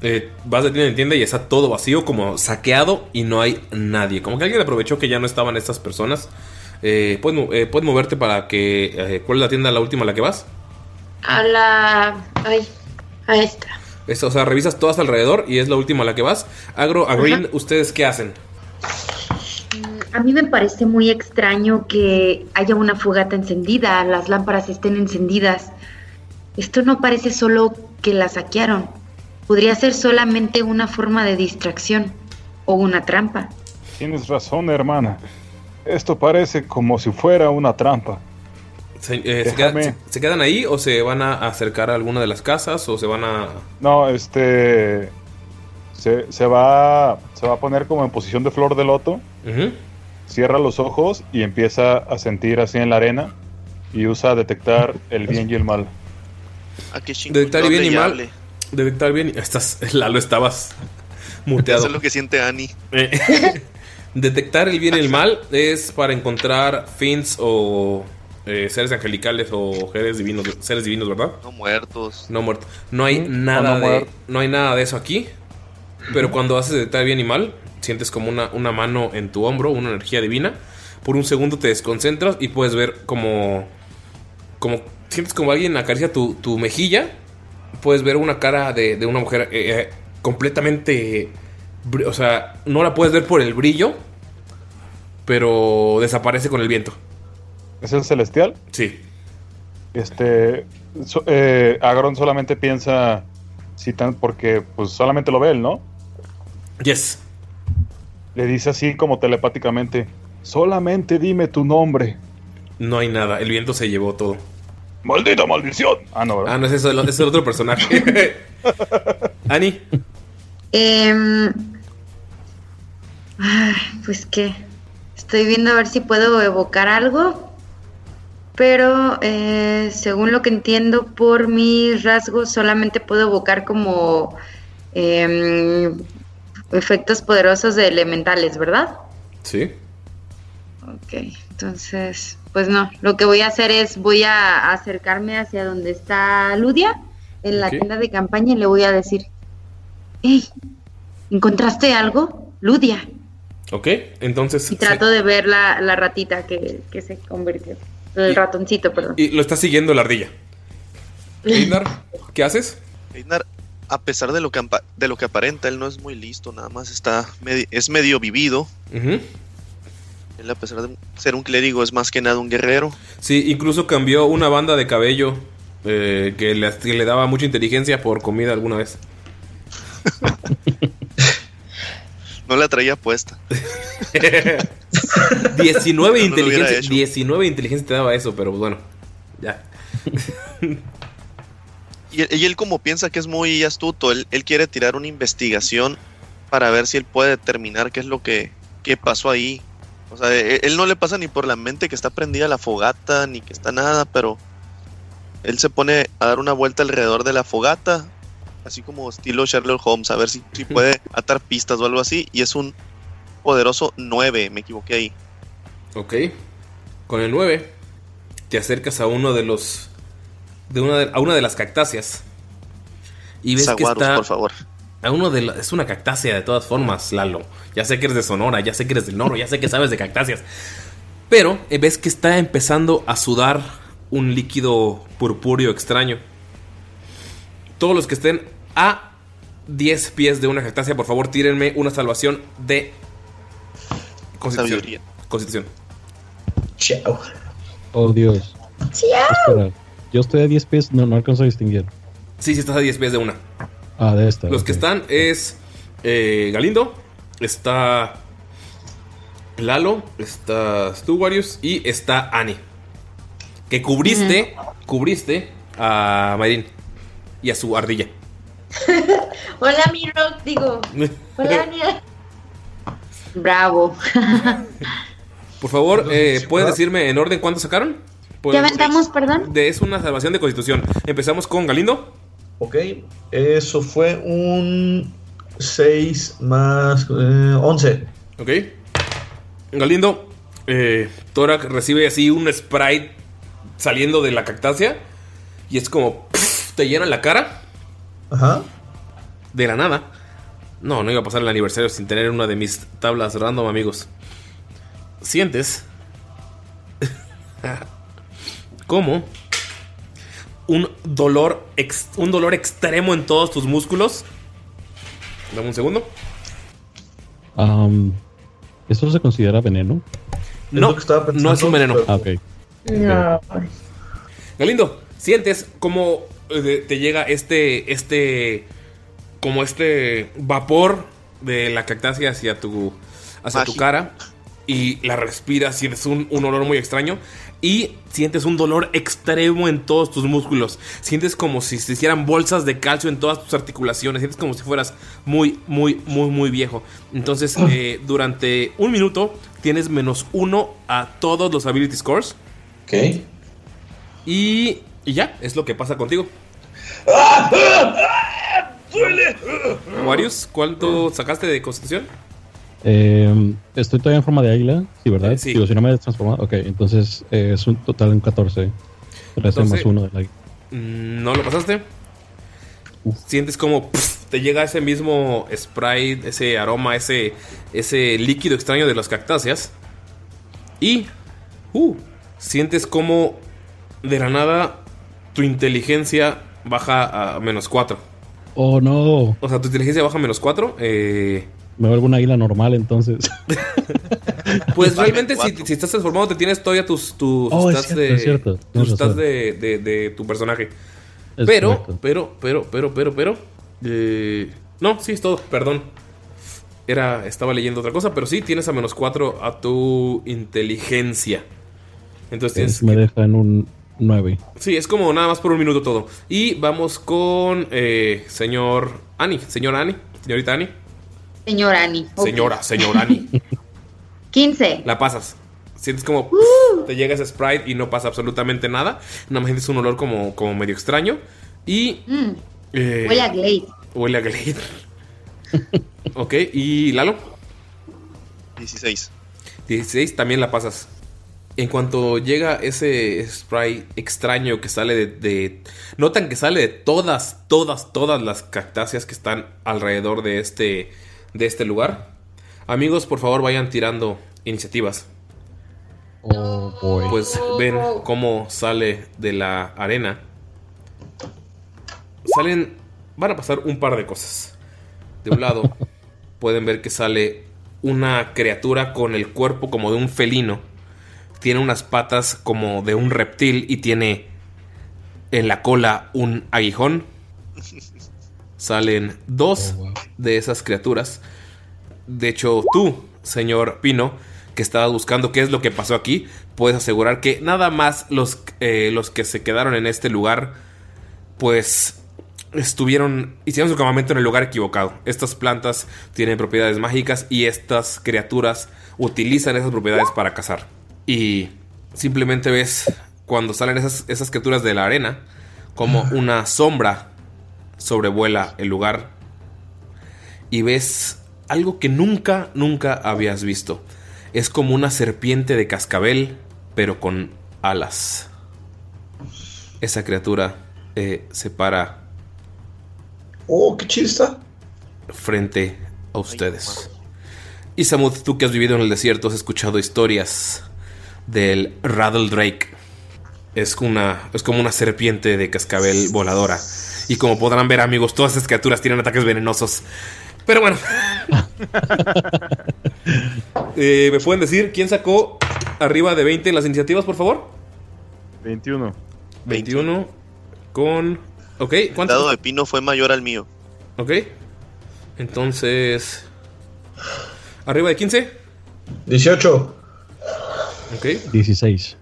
[SPEAKER 1] Eh, vas de tienda en tienda y está todo vacío, como saqueado y no hay nadie. Como que alguien aprovechó que ya no estaban estas personas. Eh, ¿puedes, eh, puedes moverte para que... eh, ¿Cuál es la tienda la última a la que vas?
[SPEAKER 4] A la... Ay, a esta.
[SPEAKER 1] Es- o sea, revisas todas alrededor y es la última a la que vas. Agro, a Green, ¿ustedes qué hacen?
[SPEAKER 6] A mí me parece muy extraño que haya una fogata encendida, las lámparas estén encendidas. Esto no parece solo que la saquearon. Podría ser solamente una forma de distracción o una trampa.
[SPEAKER 8] Tienes razón, hermana. Esto parece como si fuera una trampa.
[SPEAKER 1] ¿Se, eh, ¿se, quedan, se- se quedan ahí o se van a acercar a alguna de las casas o se van a...
[SPEAKER 8] No, este. Se, se va, se va a poner como en posición de flor de loto. Cierra los ojos y empieza a sentir así en la arena. Y usa detectar el bien y el mal.
[SPEAKER 5] A que chingo
[SPEAKER 1] Detectar
[SPEAKER 5] hable
[SPEAKER 1] bien y mal. Detectar bien. y- Estás, Lalo, estabas muteado.
[SPEAKER 5] Eso es lo que siente Annie.
[SPEAKER 1] Eh, Detectar el bien y el mal es para encontrar fins o eh, seres angelicales o seres divinos, seres divinos, ¿verdad?
[SPEAKER 5] No muertos.
[SPEAKER 1] No muertos. No hay nada
[SPEAKER 5] no
[SPEAKER 1] de no hay nada de eso aquí. Pero cuando haces detectar bien y mal, sientes como una, una mano en tu hombro, una energía divina. Por un segundo te desconcentras y puedes ver como como sientes como alguien acaricia tu, tu mejilla. Puedes ver una cara de, de una mujer eh, eh, completamente o sea, no la puedes ver por el brillo, pero desaparece con el viento.
[SPEAKER 3] ¿Es el celestial?
[SPEAKER 1] Sí.
[SPEAKER 3] Este. so- eh, Agron solamente piensa. Si tan, porque pues solamente lo ve él, ¿no?
[SPEAKER 1] Yes.
[SPEAKER 3] Le dice así como telepáticamente. Solamente dime tu nombre.
[SPEAKER 1] No hay nada, el viento se llevó todo.
[SPEAKER 3] ¡Maldita maldición! Ah, no, ¿verdad?
[SPEAKER 1] Ah, no, es eso, es el otro personaje. Ani,
[SPEAKER 6] ay, pues qué. Estoy viendo a ver si puedo evocar algo. Pero eh, según lo que entiendo por mis rasgos, solamente puedo evocar como em, efectos poderosos de elementales, ¿verdad?
[SPEAKER 1] sí.
[SPEAKER 6] Ok, entonces, pues no. Lo que voy a hacer es voy a acercarme hacia donde está Ludia en la tienda de campaña y le voy a decir, hey, ¿encontraste algo? Ludia.
[SPEAKER 1] Ok, entonces.
[SPEAKER 6] Y trato de ver la, la ratita que, que se convirtió. El ratoncito, perdón.
[SPEAKER 1] Y lo está siguiendo la ardilla. Einar, ¿qué haces?
[SPEAKER 5] Einar, a pesar de lo que de lo que aparenta, él no es muy listo, nada más está medi- es medio vivido. Él a pesar de ser un clérigo es más que nada un guerrero.
[SPEAKER 1] Sí, incluso cambió una banda de cabello eh, que, le, que le daba mucha inteligencia por comida alguna vez.
[SPEAKER 5] No la traía puesta.
[SPEAKER 1] 19
[SPEAKER 5] No
[SPEAKER 1] inteligencia.
[SPEAKER 5] hecho.
[SPEAKER 1] 19 inteligencia te daba eso, pero bueno. Ya.
[SPEAKER 5] Y él, y él como piensa que es muy astuto, él, él quiere tirar una investigación para ver si él puede determinar qué es lo que, qué pasó ahí. O sea, él, él no le pasa ni por la mente que está prendida la fogata, ni que está nada, pero él se pone a dar una vuelta alrededor de la fogata, así como estilo Sherlock Holmes, a ver si, si puede atar pistas o algo así, y es un poderoso 9, me equivoqué ahí.
[SPEAKER 1] Ok. Con el 9 te acercas a uno de los de una de, a una de las cactáceas y ves que está
[SPEAKER 5] por favor.
[SPEAKER 1] a uno de la- es una cactácea de todas formas, Lalo. Ya sé que eres de Sonora, ya sé que eres del Noro, ya sé que sabes de cactáceas. Pero eh, ves que está empezando a sudar un líquido purpúreo extraño. Todos los que estén a 10 pies de una cactácea, por favor, tírenme una salvación de Constitución.
[SPEAKER 5] Sabiduría.
[SPEAKER 1] Constitución.
[SPEAKER 2] Chao.
[SPEAKER 7] Oh, Dios. Espera, yo estoy a 10 pies, no, no alcanzo a distinguir.
[SPEAKER 1] Sí, sí, estás a 10 pies de una.
[SPEAKER 7] Ah, de esta.
[SPEAKER 1] Los que están es eh, Galindo, está Lalo, está Stugarius y está Ani. Que cubriste, cubriste a Mayrin y a su ardilla.
[SPEAKER 4] Hola, mi rock, digo. Hola, Ania.
[SPEAKER 6] Bravo.
[SPEAKER 1] Por favor, eh, ¿puedes decirme en orden cuánto sacaron? Pues,
[SPEAKER 6] ¿Ya aventamos, perdón?
[SPEAKER 1] de- es una salvación de constitución. Empezamos con Galindo.
[SPEAKER 2] Ok, eso fue un 6 más eh, 11.
[SPEAKER 1] Ok. Galindo, eh, Torak recibe así un sprite saliendo de la cactácea. Y es como. te llena la cara.
[SPEAKER 2] Ajá.
[SPEAKER 1] De la nada. No, no iba a pasar el aniversario sin tener una de mis tablas random, amigos. Sientes. como. Un dolor. ex- un dolor extremo en todos tus músculos. Dame un segundo.
[SPEAKER 7] Am, ¿Esto se considera veneno?
[SPEAKER 1] No, no es un veneno.
[SPEAKER 7] Ah.
[SPEAKER 4] No.
[SPEAKER 1] Galindo, sientes como eh, te llega este, este, como este vapor de la cactácea hacia tu, hacia tu cara y la respiras, sientes un, un olor muy extraño y sientes un dolor extremo en todos tus músculos. Sientes como si se hicieran bolsas de calcio en todas tus articulaciones. Sientes como si fueras muy, muy, muy, muy viejo. Entonces, eh, durante un minuto tienes menos uno a todos los ability scores.
[SPEAKER 2] Ok.
[SPEAKER 1] Y, y ya, es lo que pasa contigo.
[SPEAKER 2] ¡Duele!
[SPEAKER 1] Warius, ¿cuánto sacaste de constitución?
[SPEAKER 7] Eh, estoy todavía en forma de águila, sí, ¿verdad?
[SPEAKER 1] Eh, sí.
[SPEAKER 7] Digo, si no me he transformado. Ok, entonces eh, es un total en 14. 13 más
[SPEAKER 1] 14.
[SPEAKER 7] 1 del águila.
[SPEAKER 1] Mm, ¿No lo pasaste? Sientes como te llega ese mismo sprite, ese aroma, ese, ese líquido extraño de las cactáceas. Y uh, sientes como de la nada tu inteligencia baja a menos 4.
[SPEAKER 7] Oh, no.
[SPEAKER 1] O sea, tu inteligencia baja menos 4. Eh,
[SPEAKER 7] Me vuelvo una águila normal entonces.
[SPEAKER 1] pues realmente si, si estás transformado te tienes todavía tus, tus
[SPEAKER 7] Oh, es
[SPEAKER 1] stats,
[SPEAKER 7] cierto,
[SPEAKER 1] de,
[SPEAKER 7] es cierto.
[SPEAKER 1] tus stats de, de- de tu personaje.
[SPEAKER 7] Es
[SPEAKER 1] pero,
[SPEAKER 7] correcto.
[SPEAKER 1] pero, pero, pero, pero, pero. eh, no, sí, es todo, perdón. Era, estaba leyendo otra cosa, pero sí, tienes a menos 4 a tu inteligencia. Entonces tienes
[SPEAKER 7] Es- me deja en un 9.
[SPEAKER 1] Sí, es como nada más por un minuto todo. Y vamos con eh, señor Ani. Señor Ani. Señorita Ani.
[SPEAKER 6] Señor Ani.
[SPEAKER 1] Señora, señor Ani.
[SPEAKER 6] 15.
[SPEAKER 1] La pasas. Sientes como te llega ese sprite y no pasa absolutamente nada. Nada más sientes un olor como, como medio extraño. Y.
[SPEAKER 6] Mm,
[SPEAKER 1] eh,
[SPEAKER 6] huele a Glade.
[SPEAKER 1] Huele a Glade. ok, y Lalo.
[SPEAKER 5] 16.
[SPEAKER 1] 16 también la pasas. En cuanto llega ese spray extraño que sale de, de- Notan que sale de todas, todas, todas las cactáceas que están alrededor de este, de este lugar. Amigos, por favor vayan tirando iniciativas.
[SPEAKER 7] Oh, boy.
[SPEAKER 1] Pues ven cómo sale de la arena. Salen... Van a pasar un par de cosas. De un lado pueden ver que sale una criatura con el cuerpo como de un felino. Tiene unas patas como de un reptil y tiene en la cola un aguijón. Salen dos de esas criaturas. De hecho, tú, señor Pino, que estabas buscando qué es lo que pasó aquí, puedes asegurar que nada más los, eh, los que se quedaron en este lugar, pues estuvieron, hicieron su campamento en el lugar equivocado. Estas plantas tienen propiedades mágicas y estas criaturas utilizan esas propiedades para cazar. Y simplemente ves cuando salen esas, esas criaturas de la arena, como una sombra sobrevuela el lugar y ves algo que nunca, nunca habías visto. Es como una serpiente de cascabel, pero con alas. Esa criatura eh, se para
[SPEAKER 2] Oh, qué chista.
[SPEAKER 1] frente a ustedes. Y Samud, tú que has vivido en el desierto, has escuchado historias del Rattle Drake. Es, una, es como una serpiente de cascabel voladora. Y como podrán ver, amigos, todas esas criaturas tienen ataques venenosos. Pero bueno. Eh, ¿Me pueden decir quién sacó arriba de 20 en las iniciativas, por favor?
[SPEAKER 3] 21.
[SPEAKER 1] 21 con... Ok,
[SPEAKER 5] El
[SPEAKER 1] ¿cuánto?
[SPEAKER 5] dado de pino fue mayor al mío.
[SPEAKER 1] Ok. Entonces... ¿Arriba de 15?
[SPEAKER 2] 18.
[SPEAKER 1] Ok.
[SPEAKER 7] 16.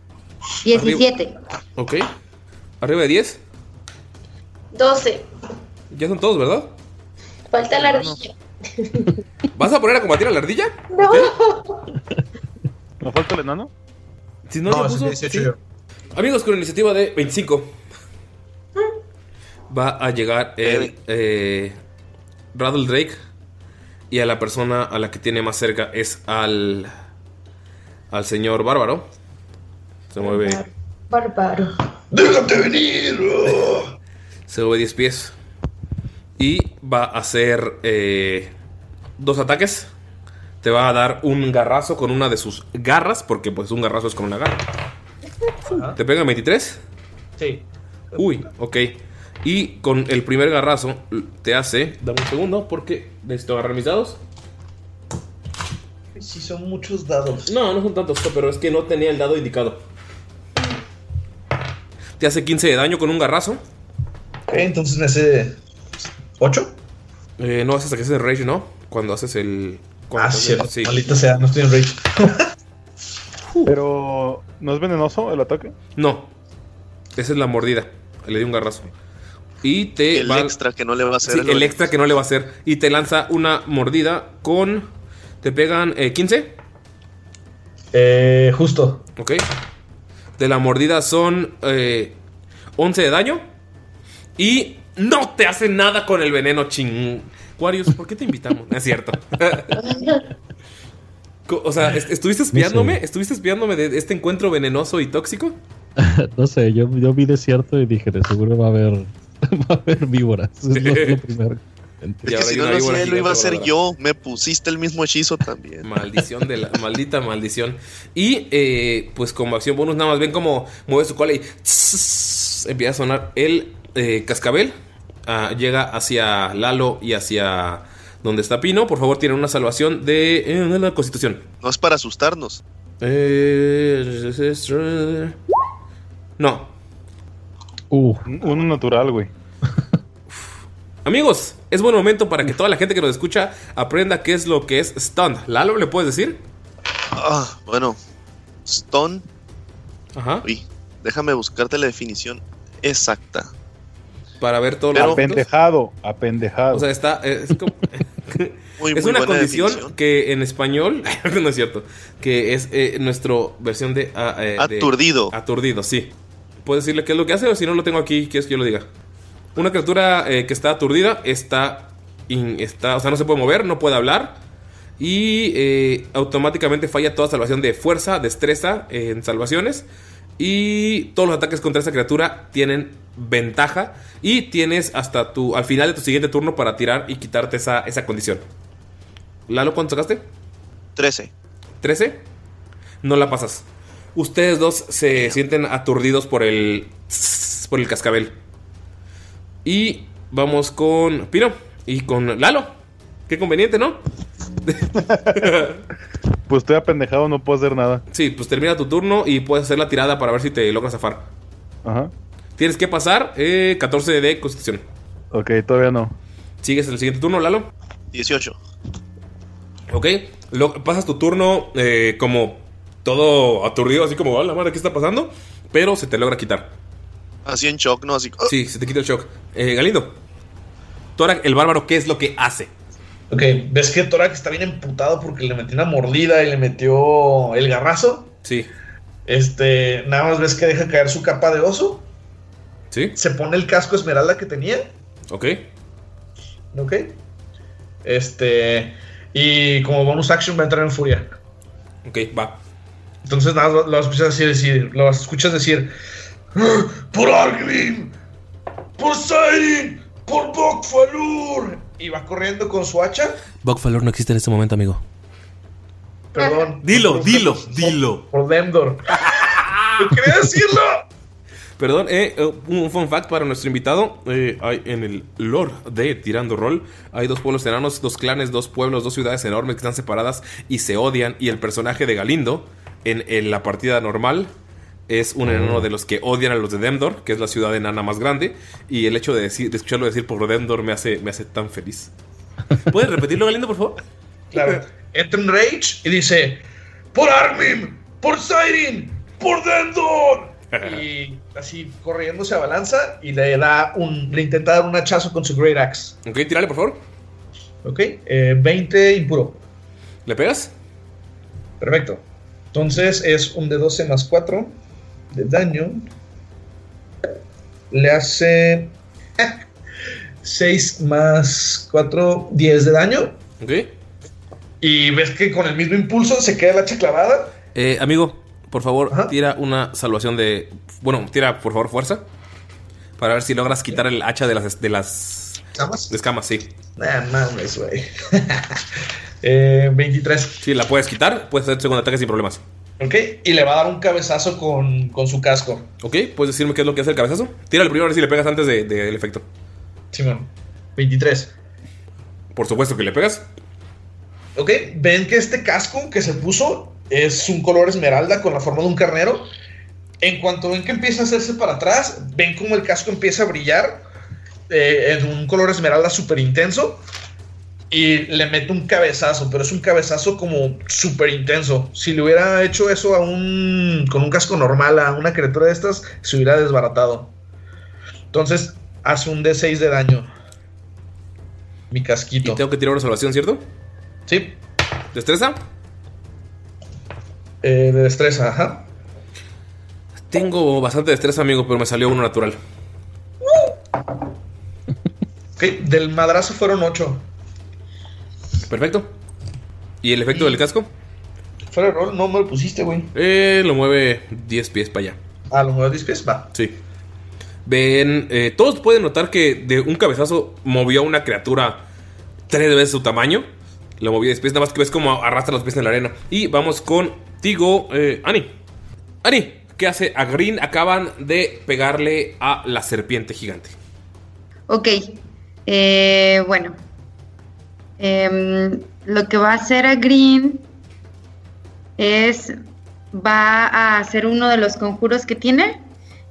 [SPEAKER 6] 17.
[SPEAKER 1] Ok. ¿Arriba de 10?
[SPEAKER 4] 12.
[SPEAKER 1] Ya son todos, ¿verdad?
[SPEAKER 4] Falta la ardilla.
[SPEAKER 1] ¿Vas a poner a combatir a la ardilla?
[SPEAKER 4] No.
[SPEAKER 3] ¿No falta el enano?
[SPEAKER 1] Si no,
[SPEAKER 2] No,
[SPEAKER 1] lo
[SPEAKER 2] es
[SPEAKER 1] puso,
[SPEAKER 2] 18
[SPEAKER 1] sí.
[SPEAKER 2] yo.
[SPEAKER 1] Amigos, con iniciativa de 25. Va a llegar el eh, Rattle Drake. Y a la persona a la que tiene más cerca es al. Al señor Bárbaro. Se mueve.
[SPEAKER 4] Bárbaro.
[SPEAKER 2] ¡Déjate venir!
[SPEAKER 1] Se mueve 10 pies. Y va a hacer eh, dos ataques. Te va a dar un garrazo con una de sus garras. Porque pues un garrazo es con una garra. ¿Te pega 23?
[SPEAKER 2] Sí.
[SPEAKER 1] Uy, ok. Y con el primer garrazo te hace. Dame un segundo porque necesito agarrar mis dados.
[SPEAKER 2] Sí, son muchos dados.
[SPEAKER 1] No, no son tantos, pero es que no tenía el dado indicado. Te hace 15 de daño con un garrazo.
[SPEAKER 2] Ok, entonces me hace. ¿8?
[SPEAKER 1] Eh, no haces hasta que haces el rage, ¿no? Cuando haces el. cuando
[SPEAKER 2] Ah, cierto.
[SPEAKER 1] sí.
[SPEAKER 2] Maldita sea, no estoy en rage.
[SPEAKER 3] Pero, ¿no es venenoso el ataque?
[SPEAKER 1] No. Esa es la mordida. Le di un garrazo. Y te
[SPEAKER 5] El
[SPEAKER 1] va-
[SPEAKER 5] extra que no le va a hacer.
[SPEAKER 1] Sí,
[SPEAKER 5] el-
[SPEAKER 1] el extra que no le va a hacer. Y te lanza una mordida con. Te pegan eh, 15.
[SPEAKER 2] Eh, justo.
[SPEAKER 1] Ok. De la mordida son eh, 11 de daño. Y no te hace nada con el veneno, ching. Warius, ¿por qué te invitamos? No es cierto. O sea, est- ¿estuviste espiándome? ¿Estuviste espiándome de este encuentro venenoso y tóxico?
[SPEAKER 7] no sé, yo, yo vi desierto y dije, de seguro va a haber, va a haber víboras. Es lo, lo primero.
[SPEAKER 5] Es que si no lo hacía lo iba a hacer yo. Me pusiste el mismo hechizo también.
[SPEAKER 1] Maldición de la maldita maldición. Y eh, pues como acción bonus, nada más ven como mueve su cola y tss, empieza a sonar el eh, cascabel. Ah, llega hacia Lalo y hacia donde está Pino. Por favor, tienen una salvación de, eh, de la constitución.
[SPEAKER 5] No es para asustarnos.
[SPEAKER 1] Eh, no.
[SPEAKER 3] Uno natural, güey.
[SPEAKER 1] Amigos, es buen momento para que toda la gente que nos escucha aprenda qué es lo que es stunned. Lalo, ¿le puedes decir?
[SPEAKER 5] Ah, bueno. Stone.
[SPEAKER 1] Ajá.
[SPEAKER 5] Uy, déjame buscarte la definición exacta.
[SPEAKER 1] Para ver los puntos.
[SPEAKER 3] Apendejado, apendejado.
[SPEAKER 1] O sea, está. Es, como-
[SPEAKER 5] Muy,
[SPEAKER 1] es
[SPEAKER 5] muy
[SPEAKER 1] una condición
[SPEAKER 5] definición.
[SPEAKER 1] que en español. no es cierto. Que es eh, nuestra versión de, ah, eh, de-
[SPEAKER 5] Aturdido.
[SPEAKER 1] Aturdido, sí. ¿Puedes decirle qué es lo que hace? O si no lo tengo aquí, ¿quieres que yo lo diga? Una criatura eh, que está aturdida está, in- está. O sea, no se puede mover, no puede hablar. Y eh, automáticamente falla toda salvación de fuerza, destreza eh, en salvaciones. Y todos los ataques contra esa criatura tienen ventaja. Y tienes hasta tu. al final de tu siguiente turno para tirar y quitarte esa, esa condición. Lalo, ¿cuánto sacaste?
[SPEAKER 5] 13.
[SPEAKER 1] ¿13? No la pasas. Ustedes dos se sienten aturdidos por el. por el cascabel. Y vamos con Pino y con Lalo. Qué conveniente, ¿no?
[SPEAKER 3] Pues estoy apendejado, no puedo hacer nada.
[SPEAKER 1] Sí, pues termina tu turno y puedes hacer la tirada para ver si te logras zafar.
[SPEAKER 3] Ajá.
[SPEAKER 1] Tienes que pasar eh, 14 de constitución.
[SPEAKER 3] Ok, todavía no.
[SPEAKER 1] ¿Sigues el siguiente turno, Lalo?
[SPEAKER 5] 18.
[SPEAKER 1] Ok. Lo- pasas tu turno eh, como todo aturdido, así como, la madre, ¿qué está pasando? Pero se te logra quitar.
[SPEAKER 5] Así en shock, ¿no? Así. ¡ah!
[SPEAKER 1] Sí, se te quita el shock. Eh, Galindo. Torak, el bárbaro, ¿qué es lo que hace?
[SPEAKER 2] Ok, ves que Torak está bien emputado porque le metió una mordida y le metió el garrazo.
[SPEAKER 1] Sí.
[SPEAKER 2] Este, nada más ves que deja caer su capa de oso.
[SPEAKER 1] Sí.
[SPEAKER 2] Se pone el casco esmeralda que tenía.
[SPEAKER 1] Ok.
[SPEAKER 2] Ok. Este, y como bonus action va a entrar en furia.
[SPEAKER 1] Ok, va.
[SPEAKER 2] Entonces nada más lo, lo escuchas decir, lo escuchas decir, "Ah, por Argrim, por Sairin, por Bokfalur. Y va corriendo con su hacha.
[SPEAKER 1] Bugfalor no existe en este momento, amigo.
[SPEAKER 2] Perdón.
[SPEAKER 1] Dilo, dilo, dilo.
[SPEAKER 2] Por Lemdor. Yo quería decirlo.
[SPEAKER 1] Perdón, eh, eh, un fun fact para nuestro invitado. eh, hay en el lore de Tirando Roll hay dos pueblos enanos, dos clanes, dos pueblos, dos ciudades enormes que están separadas y se odian. Y el personaje de Galindo en, en la partida normal es un enano de los que odian a los de Demdor, que es la ciudad enana más grande. Y el hecho de, decir, de escucharlo decir por Demdor me hace, me hace tan feliz. ¿Puedes repetirlo, Galindo, por favor?
[SPEAKER 2] Claro. Entra en Rage y dice: Por Argrim, por Sairin, por Dendor. Y así corriendo se abalanza y le da un. Le intenta dar un hachazo con su Great Axe.
[SPEAKER 1] Ok, tírale, por favor.
[SPEAKER 2] Ok, eh, 20 impuro.
[SPEAKER 1] ¿Le pegas?
[SPEAKER 2] Perfecto. Entonces es un de 12 más 4 de daño. Le hace 6 más 4, 10 de daño.
[SPEAKER 1] Ok.
[SPEAKER 2] Y ves que con el mismo impulso se queda la hacha clavada.
[SPEAKER 1] Eh, amigo, por favor, tira una salvación de. Bueno, tira por favor fuerza. Para ver si logras quitar el hacha de las. De las
[SPEAKER 2] ¿Escamas?
[SPEAKER 1] de escamas, sí.
[SPEAKER 2] Nah, mames, güey. eh, 23.
[SPEAKER 1] Sí, la puedes quitar. Puedes hacer segundo ataque sin problemas.
[SPEAKER 2] Ok, y le va a dar un cabezazo con, con su casco.
[SPEAKER 1] Ok, ¿puedes decirme qué es lo que hace el cabezazo? Tira el primero a ver si le pegas antes del de, del efecto.
[SPEAKER 2] Simón, 23.
[SPEAKER 1] Por supuesto que le pegas.
[SPEAKER 2] Ok, ven que este casco que se puso es un color esmeralda con la forma de un carnero. En cuanto ven que empieza a hacerse para atrás, ven como el casco empieza a brillar eh, en un color esmeralda súper intenso. Y le mete un cabezazo, pero es un cabezazo como súper intenso. Si le hubiera hecho eso a un. con un casco normal, a una criatura de estas, se hubiera desbaratado. Entonces, hace un D6 de daño. Mi casquito.
[SPEAKER 1] Y tengo que tirar una salvación, ¿cierto?
[SPEAKER 2] Sí.
[SPEAKER 1] ¿Destreza?
[SPEAKER 2] Eh, de destreza, ajá.
[SPEAKER 1] Tengo bastante destreza, amigo, pero me salió uno natural.
[SPEAKER 2] Ok, del madrazo fueron 8.
[SPEAKER 1] Perfecto. ¿Y el efecto del casco?
[SPEAKER 2] Fuera de rol, no me lo pusiste, güey.
[SPEAKER 1] Eh, lo mueve 10 pies para allá.
[SPEAKER 2] Ah, lo mueve 10 pies, va.
[SPEAKER 1] Sí. Ven, eh, todos pueden notar que de un cabezazo movió a una criatura tres veces su tamaño. Lo movió 10 pies, nada más que ves como arrastra los pies en la arena. Y vamos contigo, eh, Ani. Ani, ¿qué hace? A Green acaban de pegarle a la serpiente gigante.
[SPEAKER 6] Ok, eh, bueno. Em, lo que va a hacer a Green es, va a hacer uno de los conjuros que tiene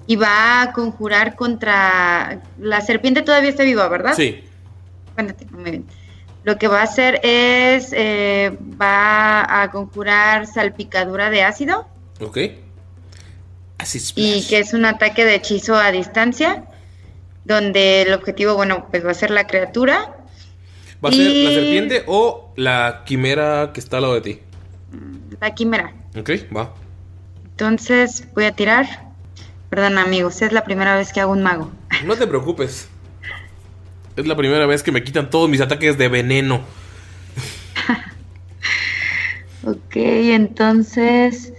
[SPEAKER 6] y va a conjurar contra... La serpiente todavía está viva, ¿verdad?
[SPEAKER 1] Sí.
[SPEAKER 6] Muy bien. Lo que va a hacer es, eh, va a conjurar salpicadura de ácido
[SPEAKER 1] Ok. Así es.
[SPEAKER 6] y que es un ataque de hechizo a distancia, donde el objetivo, bueno, pues va a ser la criatura.
[SPEAKER 1] ¿Va a ser la serpiente o la quimera que está al lado de ti?
[SPEAKER 6] La quimera.
[SPEAKER 1] Ok, va.
[SPEAKER 6] Entonces voy a tirar. Perdón, amigos, es la primera vez que hago un mago.
[SPEAKER 1] No te preocupes. Es la primera vez que me quitan todos mis ataques de veneno.
[SPEAKER 6] Ok, entonces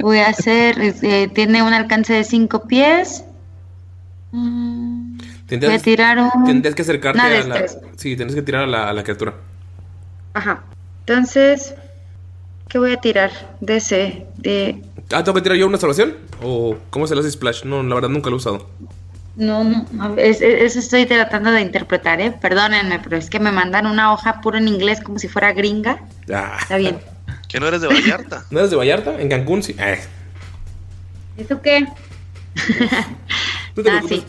[SPEAKER 6] voy a hacer. eh, tiene un alcance de 5 pies. Mm,
[SPEAKER 1] Tendrías,
[SPEAKER 6] Voy a tirar un-
[SPEAKER 1] tendrías que acercarte
[SPEAKER 6] una
[SPEAKER 1] a la.
[SPEAKER 6] destreza.
[SPEAKER 1] Sí, tendrías que tirar a la, a la criatura.
[SPEAKER 6] Ajá. Entonces, ¿qué voy a tirar? De ese. De.
[SPEAKER 1] Ah, ¿tengo que tirar yo una salvación? ¿O cómo se le hace splash? No, la verdad nunca lo he usado.
[SPEAKER 6] No, no, es- eso estoy tratando de interpretar, ¿eh? Perdónenme, pero es que me mandan una hoja puro en inglés como si fuera gringa.
[SPEAKER 1] Ah.
[SPEAKER 6] Está bien.
[SPEAKER 5] ¿Que no eres de Vallarta?
[SPEAKER 1] ¿No eres de Vallarta? En Cancún, sí. Eh,
[SPEAKER 6] ¿Eso qué?
[SPEAKER 1] no te
[SPEAKER 6] Ah,
[SPEAKER 1] preocupes.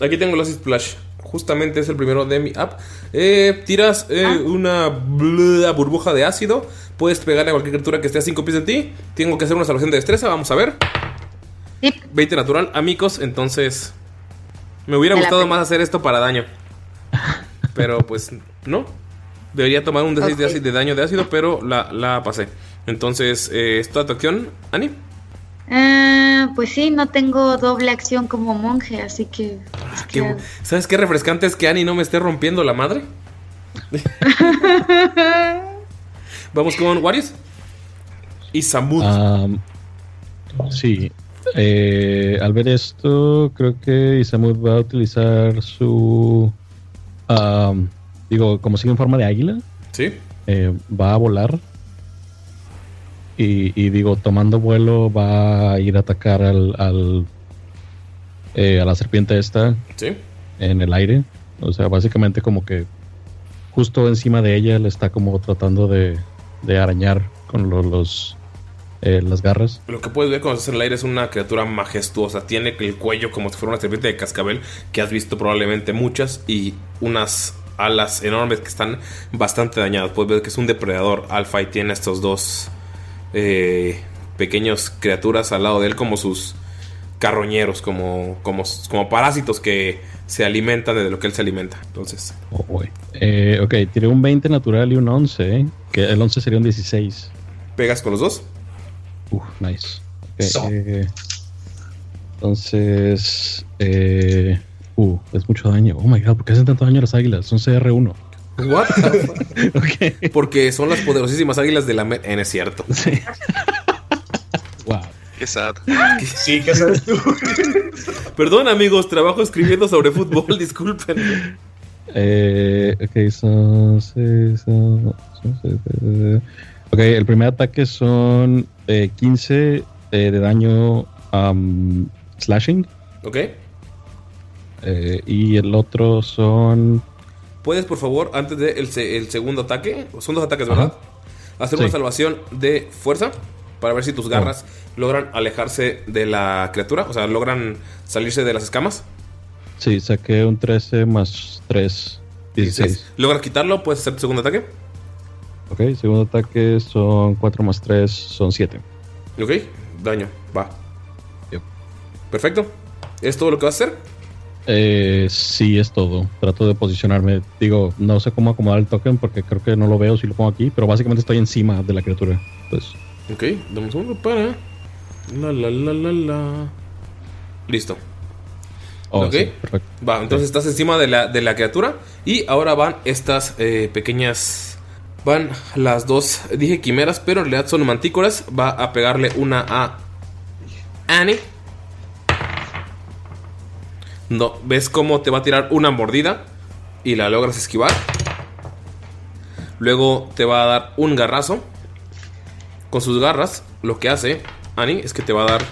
[SPEAKER 1] Aquí tengo los splash. Justamente es el primero de mi app. Eh, tiras eh,
[SPEAKER 6] Ah.
[SPEAKER 1] una burbuja de ácido. Puedes pegarle a cualquier criatura que esté a 5 pies de ti. Tengo que hacer una salvación de destreza. Vamos a ver. 20 natural, amigos. Entonces, me hubiera
[SPEAKER 6] Me
[SPEAKER 1] gustado más hacer esto para daño. Pero pues, no. Debería tomar un D6 de, daño de ácido, pero la, la pasé. Entonces, eh, ¿es tu acción, Ani?
[SPEAKER 6] Ah, pues sí, no tengo doble acción como monje, así que.
[SPEAKER 1] Qué bu- ¿Sabes qué refrescante es que Ani no me esté rompiendo la madre? Vamos con Warriors. Y Samud.
[SPEAKER 7] Am, sí. Eh, al ver esto, creo que Isamud va a utilizar su. digo, como sigue en forma de águila.
[SPEAKER 1] Sí.
[SPEAKER 7] eh, va a volar. Y, y digo, tomando vuelo, va a ir a atacar al, al, eh, a la serpiente esta
[SPEAKER 1] Sí.
[SPEAKER 7] en el aire. O sea, básicamente como que justo encima de ella le está como tratando de, de arañar con lo- los eh, las garras.
[SPEAKER 1] Lo que puedes ver cuando estás en el aire es una criatura majestuosa. Tiene el cuello como si fuera una serpiente de cascabel, que has visto probablemente muchas, y unas alas enormes que están bastante dañadas. Puedes ver que es un depredador alfa y tiene estos dos eh, pequeños criaturas al lado de él como sus carroñeros, como, como, como parásitos que se alimentan de lo que él se alimenta. Entonces,
[SPEAKER 7] Oh. Eh, ok, tiré un 20 natural y un 11, ¿eh? que el 11 sería un 16.
[SPEAKER 1] ¿pegas con los dos?
[SPEAKER 7] Uf, nice. Ok,
[SPEAKER 1] So.
[SPEAKER 7] eh, entonces, eh, uh, es mucho daño. Oh my god, ¿por qué hacen tanto daño a las águilas? Son CR1.
[SPEAKER 1] What? Porque son las poderosísimas águilas de la... En es cierto.
[SPEAKER 7] Wow.
[SPEAKER 5] Qué sad.
[SPEAKER 2] Sí, ¿qué sabes tú?
[SPEAKER 1] Perdón amigos, trabajo escribiendo sobre fútbol, disculpen.
[SPEAKER 7] Eh, ok, son seis, son- son seis, eh, Ok, el primer ataque son eh, 15 eh, de daño um, slashing.
[SPEAKER 1] ¿Ok?
[SPEAKER 7] eh, y el otro son.
[SPEAKER 1] ¿Puedes, por favor, antes del el segundo ataque, son dos ataques, ¿verdad? Hacer una salvación de fuerza para ver si tus garras logran alejarse de la criatura, o sea, logran salirse de las escamas.
[SPEAKER 7] Sí, saqué un 13 más 3, 16.
[SPEAKER 1] ¿Logras quitarlo? ¿Puedes hacer tu segundo ataque?
[SPEAKER 7] Ok, segundo ataque son 4 más 3, son 7.
[SPEAKER 1] Ok, daño, va. Perfecto. ¿Es todo lo que vas a hacer?
[SPEAKER 7] Eh, sí, es todo. Trato de posicionarme. Digo, no sé cómo acomodar el token porque creo que no lo veo si lo pongo aquí, pero básicamente estoy encima de la criatura. Pues,
[SPEAKER 1] Ok, dame un segundo para. La la la la la. Listo.
[SPEAKER 7] Oh,
[SPEAKER 1] ok.
[SPEAKER 7] sí, perfecto.
[SPEAKER 1] Va, entonces estás encima de la, de la criatura. Y ahora van estas eh, pequeñas. Van las dos, dije quimeras, pero en realidad son mantícoras. Va a pegarle una a Annie. No, ves cómo te va a tirar una mordida y la logras esquivar. Luego te va a dar un garrazo. Con sus garras, lo que hace Annie es que te va a dar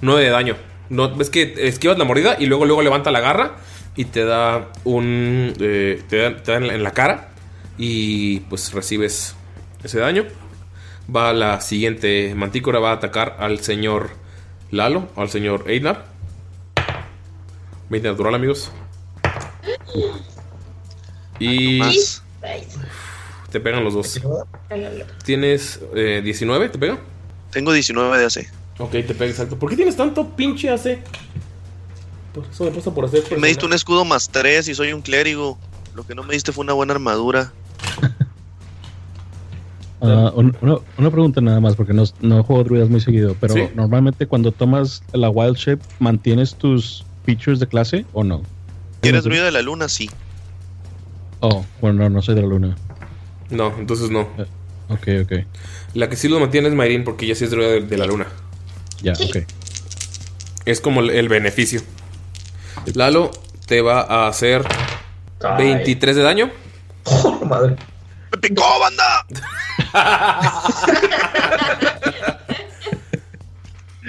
[SPEAKER 1] 9 de daño. No, ves que esquivas la mordida y luego luego levanta la garra y te da un eh, te da, te da en, la, cara y pues recibes ese daño. Va la siguiente mantícora va a atacar al señor Lalo, al señor Einar. 20 natural, amigos. Y te pegan los dos. ¿Tienes eh, 19? ¿Te pega?
[SPEAKER 5] Tengo 19 de AC.
[SPEAKER 1] Ok, te pega exacto. ¿Por qué tienes tanto pinche AC? Por eso me pasa por hacer.
[SPEAKER 5] Me diste un escudo más 3 y soy un clérigo. Lo que no me diste fue una buena armadura.
[SPEAKER 7] Ah, un- una, una pregunta nada más, porque no, no juego druidas muy seguido, pero
[SPEAKER 5] Sí.
[SPEAKER 7] normalmente cuando tomas la Wild Shape, ¿mantienes tus features de clase o no?
[SPEAKER 5] Si eres druida de la luna, sí.
[SPEAKER 7] Oh, bueno, no, no soy de la luna.
[SPEAKER 1] No, entonces no.
[SPEAKER 7] Ok, ok.
[SPEAKER 1] La que sí lo mantiene es Mayrin porque ella sí es druida de, de la luna.
[SPEAKER 7] Ya, ok.
[SPEAKER 1] Es como el, el beneficio. Lalo te va a hacer
[SPEAKER 2] Ay.
[SPEAKER 1] 23 de daño.
[SPEAKER 2] madre.
[SPEAKER 5] ¡Me picó, banda!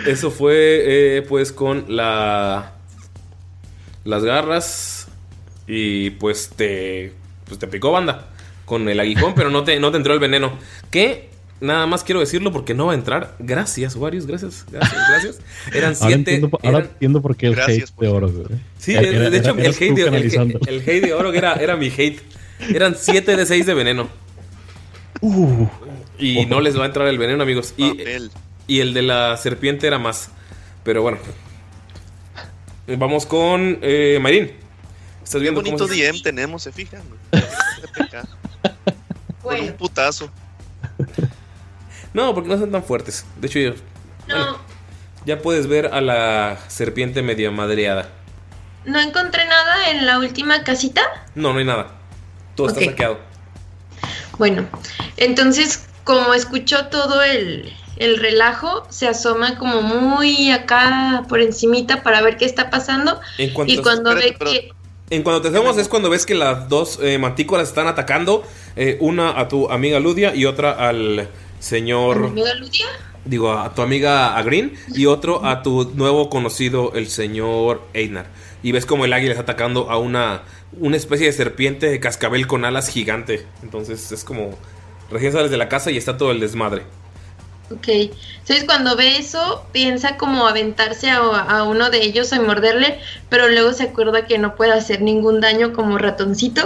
[SPEAKER 1] Eso fue eh, pues con la las garras y pues te pues te picó banda con el aguijón, pero no te no te entró el veneno. Que nada más quiero decirlo porque no va a entrar. Gracias, Warius, gracias, gracias, gracias. Eran
[SPEAKER 7] Ahora,
[SPEAKER 1] siete.
[SPEAKER 7] entiendo, ahora entiendo por qué el hate de oro, güey.
[SPEAKER 1] Sí,
[SPEAKER 7] Era-
[SPEAKER 1] de,
[SPEAKER 7] era-
[SPEAKER 1] de hecho,
[SPEAKER 7] era-
[SPEAKER 1] el, hate de, el, el hate de oro era, era mi hate. Eran 7 de 6 de veneno.
[SPEAKER 7] Uh.
[SPEAKER 1] Y no les va a entrar el veneno, amigos. Y, el de la serpiente era más. Pero bueno. Vamos con eh, Mayrin. Estás
[SPEAKER 5] Qué bonito
[SPEAKER 1] cómo
[SPEAKER 5] DM tenemos, ¿se fijan? Con un putazo.
[SPEAKER 1] No, porque no son tan fuertes. De hecho, yo-
[SPEAKER 4] No,
[SPEAKER 1] ya puedes ver a la serpiente medio madreada.
[SPEAKER 4] no encontré nada en la última casita.
[SPEAKER 1] No, no hay nada. Todo está saqueado.
[SPEAKER 4] Bueno, entonces como escuchó todo el, el relajo, se asoma como muy acá por encimita para ver qué está pasando.
[SPEAKER 1] En cuanto-
[SPEAKER 4] y cuando
[SPEAKER 1] espérate,
[SPEAKER 4] ve que...
[SPEAKER 1] En cuando te hacemos es cuando ves que las dos eh, están atacando. eh, una a tu amiga Ludia y otra al señor.
[SPEAKER 4] ¿Amiga Ludia?
[SPEAKER 1] Digo, a tu amiga a Green y otro a tu nuevo conocido, el señor Einar. Y ves como el águila está atacando a una, una especie de serpiente de cascabel con alas gigante. Entonces es como recién sales de la casa y está todo el desmadre.
[SPEAKER 4] Ok, entonces cuando ve eso, piensa como aventarse a, a uno de ellos a morderle, pero luego se acuerda que no puede hacer ningún daño como ratoncito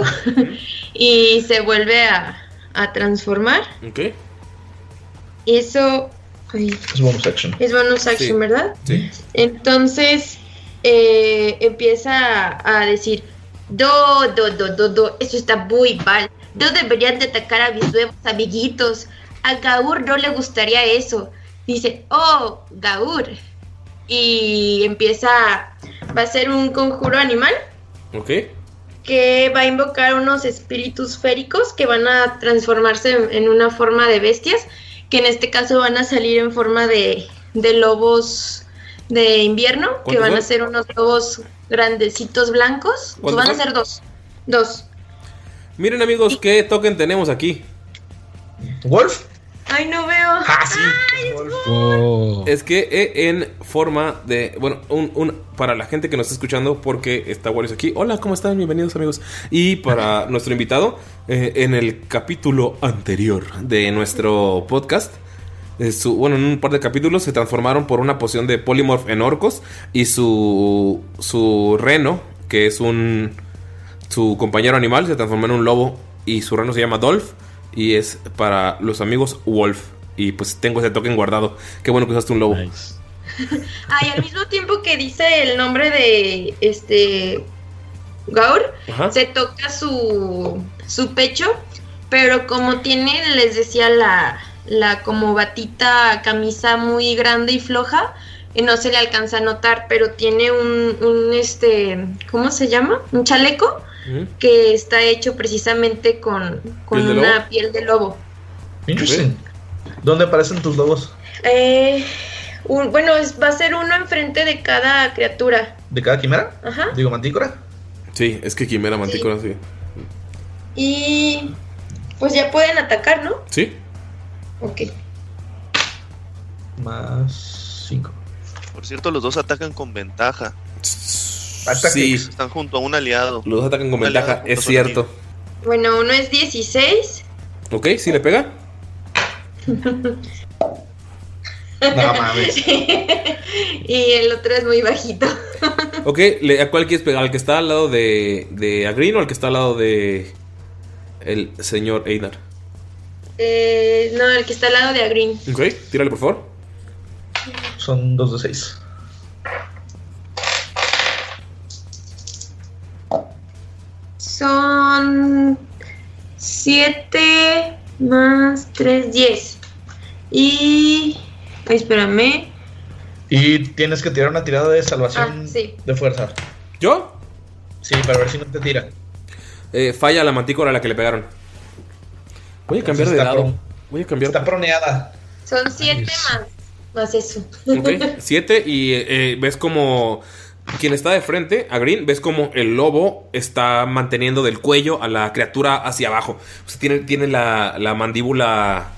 [SPEAKER 4] y se vuelve a, a transformar.
[SPEAKER 1] ¿Ok?
[SPEAKER 4] Eso ay,
[SPEAKER 2] Es bonus action.
[SPEAKER 4] es bonus action,
[SPEAKER 2] Sí.
[SPEAKER 4] ¿verdad?
[SPEAKER 2] Sí.
[SPEAKER 4] Entonces eh, empieza a decir, do, do, do, do, do, eso está muy mal. No deberían de atacar a mis nuevos amiguitos. A Gaur no le gustaría eso. Dice, oh, Gaur. Y empieza, va a ser un conjuro animal
[SPEAKER 1] ¿Ok?
[SPEAKER 4] que va a invocar unos espíritus féricos que van a transformarse en, en una forma de bestias, que en este caso van a salir en forma de, de lobos de invierno, que
[SPEAKER 1] ¿Cuántos
[SPEAKER 4] van a ser unos lobos grandecitos blancos.
[SPEAKER 1] ¿Cuántos
[SPEAKER 4] van a ser dos. Dos.
[SPEAKER 1] Miren amigos, ¿qué token tenemos aquí?
[SPEAKER 2] ¿Wolf?
[SPEAKER 4] Ay, no veo.
[SPEAKER 2] Ah, sí.
[SPEAKER 1] Es que eh, en forma de. Bueno, un, un- para la gente que nos está escuchando, porque está Warriors aquí. Hola, ¿cómo están? Bienvenidos, amigos. Y para nuestro invitado, eh, en el capítulo anterior de nuestro podcast. Eh, su- bueno, en un par de capítulos se transformaron por una poción de Polymorph en orcos. Y su. Su reno, que es un. Su compañero animal, se transformó en un lobo. Y su reno se llama Dolph. Y es para los amigos Wolf. Y pues tengo ese token guardado. Qué bueno que usaste un lobo.
[SPEAKER 4] Ay, al mismo tiempo que dice el nombre de este Gaur,
[SPEAKER 1] Ajá.
[SPEAKER 4] se toca su, su pecho, pero como tiene, les decía, la, la como batita camisa muy grande y floja, eh, no se le alcanza a notar, pero tiene un, un este, ¿cómo se llama? Un chaleco que está hecho precisamente con, con
[SPEAKER 2] ¿Piel de
[SPEAKER 4] una
[SPEAKER 2] lobo?
[SPEAKER 4] piel de lobo.
[SPEAKER 2] Interesting. ¿Dónde aparecen tus lobos?
[SPEAKER 4] Eh, un- bueno, es- va a ser uno enfrente de cada criatura.
[SPEAKER 2] ¿De cada quimera?
[SPEAKER 4] Ajá.
[SPEAKER 2] Digo, mantícora.
[SPEAKER 1] Sí, es que Quimera Mantícora, sí.
[SPEAKER 4] Y pues ya pueden atacar, ¿no?
[SPEAKER 1] ¿Sí?
[SPEAKER 4] Ok.
[SPEAKER 2] Más 5.
[SPEAKER 5] Por cierto, los dos atacan con ventaja.
[SPEAKER 1] Sí.
[SPEAKER 5] Están junto a un aliado.
[SPEAKER 1] Los dos atacan con
[SPEAKER 5] Un
[SPEAKER 1] ventaja, es cierto.
[SPEAKER 4] Bueno, uno es 16.
[SPEAKER 1] ¿Ok? ¿Sí le pega?
[SPEAKER 2] No mames.
[SPEAKER 4] y el otro es muy bajito.
[SPEAKER 1] Ok, le- ¿a cuál quieres pegar? ¿Al que está al lado de, de Agrin o al que está al lado de el señor Einar?
[SPEAKER 4] Eh, no, el que está al lado de Agrin.
[SPEAKER 1] Ok, tírale por favor.
[SPEAKER 2] Son 2 de 6.
[SPEAKER 4] Son 7 más 3, 10. Y... espérame.
[SPEAKER 2] Y tienes que tirar una tirada de salvación
[SPEAKER 4] Ah, sí.
[SPEAKER 2] de fuerza.
[SPEAKER 1] ¿Yo?
[SPEAKER 2] Sí, para ver si no te tira.
[SPEAKER 1] Eh, falla la mantícora a la que le pegaron. Voy a cambiar de lado.
[SPEAKER 2] pro-
[SPEAKER 1] Voy a cambiar.
[SPEAKER 2] Está proneada.
[SPEAKER 4] Son 7 más, más eso.
[SPEAKER 1] Ok, 7 y eh, ves como quien está de frente, a Green, ves como el lobo está manteniendo del cuello a la criatura hacia abajo. O sea, tiene, tiene la, la mandíbula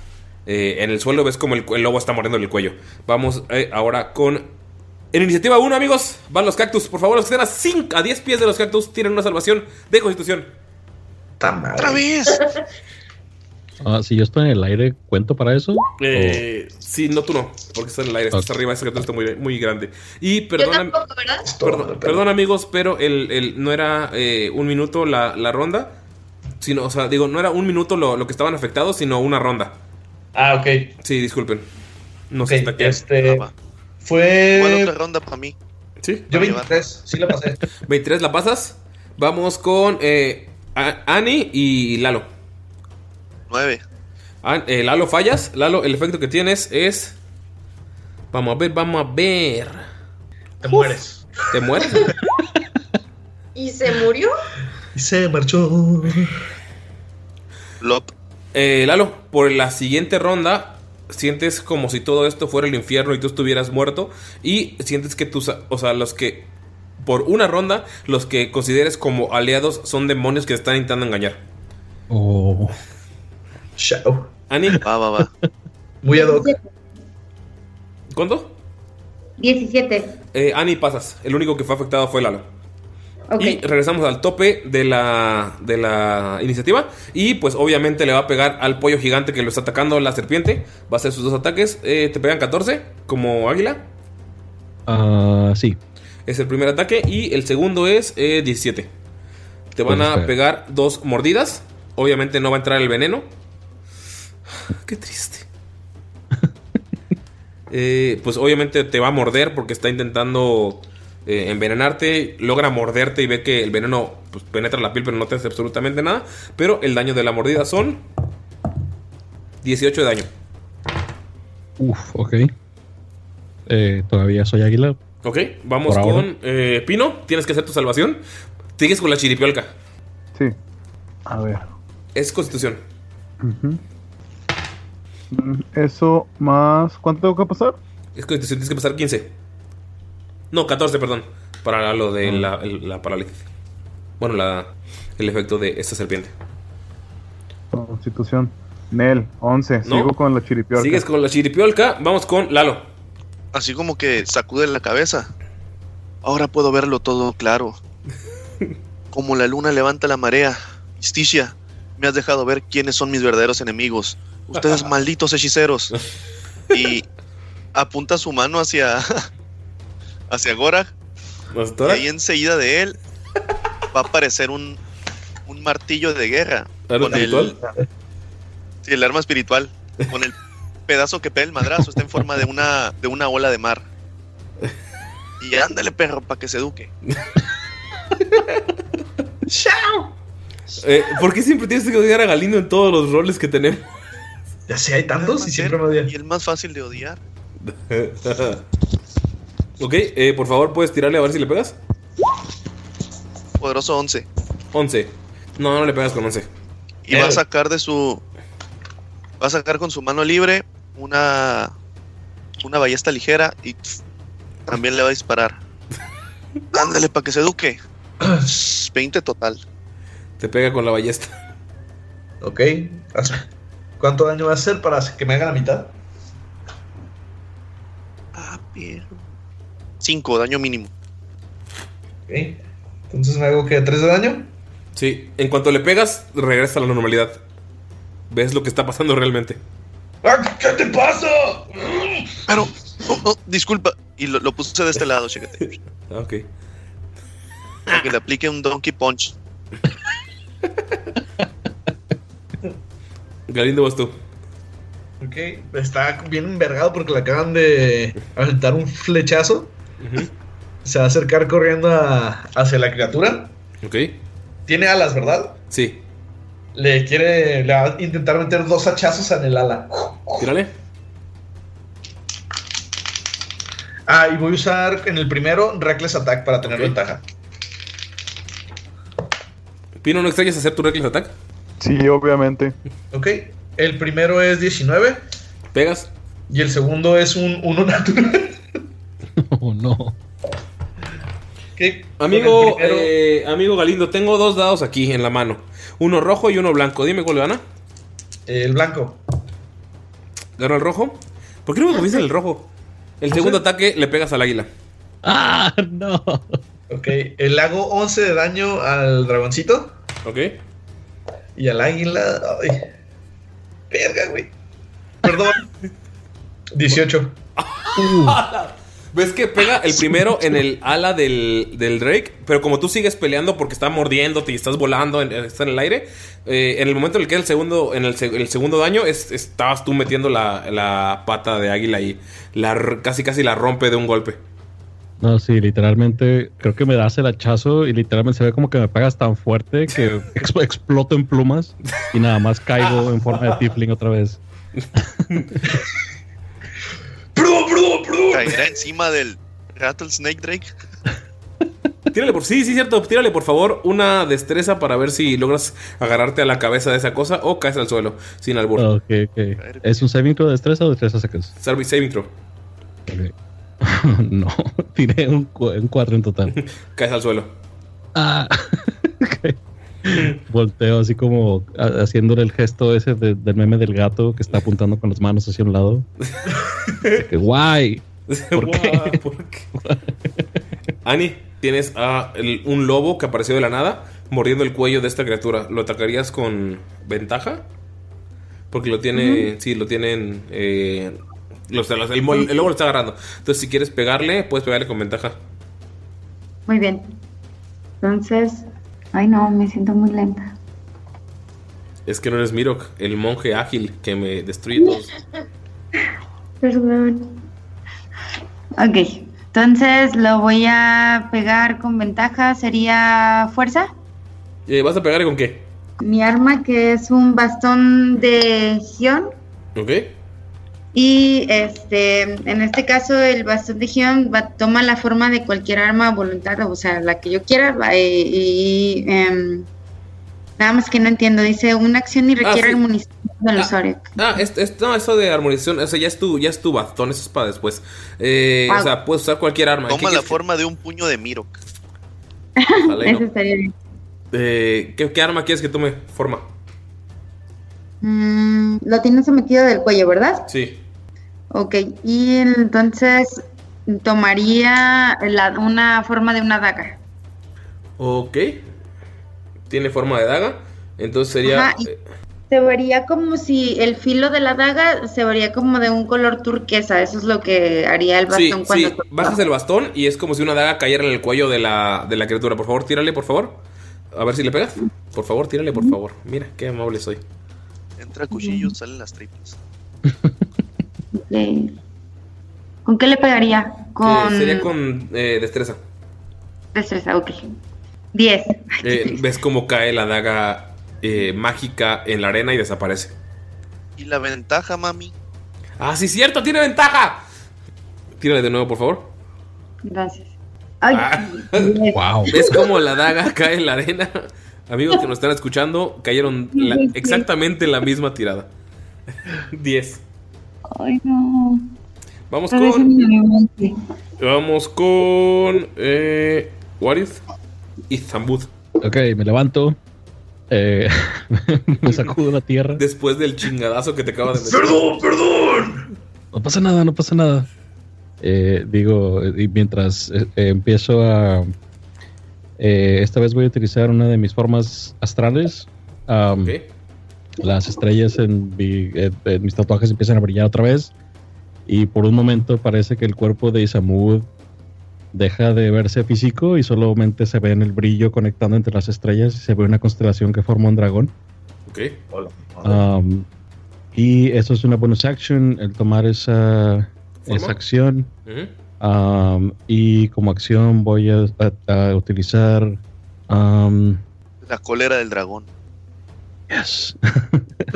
[SPEAKER 1] eh, en el suelo, ves como el, el lobo está mordiendo el cuello. Vamos eh, ahora con... En iniciativa 1, amigos, van los cactus. Por favor, los que estén a, 5, a 10 pies de los cactus tienen una salvación de constitución.
[SPEAKER 5] ¡Otra vez!
[SPEAKER 7] Ah, si yo estoy en el aire, ¿cuento para eso?
[SPEAKER 1] Eh, Sí, no, tú no, porque está en el aire, estás arriba, esa criatura está muy, muy grande. Y perdona,
[SPEAKER 4] tampoco, ¿verdad?
[SPEAKER 1] perdón, perdón, amigos, pero el, el- no era eh, un minuto la, la ronda, sino, o sea, digo, no era un minuto lo, lo que estaban afectados, sino una ronda.
[SPEAKER 2] Ah, ok.
[SPEAKER 1] Sí, disculpen. No
[SPEAKER 2] Ok,
[SPEAKER 1] sé hasta qué.
[SPEAKER 2] este. Fue.
[SPEAKER 5] Igual otra ronda para mí.
[SPEAKER 1] Sí.
[SPEAKER 2] Yo 23, sí la pasé.
[SPEAKER 1] 23 la pasas. Vamos con eh, Ani y Lalo.
[SPEAKER 5] 9.
[SPEAKER 1] An- eh, Lalo fallas. Lalo, el efecto que tienes es. Vamos a ver, vamos a ver.
[SPEAKER 2] Te mueres.
[SPEAKER 1] ¿Te mueres?
[SPEAKER 4] ¿Y se murió?
[SPEAKER 2] Y se marchó.
[SPEAKER 5] Lop.
[SPEAKER 1] Eh, Lalo, por la siguiente ronda, sientes como si todo esto fuera el infierno y tú estuvieras muerto. Y sientes que tus, o sea, los que, por una ronda, los que consideres como aliados son demonios que te están intentando engañar.
[SPEAKER 7] Oh.
[SPEAKER 2] Chao.
[SPEAKER 1] Ani,
[SPEAKER 5] Va, va, va.
[SPEAKER 2] Muy ad hoc.
[SPEAKER 1] ¿cuánto?
[SPEAKER 6] 17.
[SPEAKER 1] Eh, Ani, pasas. El único que fue afectado fue Lalo.
[SPEAKER 6] Ok.
[SPEAKER 1] Y regresamos al tope de la, de la iniciativa. Y pues obviamente le va a pegar al pollo gigante que lo está atacando la serpiente. Va a hacer sus dos ataques. Eh, te pegan 14 como águila.
[SPEAKER 7] Ah, sí.
[SPEAKER 1] Es el primer ataque. Y el segundo es eh, 17. Te van
[SPEAKER 7] Pues
[SPEAKER 1] a
[SPEAKER 7] espera.
[SPEAKER 1] pegar dos mordidas. Obviamente no va a entrar el veneno. Qué triste. Eh, pues obviamente te va a morder porque está intentando eh, envenenarte. Logra morderte y ve que el veneno pues, penetra la piel, pero no te hace absolutamente nada. Pero el daño de la mordida son 18 de daño.
[SPEAKER 7] Uf, ok. Eh, todavía soy águila.
[SPEAKER 1] Ok, vamos
[SPEAKER 7] Por
[SPEAKER 1] con eh, Pino. Tienes que hacer tu salvación. Sigues con la chiripiolca.
[SPEAKER 3] Sí. A ver.
[SPEAKER 1] Es constitución.
[SPEAKER 3] Mm, Eso más. ¿Cuánto tengo que pasar?
[SPEAKER 1] Es constitución, tienes que pasar 15. No, 14, perdón. Para lo de la, el- la parálisis. Bueno, la, el efecto de esta serpiente.
[SPEAKER 3] Constitución. Nel, 11.
[SPEAKER 1] No.
[SPEAKER 3] Sigo con la chiripiorca.
[SPEAKER 1] Sigues con la chiripiolca. Vamos con Lalo.
[SPEAKER 5] Así como que sacude la cabeza. Ahora puedo verlo todo claro. Como la luna levanta la marea. Justicia, me has dejado ver quiénes son mis verdaderos enemigos. Ustedes malditos hechiceros. Y apunta su mano hacia hacia Gorag. Y ahí enseguida de él va a aparecer un, un martillo de guerra.
[SPEAKER 1] ¿Arma
[SPEAKER 5] con el,
[SPEAKER 1] espiritual?
[SPEAKER 5] sí, el arma espiritual. Con el pedazo que pega el madrazo. Está en forma de una, de una ola de mar. Y ándale, perro, para que se eduque.
[SPEAKER 4] ¡Chao!
[SPEAKER 1] Eh, ¿Por qué siempre tienes que odiar a Galindo en todos los roles que tenemos?
[SPEAKER 2] Ya sé, hay tantos y siempre me odian.
[SPEAKER 5] Y el más fácil de odiar.
[SPEAKER 1] Ok, eh, por favor, puedes tirarle a ver si le pegas.
[SPEAKER 5] Poderoso 11.
[SPEAKER 1] 11. No, no le pegas con 11.
[SPEAKER 5] Y va a sacar de su. Va a sacar con su mano libre una. Una ballesta ligera y también le va a disparar. Ándale, para que se eduque. 20 total.
[SPEAKER 1] Te pega con la ballesta.
[SPEAKER 2] Ok. haz- ¿Cuánto daño va a hacer para que me haga la mitad?
[SPEAKER 5] Ah, pero. 5, daño mínimo.
[SPEAKER 2] Ok. Entonces me hago que 3 de daño.
[SPEAKER 1] Sí, en cuanto le pegas, regresa a la normalidad. Ves lo que está pasando realmente.
[SPEAKER 2] ¡Ah, ¿Qué te pasa?
[SPEAKER 5] Pero. oh, oh, disculpa. Y lo, lo puse de este lado, chécate.
[SPEAKER 1] Ah, Ok.
[SPEAKER 5] Para que le aplique un Donkey Punch.
[SPEAKER 1] Galindo, vas tú.
[SPEAKER 2] Ok. Está bien envergado porque le acaban de aventar un flechazo. Se va a acercar corriendo a- hacia la criatura.
[SPEAKER 1] Ok.
[SPEAKER 2] Tiene alas, ¿verdad?
[SPEAKER 1] Sí.
[SPEAKER 2] Le quiere. Le va a intentar meter dos hachazos en el ala.
[SPEAKER 1] Tírale.
[SPEAKER 2] Ah, y voy a usar en el primero Reckless Attack para tener ventaja.
[SPEAKER 1] Pino, ¿no extrañas hacer tu Reckless Attack?
[SPEAKER 3] Sí, obviamente.
[SPEAKER 2] Ok. El primero es 19.
[SPEAKER 1] ¿Pegas?
[SPEAKER 2] Y el segundo es un 1 natural.
[SPEAKER 7] Oh, no.
[SPEAKER 2] Ok.
[SPEAKER 1] Amigo,
[SPEAKER 2] primero-
[SPEAKER 1] eh, amigo Galindo, tengo dos dados aquí en la mano. Uno rojo y uno blanco. Dime cuál gana.
[SPEAKER 2] El blanco.
[SPEAKER 1] ¿Ganó el rojo? ¿Por qué no me en el rojo? El segundo ataque le pegas al águila.
[SPEAKER 7] ¡Ah, no!
[SPEAKER 2] Ok. Le hago 11 de daño al dragoncito.
[SPEAKER 1] Ok.
[SPEAKER 2] Y al águila. Ay. Verga, güey. Perdón. 18.
[SPEAKER 1] ¿Ves que pega el primero en el ala del, del Drake? Pero como tú sigues peleando porque está mordiéndote y estás volando, en- está en el aire, eh, en el momento en el que el segundo, en el, se- el segundo daño, es- estabas tú metiendo la, la pata de águila y la, r- casi casi la rompe de un golpe.
[SPEAKER 7] No, sí, literalmente creo que me das el hachazo y literalmente se ve como que me pegas tan fuerte que ex- exploto en plumas y nada más caigo en forma de tiefling otra vez.
[SPEAKER 5] Caerá encima del Rattlesnake Drake.
[SPEAKER 1] Tírale por sí, sí, cierto. Tírale por favor una destreza para ver si logras agarrarte a la cabeza de esa cosa o caes al suelo sin albur.
[SPEAKER 7] Ok, ok. ¿Es un saving throw de destreza o de destreza secas?
[SPEAKER 1] Salve saving throw.
[SPEAKER 7] no, tiré un, un 4 en total.
[SPEAKER 1] Caes al suelo.
[SPEAKER 7] Ah. Volteo así como ha- haciéndole el gesto ese de- del meme del gato que está apuntando con las manos hacia un lado. Que, guay. ¿Por qué?
[SPEAKER 1] ¿por qué? Ani, tienes a el- un lobo que apareció de la nada mordiendo el cuello de esta criatura. ¿Lo atacarías con ventaja? Porque lo tiene. Sí, lo tienen. eh, los- los- el, el lobo lo está agarrando. Entonces, si quieres pegarle, puedes pegarle con ventaja.
[SPEAKER 6] Muy bien. Entonces, ay no, me siento muy lenta.
[SPEAKER 1] Es que no eres Mirok, el monje ágil que me destruye todos.
[SPEAKER 6] Perdón. Ok, entonces lo voy a pegar con ventaja. ¿Sería fuerza?
[SPEAKER 1] Eh, ¿Vas a pegarle con qué?
[SPEAKER 6] Mi arma que es un bastón de Gion.
[SPEAKER 1] ¿Ok?
[SPEAKER 6] Y este, en este caso el bastón de Gion va, toma la forma de cualquier arma voluntad, o sea, la que yo quiera. va, eh, y em, nada más que no entiendo, dice una acción y requiere
[SPEAKER 1] sí.
[SPEAKER 6] armonización del usuario.
[SPEAKER 1] Ah, es, es- no, eso de armonización, eso ya es tu, ya es tu bastón, eso es para después. Eh,
[SPEAKER 6] Ah.
[SPEAKER 1] O sea, puedes usar cualquier arma. ¿Qué
[SPEAKER 5] Toma la forma de un puño de Mirok.
[SPEAKER 1] Y no.
[SPEAKER 6] Eso estaría bien.
[SPEAKER 1] Eh, ¿qué, qué arma quieres que tome forma?
[SPEAKER 6] Mm, lo tienes sometido del cuello, ¿verdad?
[SPEAKER 1] Sí.
[SPEAKER 6] Ok, y entonces tomaría la- una forma de una daga.
[SPEAKER 1] Ok. Tiene forma de daga. Entonces sería.
[SPEAKER 6] Ajá,
[SPEAKER 1] eh,
[SPEAKER 6] Se vería como si el filo de la daga se vería como de un color turquesa. Eso es lo que haría el
[SPEAKER 1] sí,
[SPEAKER 6] bastón cuando
[SPEAKER 1] sí. Bajas el bastón y es como si una daga cayera en el cuello de la, de la criatura. Por favor, tírale, por favor. A ver si le pegas. Por favor, tírale, por favor. Mira, qué amable soy.
[SPEAKER 5] Entra cuchillo, salen las tripas.
[SPEAKER 6] Ok. ¿Con qué le pegaría? Con
[SPEAKER 1] Eh, sería con eh, destreza.
[SPEAKER 6] destreza, ok. 10.
[SPEAKER 1] Eh, ves cómo cae la daga eh, mágica en la arena y desaparece.
[SPEAKER 5] Y la ventaja, mami.
[SPEAKER 1] Ah, sí, cierto, tiene ventaja. Tírale de nuevo, por favor.
[SPEAKER 6] Entonces. Ay,
[SPEAKER 7] Wow.
[SPEAKER 1] ¿Ves cómo la daga cae en la arena? Amigos que nos están escuchando, cayeron la- exactamente la misma tirada. 10.
[SPEAKER 6] Ay, no.
[SPEAKER 1] Vamos
[SPEAKER 6] Pero
[SPEAKER 1] con. Vamos con. Eh, Warith y Zambud.
[SPEAKER 7] Ok, me levanto. eh, me sacudo la tierra.
[SPEAKER 1] Después del chingadazo que te acaba de meter.
[SPEAKER 2] Perdón, perdón.
[SPEAKER 7] No pasa nada, no pasa nada. Eh, digo, y mientras eh, eh, empiezo a... eh, esta vez voy a utilizar una de mis formas astrales. Am, Las estrellas en, mi- en- en mis tatuajes empiezan a brillar otra vez. Y por un momento parece que el cuerpo de Isamud deja de verse físico y solamente se ve en el brillo conectando entre las estrellas y se ve una constelación que forma un dragón.
[SPEAKER 1] Ok.
[SPEAKER 7] Um, y eso es una bonus action, el tomar esa, esa acción. Um, y como acción voy a, a- a utilizar... um,
[SPEAKER 5] La cólera del dragón.
[SPEAKER 7] Yes.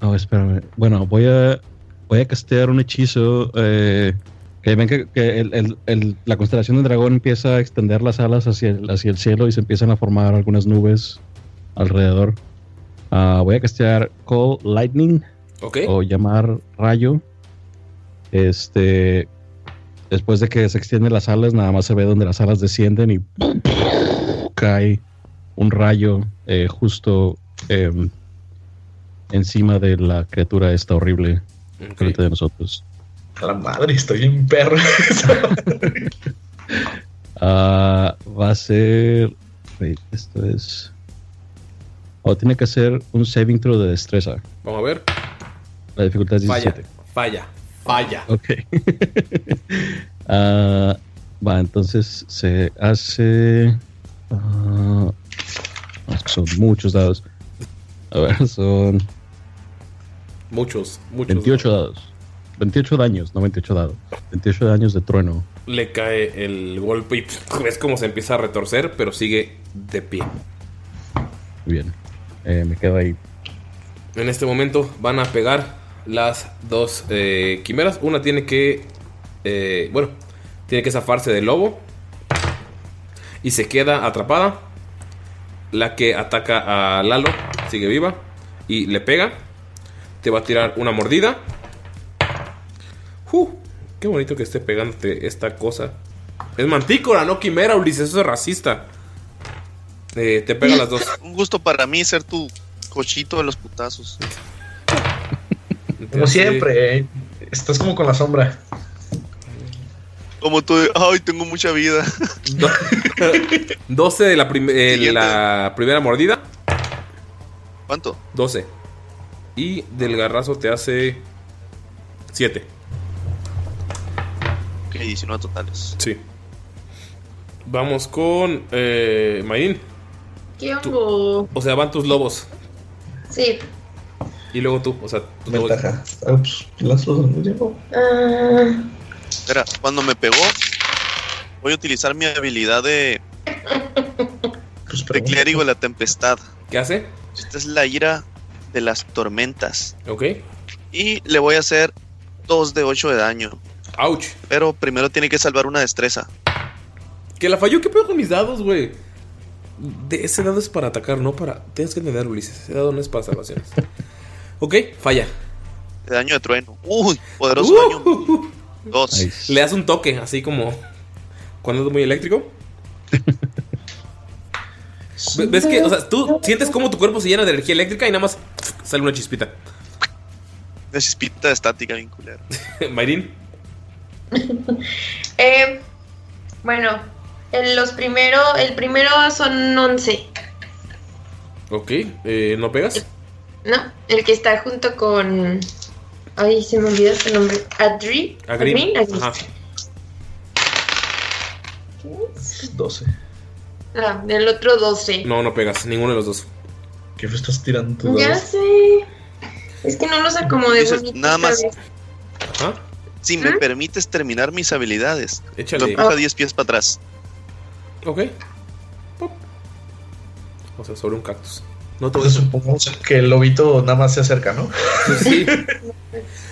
[SPEAKER 7] oh, espérame. Bueno, voy a voy a castear un hechizo eh, que ven que, que el- el- el- la constelación del dragón empieza a extender las alas hacia el, hacia el cielo y se empiezan a formar algunas nubes alrededor. Ah, voy a castear Call Lightning
[SPEAKER 1] Ok.
[SPEAKER 7] o llamar rayo. Este después de que se extienden las alas, nada más se ve donde las alas descienden y cae un rayo eh, justo em, encima de la criatura esta horrible frente de nosotros.
[SPEAKER 2] A la madre, estoy en perro.
[SPEAKER 7] Ah, va a ser. wait, esto es. Oh, tiene que hacer un saving throw de destreza.
[SPEAKER 1] Vamos a ver.
[SPEAKER 7] La dificultad es
[SPEAKER 1] Falla.
[SPEAKER 7] 17.
[SPEAKER 1] Falla. Falla.
[SPEAKER 7] Ok. Ah, va, entonces se hace. ah, son muchos dados. A ver, son
[SPEAKER 1] Muchos, muchos.
[SPEAKER 7] 28 dados. 28 daños, no 28 dados. 28 daños de trueno.
[SPEAKER 1] Le cae el golpe y ves cómo se empieza a retorcer, pero sigue de pie.
[SPEAKER 7] Muy bien. Eh, me quedo ahí.
[SPEAKER 1] En este momento van a pegar las dos eh, quimeras. Una tiene que. eh, bueno, tiene que zafarse del lobo. Y se queda atrapada. La que ataca a Lalo sigue viva. Y le pega. Te va a tirar una mordida. ¡Uh! Qué bonito que esté pegándote esta cosa. Es mantícora, no quimera, Ulises. Eso es racista. Eh, te pega las dos.
[SPEAKER 5] Un gusto para mí ser tu cochito de los putazos.
[SPEAKER 2] Como siempre, eh, estás como con la sombra.
[SPEAKER 5] Como tú, de, ay, tengo mucha vida.
[SPEAKER 1] 12 de la, prim- eh, la primera mordida.
[SPEAKER 5] ¿Cuánto?
[SPEAKER 1] 12. Y del garrazo te hace 7.
[SPEAKER 5] Ok, 19 totales.
[SPEAKER 1] Sí. Vamos con eh, Mayrin.
[SPEAKER 4] ¿Qué hongo?
[SPEAKER 1] O sea, van tus lobos.
[SPEAKER 4] Sí.
[SPEAKER 1] Y luego tú. O sea, tus lobos.
[SPEAKER 2] Ventaja. Ah, pues, las dos al mismo tiempo.
[SPEAKER 4] Ah,
[SPEAKER 5] Espera, cuando me pegó, voy a utilizar mi habilidad de,
[SPEAKER 2] Pues,
[SPEAKER 5] de clérigo de la tempestad.
[SPEAKER 1] ¿Qué hace?
[SPEAKER 5] Esta es la ira de las tormentas.
[SPEAKER 1] Ok.
[SPEAKER 5] Y le voy a hacer 2 de 8 de daño.
[SPEAKER 1] Ouch.
[SPEAKER 5] Pero primero tiene que salvar una destreza.
[SPEAKER 1] Que la falló. ¿Qué pedo con mis dados, güey? De ese dado es para atacar, no para. Tienes que entender, Ulises. Ese dado no es para salvaciones. ok, falla.
[SPEAKER 5] De daño de trueno. Uy, poderoso
[SPEAKER 1] Uh.
[SPEAKER 5] daño. Dos.
[SPEAKER 1] Le das un toque, así como. Cuando es muy eléctrico. Ve- ¿Ves que, o sea, tú sientes cómo tu cuerpo se llena de energía eléctrica y nada más sale una chispita?
[SPEAKER 5] Una chispita estática, bien culero.
[SPEAKER 1] Mayrin,
[SPEAKER 4] eh, bueno, en los primero, el primero son 11,
[SPEAKER 1] ok, eh, ¿no pegas?
[SPEAKER 4] ¿no? El que está junto con... Ay, se me olvidó su nombre. Adri.
[SPEAKER 1] Agrin.
[SPEAKER 4] Adri.
[SPEAKER 1] Ajá.
[SPEAKER 2] 12.
[SPEAKER 4] Ah, del otro 12.
[SPEAKER 1] No, no pegas, ninguno de los dos.
[SPEAKER 2] ¿Qué estás tirando tú?
[SPEAKER 4] Ya sé. Es que no los acomodé bonito
[SPEAKER 5] nada más.
[SPEAKER 1] Ajá.
[SPEAKER 5] Si me permites terminar mis habilidades,
[SPEAKER 1] Échale.
[SPEAKER 5] lo empuja 10 pies para atrás.
[SPEAKER 1] Ok. Pop. O sea, sobre un cactus. No te
[SPEAKER 2] Entonces supongamos que el lobito nada más se acerca, ¿no?
[SPEAKER 1] Sí.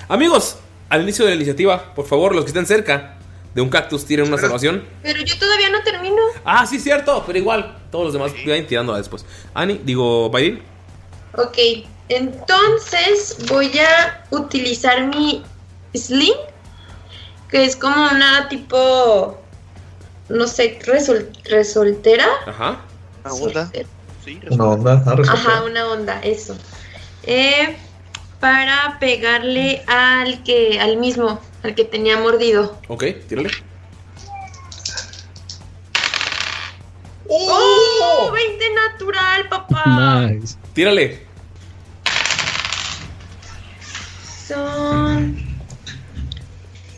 [SPEAKER 1] Amigos, al inicio de la iniciativa, por favor, los que estén cerca, de un cactus tienen una salvación.
[SPEAKER 4] Pero yo todavía no termino.
[SPEAKER 1] Ah, sí, cierto, pero igual. Todos los demás vayan tirando después. Ani, digo, Byrin.
[SPEAKER 4] Ok, entonces voy a utilizar mi sling, que es como una tipo, no sé, resol- resoltera.
[SPEAKER 1] Ajá.
[SPEAKER 5] Una onda.
[SPEAKER 2] Una onda. ah.
[SPEAKER 4] Ajá, una onda, eso. Eh, para pegarle al que, al mismo, al que tenía mordido.
[SPEAKER 1] Ok, tírale.
[SPEAKER 4] ¡Oh! 20 natural, papá.
[SPEAKER 7] Nice.
[SPEAKER 1] Tírale.
[SPEAKER 4] Son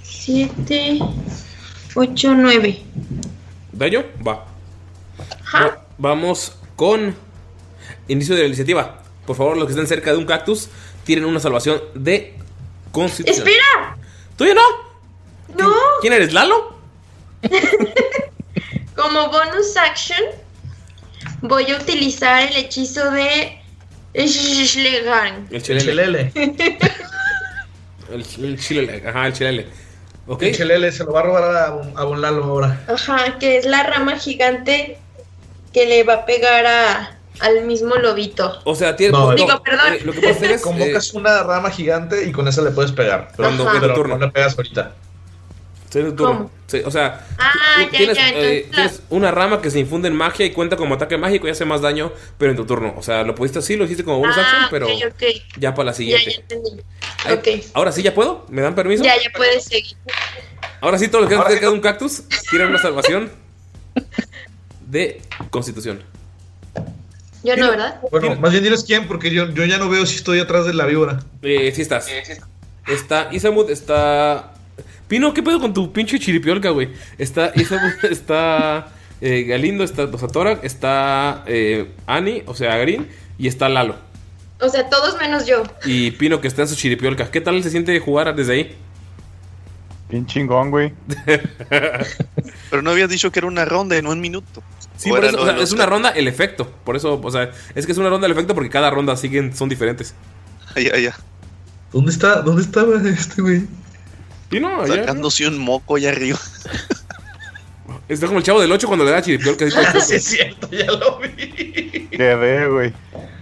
[SPEAKER 4] 7, 8, 9.
[SPEAKER 1] ¿Daño? Va. Va- Vamos con inicio de la iniciativa. Por favor, los que estén cerca de un cactus tienen una salvación de constitución.
[SPEAKER 4] ¡Espera!
[SPEAKER 1] ¿Tuyo no?
[SPEAKER 4] ¡No!
[SPEAKER 1] ¿Quién eres, Lalo?
[SPEAKER 4] Como bonus action, voy a utilizar el hechizo de Schlegan.
[SPEAKER 1] El chelele. El, el chilele. Ajá, el chilele. Ok.
[SPEAKER 2] El chelele se lo va a robar a, a Bon Lalo ahora.
[SPEAKER 4] Ajá, que es la rama gigante que le va a pegar a, al mismo lobito.
[SPEAKER 1] O sea, tiene.
[SPEAKER 2] No,
[SPEAKER 4] Digo, perdón.
[SPEAKER 1] eh, lo que puedes hacer es. eh,
[SPEAKER 2] Convocas una rama gigante y con esa le puedes pegar. Pero,
[SPEAKER 1] tu
[SPEAKER 2] pero
[SPEAKER 1] turno.
[SPEAKER 2] no le pegas ahorita.
[SPEAKER 1] Sí, en tu turno. Sí, o sea,
[SPEAKER 4] Ah,
[SPEAKER 1] tú
[SPEAKER 4] ya,
[SPEAKER 1] tienes,
[SPEAKER 4] ya,
[SPEAKER 1] eh, tienes una rama que se infunde en magia y cuenta como ataque mágico y hace más daño, pero en tu turno. O sea, lo pudiste así, lo hiciste como bonus
[SPEAKER 4] Ah,
[SPEAKER 1] action, pero
[SPEAKER 4] ok.
[SPEAKER 1] ya para la siguiente.
[SPEAKER 4] ya entendí.
[SPEAKER 1] Ay,
[SPEAKER 4] Ok.
[SPEAKER 1] Ahora sí ya puedo, ¿me dan permiso?
[SPEAKER 4] Ya, ya puedes seguir.
[SPEAKER 1] Ahora sí, todos los que cerca de un cactus tienen una salvación de constitución.
[SPEAKER 4] Yo no, ¿verdad?
[SPEAKER 2] Bueno, más bien diles quién, porque yo, yo ya no veo si estoy atrás de la víbora.
[SPEAKER 1] Eh, sí estás. Está Isamud, está. Pino, ¿qué pedo con tu pinche chiripiolca, güey? Está Isamud, está eh, Galindo, está Dosatora, está eh, Ani, o sea, Green, y está Lalo.
[SPEAKER 4] O sea, todos menos yo.
[SPEAKER 1] Y Pino, que está en su chiripiolca. ¿Qué tal se siente jugar desde ahí?
[SPEAKER 3] Bien chingón, güey.
[SPEAKER 5] Pero no habías dicho que era una ronda y no un minuto.
[SPEAKER 1] Sí, por eso, o sea, es una ronda el efecto. Por eso, o sea, es que es una ronda el efecto porque cada ronda siguen, son diferentes.
[SPEAKER 5] Ya, ya.
[SPEAKER 2] ¿Dónde está? ¿Dónde estaba este güey?
[SPEAKER 1] Pino, allá.
[SPEAKER 5] Sacándose un moco allá arriba.
[SPEAKER 1] Está como el chavo del 8 cuando le da chiripiolca. así.
[SPEAKER 2] Sí, es cierto, ya lo vi.
[SPEAKER 3] Quedé, güey.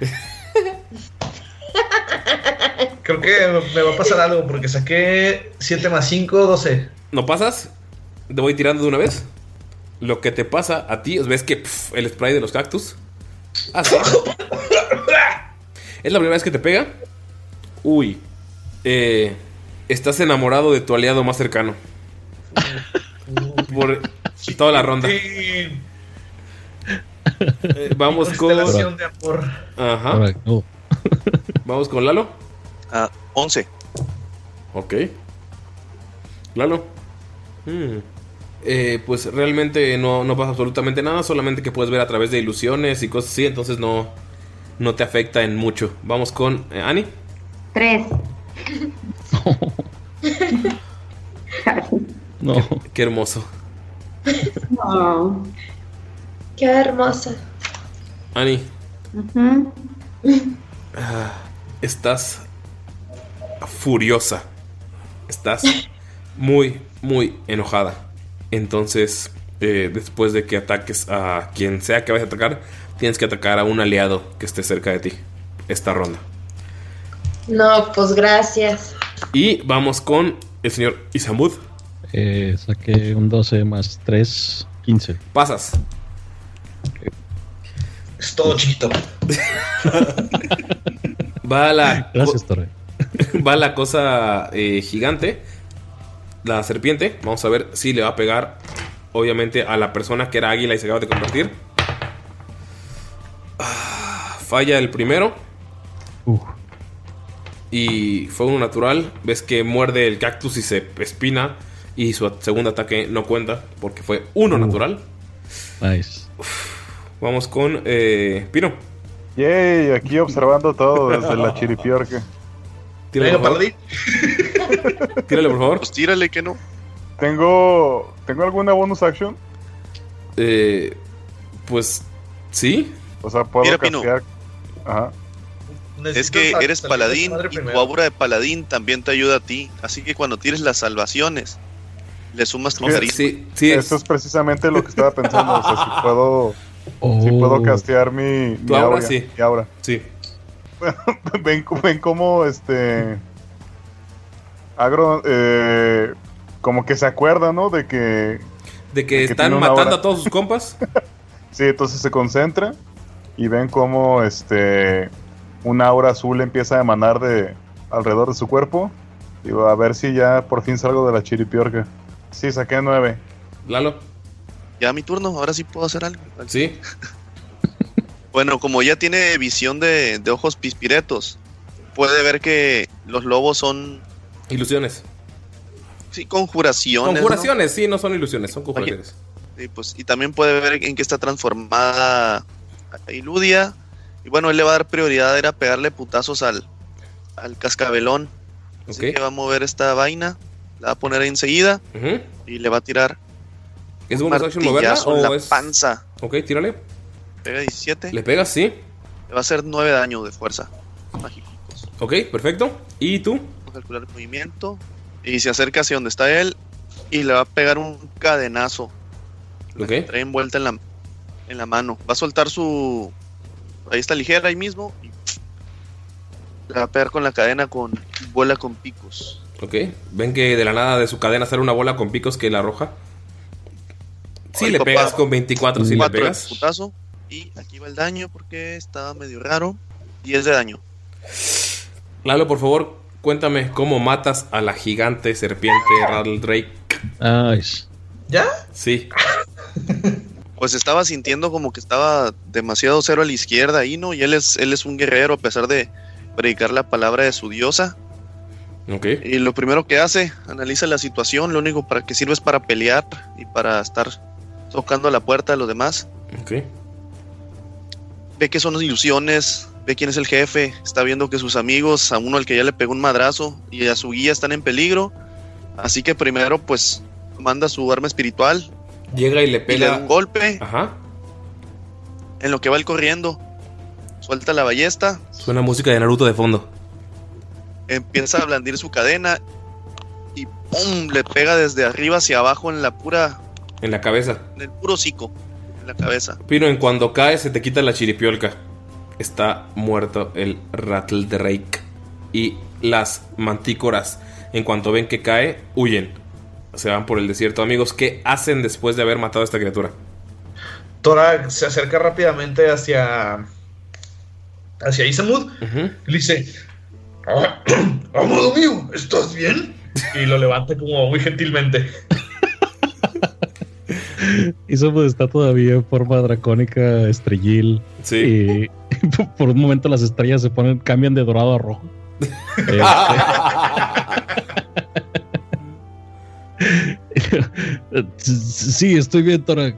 [SPEAKER 2] Creo que me va a pasar algo porque saqué 7 más 5, 12.
[SPEAKER 1] ¿No pasas? Te voy tirando de una vez. Lo que te pasa a ti es ves que pf, el spray de los cactus. Ah, sí. es la primera vez que te pega. Uy. Eh, estás enamorado de tu aliado más cercano. Por toda la ronda. Eh, vamos con.
[SPEAKER 2] de amor.
[SPEAKER 1] Ajá.
[SPEAKER 7] Oh,
[SPEAKER 1] Vamos con Lalo.
[SPEAKER 5] Ah, 11.
[SPEAKER 1] Ok. Lalo. Hmm. Eh, pues realmente no, no pasa absolutamente nada, solamente que puedes ver a través de ilusiones y cosas así, entonces no, no te afecta en mucho. Vamos con eh, Ani.
[SPEAKER 6] Tres.
[SPEAKER 7] no.
[SPEAKER 1] Qué hermoso.
[SPEAKER 6] No.
[SPEAKER 4] Qué hermosa.
[SPEAKER 1] Ani, ah, estás furiosa. Estás muy, muy enojada. Entonces, eh, después de que ataques a quien sea que vayas a atacar, tienes que atacar a un aliado que esté cerca de ti. Esta ronda.
[SPEAKER 4] No, pues gracias.
[SPEAKER 1] Y vamos con el señor Isamud.
[SPEAKER 7] Eh, saqué un 12 más 3, 15.
[SPEAKER 1] Pasas.
[SPEAKER 2] Es todo chiquito.
[SPEAKER 1] Va la,
[SPEAKER 7] Gracias, Torre.
[SPEAKER 1] va la cosa eh, gigante. La serpiente. Vamos a ver si le va a pegar. Obviamente a la persona que era águila y se acaba de convertir. Ah, falla el primero.
[SPEAKER 7] Uh,
[SPEAKER 1] Y fue uno natural. Ves que muerde el cactus y se espina. Y su segundo ataque no cuenta porque fue uno natural.
[SPEAKER 7] nice.
[SPEAKER 1] Vamos con eh, Pino.
[SPEAKER 3] Yay, aquí observando todo desde la chiripiorca.
[SPEAKER 1] Tírale,
[SPEAKER 2] Venga,
[SPEAKER 1] por favor. Tírale, por favor.
[SPEAKER 5] Pues tírale que no.
[SPEAKER 3] ¿Tengo, ¿Tengo alguna bonus action?
[SPEAKER 1] Eh, pues sí.
[SPEAKER 3] O sea, puedo
[SPEAKER 5] Mira, Pino.
[SPEAKER 3] castear. Ajá.
[SPEAKER 5] Es que eres paladín y tu aura de paladín también te ayuda a ti. Así que cuando tires las salvaciones, le sumas tu
[SPEAKER 3] Sí,
[SPEAKER 5] carisma.
[SPEAKER 1] Sí, sí.
[SPEAKER 3] Eso es precisamente lo que estaba pensando. O sea, si puedo, si
[SPEAKER 7] Oh.
[SPEAKER 3] puedo castear mi, mi
[SPEAKER 1] aura,
[SPEAKER 3] aura,
[SPEAKER 1] sí.
[SPEAKER 3] mi aura.
[SPEAKER 1] Sí.
[SPEAKER 3] ven, ven cómo este Agro eh, como que se acuerda, ¿no? De que
[SPEAKER 1] De que
[SPEAKER 3] que
[SPEAKER 1] están matando
[SPEAKER 3] hora.
[SPEAKER 1] a todos sus compas.
[SPEAKER 3] sí, entonces se concentra y ven cómo este una aura azul empieza a emanar de alrededor de su cuerpo. Digo, a ver si ya por fin salgo de la chiripiorca. Sí, saqué nueve.
[SPEAKER 1] Lalo.
[SPEAKER 5] Ya mi turno, ahora sí puedo hacer algo.
[SPEAKER 1] Sí.
[SPEAKER 5] Bueno, como ya tiene visión de, de ojos pispiretos, puede ver que los lobos son,
[SPEAKER 1] Ilusiones.
[SPEAKER 5] sí, conjuraciones. ¿no?
[SPEAKER 1] Conjuraciones, sí, no son ilusiones, son conjuraciones.
[SPEAKER 5] Sí, pues, y también puede ver en qué está transformada Iludia. Y bueno, él le va a dar prioridad a ir a pegarle putazos al, al cascabelón. Así
[SPEAKER 1] Ok.
[SPEAKER 5] que va a mover esta vaina, la va a poner ahí enseguida y le va a tirar
[SPEAKER 1] ¿Es
[SPEAKER 5] un
[SPEAKER 1] bonus action moverla
[SPEAKER 5] en
[SPEAKER 1] o
[SPEAKER 5] la
[SPEAKER 1] es...?
[SPEAKER 5] panza.
[SPEAKER 1] Ok, tírale.
[SPEAKER 5] Pega 17.
[SPEAKER 1] ¿Le pegas? Sí.
[SPEAKER 5] Le va a hacer 9 daños de fuerza. Mágicos.
[SPEAKER 1] Ok, perfecto. ¿Y tú?
[SPEAKER 5] Vamos a calcular el movimiento. Y se acerca hacia donde está él. Y le va a pegar un cadenazo.
[SPEAKER 1] Ok.
[SPEAKER 5] Trae envuelta en la, en la mano. Va a soltar su. Ahí está ligera, ahí mismo. Y le va a pegar con la cadena con bola con picos.
[SPEAKER 1] Ok. ¿Ven que de la nada de su cadena sale una bola con picos que la arroja? Sí, le
[SPEAKER 5] papá.
[SPEAKER 1] pegas con 24, sí le pegas.
[SPEAKER 5] putazo. Y aquí va el daño porque estaba medio raro. 10 de daño.
[SPEAKER 1] Lalo, por favor, cuéntame cómo matas a la gigante serpiente Rattle Drake.
[SPEAKER 7] Nice.
[SPEAKER 2] ¿Ya?
[SPEAKER 1] Sí.
[SPEAKER 5] Pues estaba sintiendo como que estaba demasiado cero a la izquierda ahí, ¿no? Y él es, él es un guerrero a pesar de predicar la palabra de su diosa.
[SPEAKER 1] Ok.
[SPEAKER 5] Y lo primero que hace, analiza la situación, lo único para que sirve es para pelear y para estar tocando la puerta a los demás.
[SPEAKER 1] Ok.
[SPEAKER 5] Ve que son ilusiones, ve quién es el jefe, está viendo que sus amigos, a uno al que ya le pegó un madrazo y a su guía están en peligro. Así que primero pues manda su arma espiritual
[SPEAKER 1] Llega y le
[SPEAKER 5] y le da
[SPEAKER 1] pega.
[SPEAKER 5] un golpe
[SPEAKER 1] Ajá.
[SPEAKER 5] en lo que va él corriendo. Suelta la ballesta,
[SPEAKER 1] Suena música de Naruto de fondo.
[SPEAKER 5] empieza a blandir su cadena y ¡pum! le pega desde arriba hacia abajo en la pura,
[SPEAKER 1] En la cabeza.
[SPEAKER 5] en el puro hocico, en la cabeza.
[SPEAKER 1] Pino, en cuando cae se te quita la chiripiolca. Está muerto el Rattle Drake. Y las mantícoras, en cuanto ven que cae, huyen. Se van por el desierto. Amigos, ¿qué hacen después de haber matado a esta criatura?
[SPEAKER 2] Tora se acerca rápidamente hacia. hacia Isamud. Y le dice: "Ah, Amado mío, ¿estás bien? Y lo levanta como muy gentilmente.
[SPEAKER 7] Eso pues está todavía en forma dracónica, estrellil.
[SPEAKER 1] Sí.
[SPEAKER 7] Y por un momento las estrellas se ponen, cambian de dorado a rojo. Este- sí, estoy bien, Tora.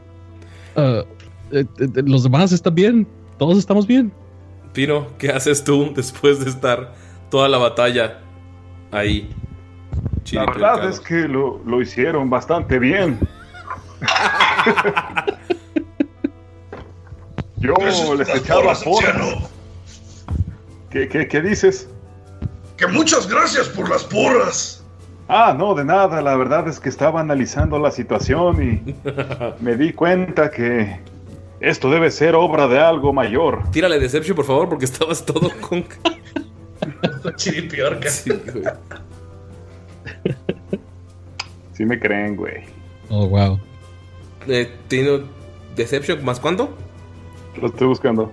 [SPEAKER 7] Ah, eh, eh, los demás están bien. Todos estamos bien.
[SPEAKER 1] Pino, ¿qué haces tú después de estar toda la batalla ahí?
[SPEAKER 8] La verdad es que lo, lo hicieron bastante bien. Yo les echaba
[SPEAKER 2] porras.
[SPEAKER 8] ¿Qué, qué, qué dices?
[SPEAKER 2] Que muchas gracias por las porras.
[SPEAKER 8] Ah, no, de nada. La verdad es que estaba analizando la situación y me di cuenta que esto debe ser obra de algo mayor.
[SPEAKER 1] Tírale Deception, por favor, porque estabas todo con.
[SPEAKER 2] Chiripiorca.
[SPEAKER 1] Sí, güey.
[SPEAKER 8] Sí me creen, güey.
[SPEAKER 7] Oh, wow.
[SPEAKER 1] Eh, ¿Tiene Deception más cuánto?
[SPEAKER 8] Lo estoy buscando.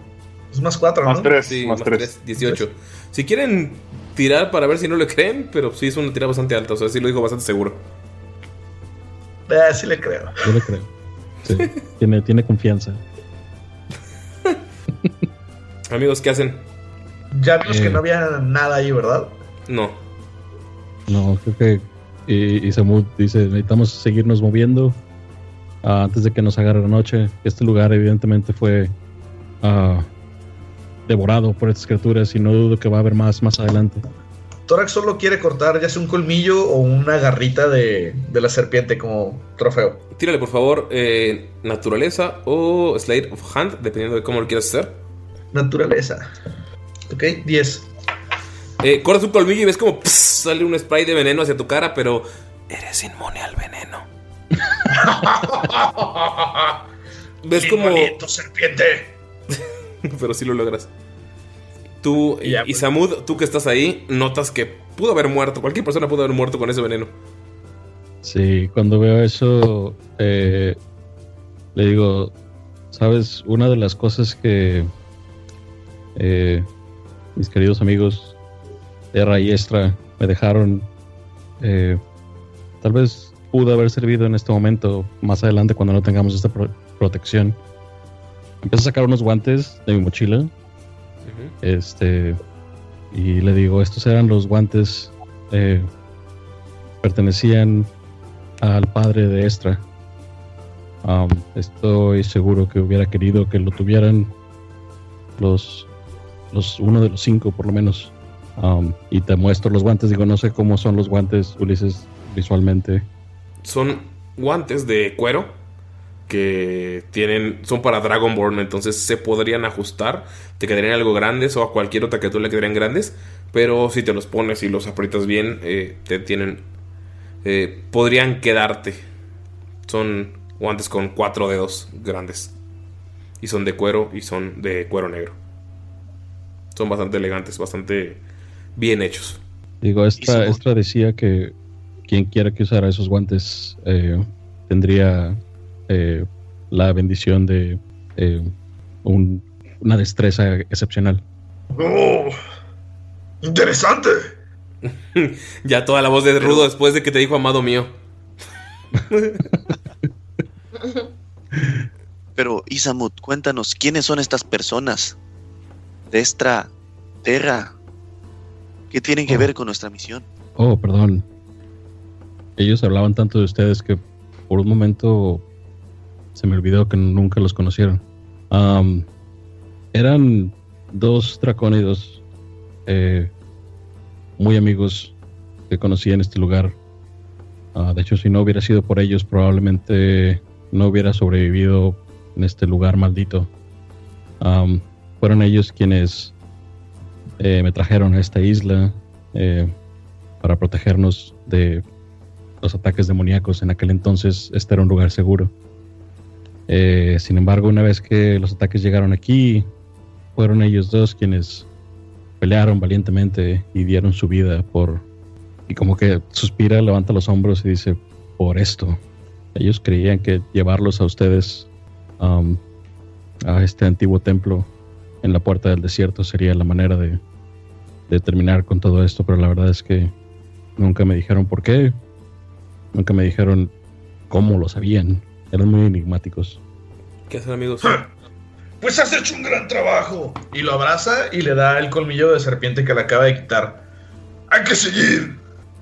[SPEAKER 2] Es más cuatro,
[SPEAKER 8] Más
[SPEAKER 2] ¿no?
[SPEAKER 8] tres,
[SPEAKER 1] Sí,
[SPEAKER 8] más,
[SPEAKER 1] más
[SPEAKER 8] tres.
[SPEAKER 1] 3, 18. Si quieren tirar para ver si no le creen, pero sí es una tirada bastante alta, o sea, sí lo digo bastante seguro.
[SPEAKER 2] Eh, sí le creo.
[SPEAKER 7] Yo le creo. Sí, tiene, tiene confianza.
[SPEAKER 1] Amigos, ¿qué hacen?
[SPEAKER 2] Ya vimos
[SPEAKER 7] Eh.
[SPEAKER 2] que no había nada ahí, ¿verdad?
[SPEAKER 1] No.
[SPEAKER 7] No, creo que. Y, y Samud dice: necesitamos seguirnos moviendo ah, antes de que nos agarre la noche. Este lugar, evidentemente, fue ah, devorado por estas criaturas y no dudo que va a haber más más adelante.
[SPEAKER 2] Torax solo quiere cortar ya sea un colmillo o una garrita de, de la serpiente como trofeo.
[SPEAKER 1] Tírale, por favor, eh, naturaleza o Slade of Hand, dependiendo de cómo lo quieras hacer.
[SPEAKER 2] Naturaleza. Ok, 10.
[SPEAKER 1] Eh, cortas un colmillo y ves como pss, sale un spray de veneno hacia tu cara, pero eres inmune al veneno. ¿Ves como...
[SPEAKER 2] bonito serpiente.
[SPEAKER 1] Pero sí lo logras. Tú y, y Samud, tú que estás ahí, notas que pudo haber muerto. Cualquier persona pudo haber muerto con ese veneno.
[SPEAKER 7] Sí, cuando veo eso, eh, le digo, sabes, una de las cosas que eh, mis queridos amigos Terra y Extra me dejaron, eh, tal vez pudo haber servido en este momento, más adelante cuando no tengamos esta pro- protección. Empiezo a sacar unos guantes de mi mochila, este, y le digo, estos eran los guantes, eh, pertenecían al padre de Extra. Um, estoy seguro que hubiera querido que lo tuvieran los, los uno de los cinco por lo menos. Um, y te muestro los guantes. Digo, no sé cómo son los guantes, Ulises, visualmente.
[SPEAKER 1] Son guantes de cuero que tienen son para Dragonborn, entonces se podrían ajustar, te quedarían algo grandes o a cualquier otra criatura le quedarían grandes, pero si te los pones y los aprietas bien, eh, te tienen eh, podrían quedarte. Son guantes con cuatro dedos grandes y son de cuero y son de cuero negro. Son bastante elegantes, bastante bien hechos.
[SPEAKER 7] Digo, esta, Extra decía que quien quiera que usara esos guantes eh, tendría eh, la bendición de eh, un- una destreza excepcional.
[SPEAKER 2] Oh, interesante.
[SPEAKER 1] ya toda la voz de Rudo después de que te dijo amado mío.
[SPEAKER 5] Pero, Isamut, cuéntanos, ¿quiénes son estas personas? Destra, Terra, ¿qué tienen que ver con nuestra misión?
[SPEAKER 7] Oh, perdón. Ellos hablaban tanto de ustedes que por un momento se me olvidó que nunca los conocieron. Eran dos dracónidos eh, muy amigos que conocí en este lugar. Ah, de hecho, si no hubiera sido por ellos, probablemente no hubiera sobrevivido en este lugar maldito. Fueron ellos quienes eh, me trajeron a esta isla eh, para protegernos de los ataques demoníacos. En aquel entonces este era un lugar seguro. Eh, sin embargo, una vez que los ataques llegaron aquí, fueron ellos dos quienes pelearon valientemente y dieron su vida por... Y como que suspira, levanta los hombros y dice, por esto. Ellos creían que llevarlos a ustedes um, a este antiguo templo en la puerta del desierto sería la manera de, de terminar con todo esto, pero la verdad es que nunca me dijeron por qué, nunca me dijeron cómo lo sabían, eran muy enigmáticos.
[SPEAKER 1] ¿Qué hacen amigos?
[SPEAKER 2] Pues has hecho un gran trabajo. Y lo abraza y le da el colmillo de serpiente que le acaba de quitar. Hay que seguir.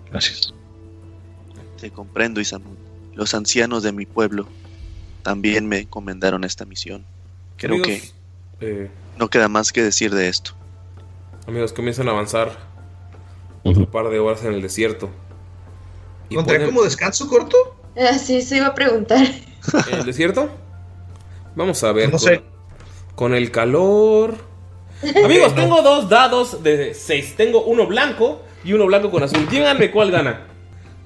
[SPEAKER 7] Gracias.
[SPEAKER 5] Te comprendo, Isamut. Los ancianos de mi pueblo también me encomendaron esta misión. Creo
[SPEAKER 1] Amigos,
[SPEAKER 5] que
[SPEAKER 1] eh,
[SPEAKER 5] no queda más que decir de esto.
[SPEAKER 1] amigos, comienzan a avanzar otro par de horas en el desierto. Y
[SPEAKER 2] ¿Contaría
[SPEAKER 1] ponen-
[SPEAKER 2] como descanso corto?
[SPEAKER 4] Ah, sí, se iba a preguntar.
[SPEAKER 1] ¿En el desierto? Vamos a ver.
[SPEAKER 2] No
[SPEAKER 1] con,
[SPEAKER 2] sé.
[SPEAKER 1] con el calor. Amigos, tengo dos dados de 6. Tengo uno blanco y uno blanco con azul. Díganme cuál gana.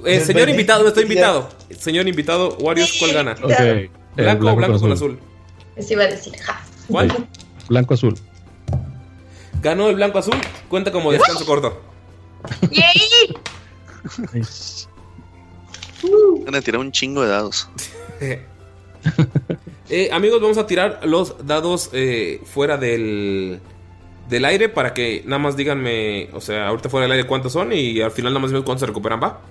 [SPEAKER 1] Eh,
[SPEAKER 2] El
[SPEAKER 1] señor invitado, estoy invitado. Señor invitado, Warriors, ¿cuál gana?
[SPEAKER 7] Eh,
[SPEAKER 1] Blanco o blanco con azul.
[SPEAKER 4] Eso iba a decir, ja.
[SPEAKER 1] ¿Cuál?
[SPEAKER 7] Blanco azul.
[SPEAKER 1] Ganó el blanco azul. Cuenta como descanso corto.
[SPEAKER 4] ¡Yay!
[SPEAKER 5] Van a tirar un chingo de dados.
[SPEAKER 1] Eh, amigos, vamos a tirar los dados eh, fuera del, del aire para que nada más díganme, o sea, ahorita fuera del aire cuántos son y al final nada más vemos cuántos se recuperan, ¿va?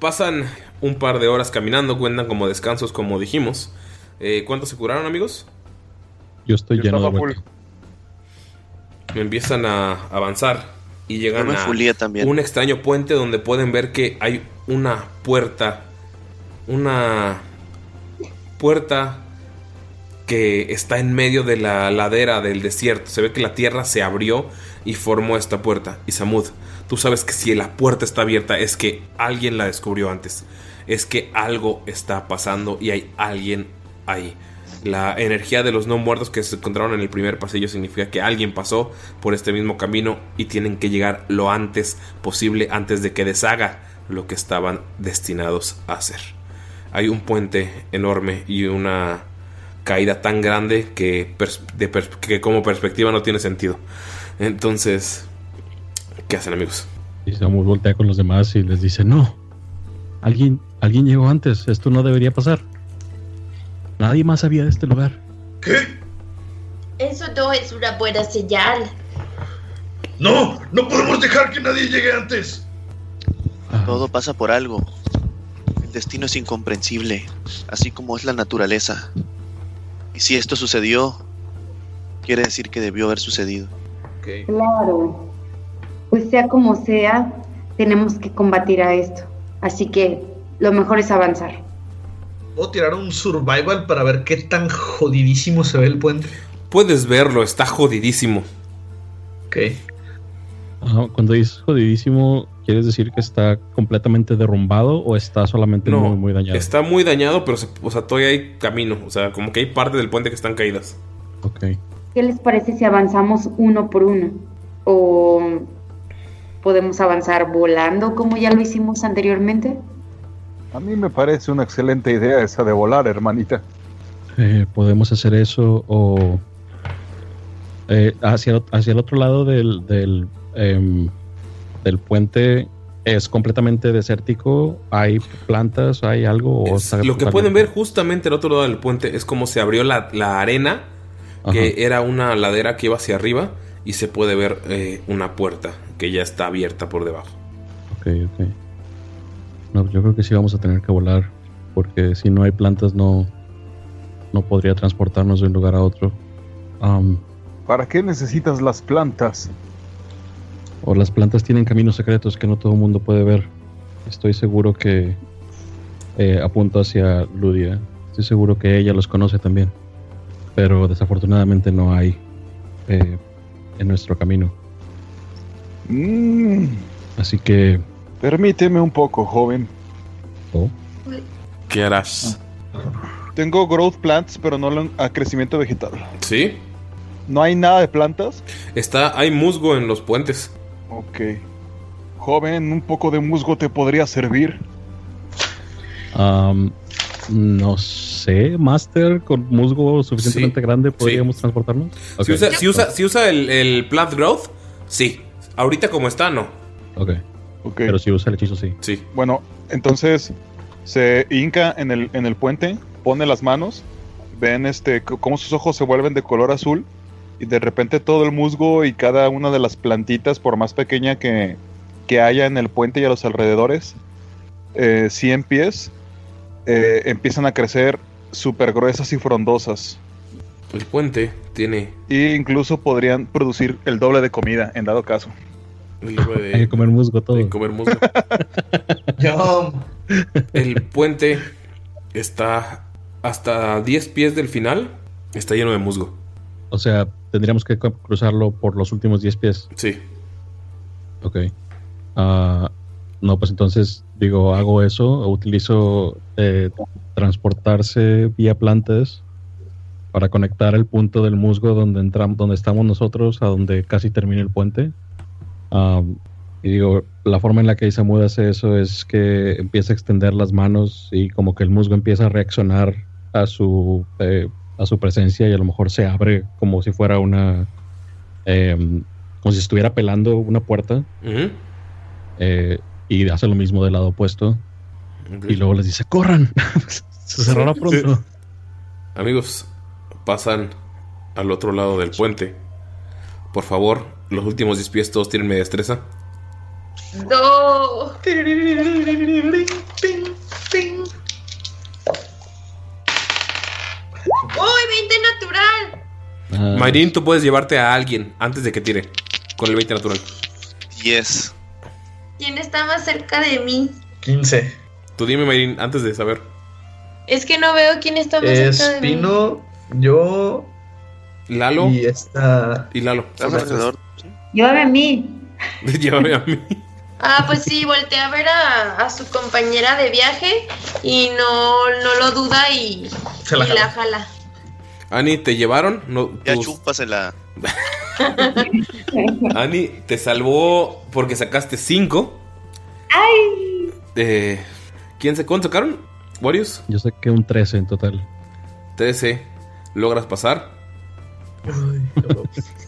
[SPEAKER 1] Pasan un par de horas caminando, cuentan como descansos, como dijimos. Eh, ¿Cuántos se curaron, amigos?
[SPEAKER 7] Yo estoy
[SPEAKER 3] Yo
[SPEAKER 7] lleno de vuelta.
[SPEAKER 1] Empiezan a avanzar y llegan a
[SPEAKER 5] también.
[SPEAKER 1] un extraño puente donde pueden ver que hay una puerta. Una puerta que está en medio de la ladera del desierto. Se ve que la tierra se abrió y formó esta puerta. Y Samud, tú sabes que si la puerta está abierta es que alguien la descubrió antes. Es que algo está pasando y hay alguien ahí. La energía de los no muertos que se encontraron en el primer pasillo significa que alguien pasó por este mismo camino y tienen que llegar lo antes posible antes de que deshaga lo que estaban destinados a hacer. Hay un puente enorme y una caída tan grande que, como perspectiva no tiene sentido. Entonces, ¿qué hacen amigos?
[SPEAKER 7] Y Samus voltea con los demás y les dice, no, alguien, alguien llegó antes, esto no debería pasar. Nadie más sabía de este lugar.
[SPEAKER 4] Eso no es una buena señal.
[SPEAKER 2] No, no podemos dejar que nadie llegue antes.
[SPEAKER 5] Todo pasa por algo. El destino es incomprensible, así como es la naturaleza. Y si esto sucedió, quiere decir que debió haber sucedido.
[SPEAKER 6] Claro. Pues sea como sea, tenemos que combatir a esto. Así que lo mejor es avanzar.
[SPEAKER 2] ¿Puedo tirar un survival para ver qué tan jodidísimo se ve el puente?
[SPEAKER 1] Puedes verlo, está jodidísimo.
[SPEAKER 2] Ok.
[SPEAKER 7] Cuando dices jodidísimo, ¿quieres decir que está completamente derrumbado o está solamente
[SPEAKER 1] No,
[SPEAKER 7] muy, muy dañado?
[SPEAKER 1] Está muy dañado, pero se- o sea, todavía hay camino. O sea, como que hay partes del puente que están caídas.
[SPEAKER 7] Ok.
[SPEAKER 6] ¿Qué les parece si avanzamos uno por uno? ¿O podemos avanzar volando como ya lo hicimos anteriormente?
[SPEAKER 8] A mí me parece una excelente idea esa de volar, hermanita.
[SPEAKER 7] Eh, podemos hacer eso o eh, hacia, el- hacia el otro lado del, del, em, del puente es completamente desértico. Hay plantas, hay algo. O está
[SPEAKER 1] Lo que
[SPEAKER 7] totalmente-
[SPEAKER 1] pueden ver justamente al otro lado del puente es como se abrió la, la arena, que
[SPEAKER 7] Ajá.
[SPEAKER 1] era una ladera que iba hacia arriba, y se puede ver eh, una puerta que ya está abierta por debajo.
[SPEAKER 7] Ok, ok. No, yo creo que sí vamos a tener que volar. Porque si no hay plantas, no, no podría transportarnos de un lugar a otro. Am,
[SPEAKER 8] ¿Para qué necesitas las plantas?
[SPEAKER 7] o las plantas tienen caminos secretos que no todo el mundo puede ver. Estoy seguro que eh, apunto hacia Ludia. Estoy seguro que ella los conoce también. Pero desafortunadamente no hay eh, en nuestro camino.
[SPEAKER 8] Mm,
[SPEAKER 7] Así que.
[SPEAKER 8] Permíteme un poco, joven.
[SPEAKER 7] oh,
[SPEAKER 1] ¿Qué harás?
[SPEAKER 3] Tengo growth plants, pero no a crecimiento vegetal.
[SPEAKER 1] ¿Sí?
[SPEAKER 3] ¿No hay nada de plantas?
[SPEAKER 1] Está, hay musgo en los puentes.
[SPEAKER 3] Ok. Joven, un poco de musgo te podría servir.
[SPEAKER 7] am, no sé, Master, con musgo suficientemente
[SPEAKER 1] Sí,
[SPEAKER 7] grande, ¿podríamos transportarnos?
[SPEAKER 1] Si usa, si usa, si usa el, el plant growth, sí. Ahorita como está, no.
[SPEAKER 7] Ok.
[SPEAKER 3] Ok.
[SPEAKER 7] Pero si usa el hechizo, sí.
[SPEAKER 1] Sí.
[SPEAKER 3] Bueno, entonces se hinca en el, en el puente, pone las manos, ven este cómo sus ojos se vuelven de color azul y de repente todo el musgo y cada una de las plantitas, por más pequeña que, que haya en el puente y a los alrededores, eh, 100 pies, eh, empiezan a crecer súper gruesas y frondosas.
[SPEAKER 1] El puente tiene
[SPEAKER 3] E incluso podrían producir el doble de comida, en dado caso.
[SPEAKER 1] El de-
[SPEAKER 7] Hay que comer musgo todo.
[SPEAKER 1] de comer musgo. El puente está hasta 10 pies del final. Está lleno de musgo.
[SPEAKER 7] O sea, tendríamos que cruzarlo por los últimos 10 pies.
[SPEAKER 1] Sí.
[SPEAKER 7] Ok. Ah, no, pues entonces, digo, hago eso, utilizo eh, transportarse vía plantas para conectar el punto del musgo donde entramos, donde estamos nosotros, a donde casi termina el puente. Y digo, la forma en la que Isamu hace eso es que empieza a extender las manos y como que el musgo empieza a reaccionar a su eh, a su presencia y a lo mejor se abre como si fuera una em, como si estuviera pelando una puerta. Eh, y hace lo mismo del lado opuesto. Y luego les dice corran se cerrará pronto
[SPEAKER 1] Amigos, pasan al otro lado del puente. Por favor, los últimos 10 pies todos tienen media destreza.
[SPEAKER 4] No. ¡Uy, 20 natural!
[SPEAKER 1] Mayrin, tú puedes llevarte a alguien antes de que tire. Con el 20 natural.
[SPEAKER 5] 10.
[SPEAKER 4] ¿Quién está más cerca de mí?
[SPEAKER 2] 15.
[SPEAKER 1] Tú dime, Mayrin, antes de saber.
[SPEAKER 4] Es que no veo quién está más
[SPEAKER 2] Es
[SPEAKER 4] cerca de mí.
[SPEAKER 2] Pino, yo
[SPEAKER 1] Lalo
[SPEAKER 2] y esta.
[SPEAKER 1] y Lalo.
[SPEAKER 5] Estás alrededor.
[SPEAKER 6] Llévame a mí.
[SPEAKER 1] Llévame a mí.
[SPEAKER 4] Ah, pues sí, volteé a ver a, a su compañera de viaje y no, no lo duda y,
[SPEAKER 2] Se la
[SPEAKER 4] y la jala.
[SPEAKER 1] Ani, ¿te llevaron? No,
[SPEAKER 5] Ya
[SPEAKER 1] tus-
[SPEAKER 5] chúpasela.
[SPEAKER 1] Ani te salvó porque sacaste 5.
[SPEAKER 6] ¡Ay!
[SPEAKER 1] Eh, ¿Quién se cuánto sacaron? ¿Warriors?
[SPEAKER 7] Yo sé que un 13 en total.
[SPEAKER 1] 13. ¿Logras pasar?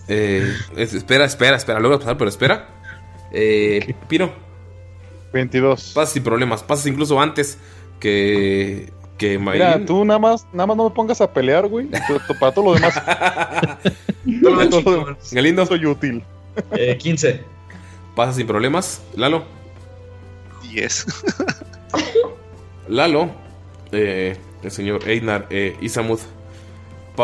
[SPEAKER 1] Eh, es- espera, espera, espera. Logras pasar, pero espera. Eh, Pino.
[SPEAKER 3] 22.
[SPEAKER 1] Pasas sin problemas. Pasas incluso antes que. Que
[SPEAKER 3] Mira, tú nada más, nada más no me pongas a pelear, güey. Para todo lo demás. Para todo lo demás
[SPEAKER 1] Galindo.
[SPEAKER 3] soy útil.
[SPEAKER 2] Eh, 15.
[SPEAKER 1] Pasas sin problemas. Lalo.
[SPEAKER 5] 10.
[SPEAKER 1] Lalo, eh, el señor Einar, eh, Isamud, pa-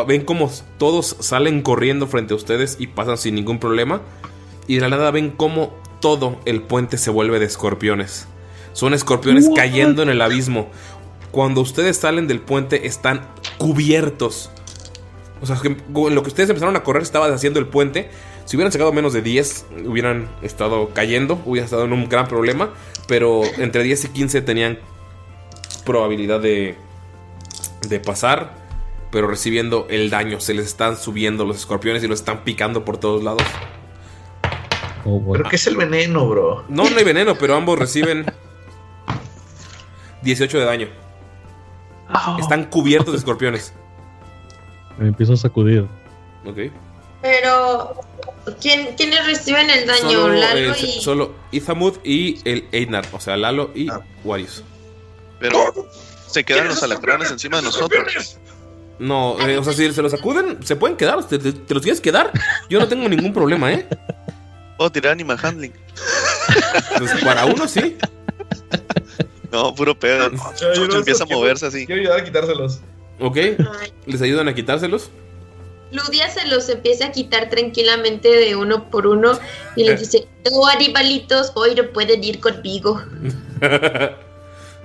[SPEAKER 1] ven como todos salen corriendo frente a ustedes y pasan sin ningún problema. Y de la nada ven como todo el puente se vuelve de escorpiones. Son escorpiones
[SPEAKER 9] What?
[SPEAKER 1] cayendo en el abismo. Cuando ustedes salen del puente están cubiertos. O sea, en lo que ustedes empezaron a correr estaba deshaciendo el puente. Si hubieran sacado menos de 10, hubieran estado cayendo, hubieran estado en un gran problema. Pero entre 10 y 15 tenían probabilidad de, de pasar, pero recibiendo el daño. Se les están subiendo los escorpiones y los están picando por todos lados.
[SPEAKER 2] Creo que es el veneno, bro.
[SPEAKER 1] No, no hay veneno, pero ambos reciben 18 de daño. Están cubiertos de escorpiones.
[SPEAKER 7] Me empiezo a sacudir.
[SPEAKER 1] Ok.
[SPEAKER 4] Pero, ¿quién, ¿quiénes reciben el daño?
[SPEAKER 1] Solo,
[SPEAKER 4] Lalo
[SPEAKER 1] eh,
[SPEAKER 4] y...
[SPEAKER 1] solo Ithamud y el Einar, o sea, Lalo y Warius.
[SPEAKER 5] Pero se quedan los alacranes encima de nosotros.
[SPEAKER 1] No, eh, o sea, si se los sacuden, se pueden quedar. ¿Te, te- te los quieres quedar? Yo no tengo ningún problema, ¿eh?
[SPEAKER 5] Puedo tirar animal handling.
[SPEAKER 1] Pues para uno sí.
[SPEAKER 5] No, puro pedo.
[SPEAKER 2] no,
[SPEAKER 5] empieza a moverse así.
[SPEAKER 2] Quiero ayudar a quitárselos.
[SPEAKER 1] Ok. ¿Les ayudan a quitárselos?
[SPEAKER 4] Ludia se los empieza a quitar tranquilamente de uno por uno y les dice, no, animalitos, hoy no pueden ir conmigo.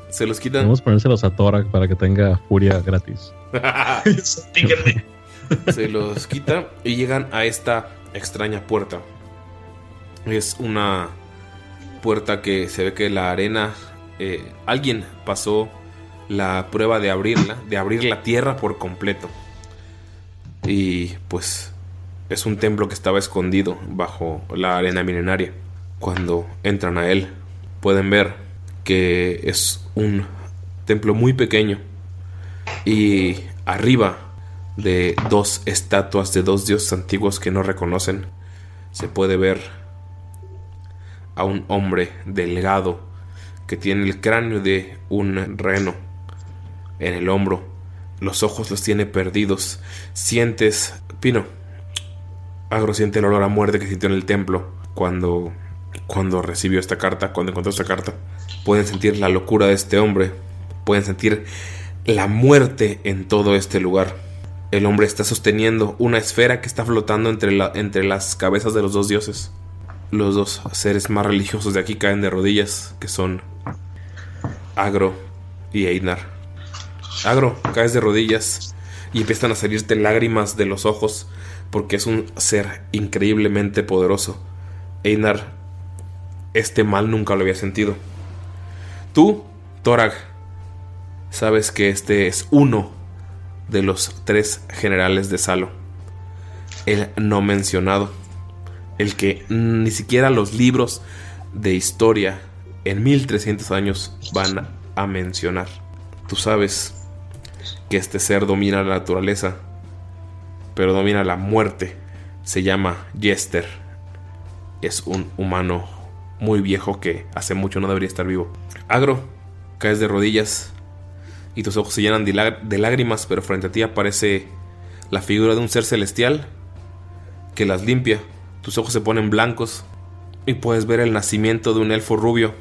[SPEAKER 1] se los quitan.
[SPEAKER 7] Vamos a ponérselos a Torak para que tenga furia gratis.
[SPEAKER 1] se los quita y llegan a esta extraña puerta. Es una puerta que se ve que la arena. eh, alguien pasó la prueba de abrirla, de abrir la tierra por completo. Y pues es un templo que estaba escondido bajo la arena milenaria. Cuando entran a él, pueden ver que es un templo muy pequeño y arriba de dos estatuas de dos dioses antiguos que no reconocen, se puede ver a un hombre delgado que tiene el cráneo de un reno en el hombro. Los ojos los tiene perdidos. Sientes, Pino, Agro siente el olor a muerte que sintió en el templo cuando, cuando recibió esta carta, cuando encontró esta carta. Pueden sentir la locura de este hombre. Pueden sentir la muerte en todo este lugar. El hombre está sosteniendo una esfera que está flotando entre, la- entre las cabezas de los dos dioses. Los dos seres más religiosos de aquí caen de rodillas, que son Agro y Einar. Agro, caes de rodillas y empiezan a salirte lágrimas de los ojos porque es un ser increíblemente poderoso. Einar, este mal nunca lo había sentido. Tú, Torag, sabes que este es uno de los tres generales de Salo. El no mencionado. El que ni siquiera los libros de historia en 1300 años van a mencionar. Tú sabes que este ser domina la naturaleza, pero domina la muerte. Se llama Jester. Es un humano muy viejo que hace mucho no debería estar vivo. Agro, caes de rodillas y tus ojos se llenan de, lá- de lágrimas, pero frente a ti aparece la figura de un ser celestial que las limpia. Tus ojos se ponen blancos y puedes ver el nacimiento de un elfo rubio.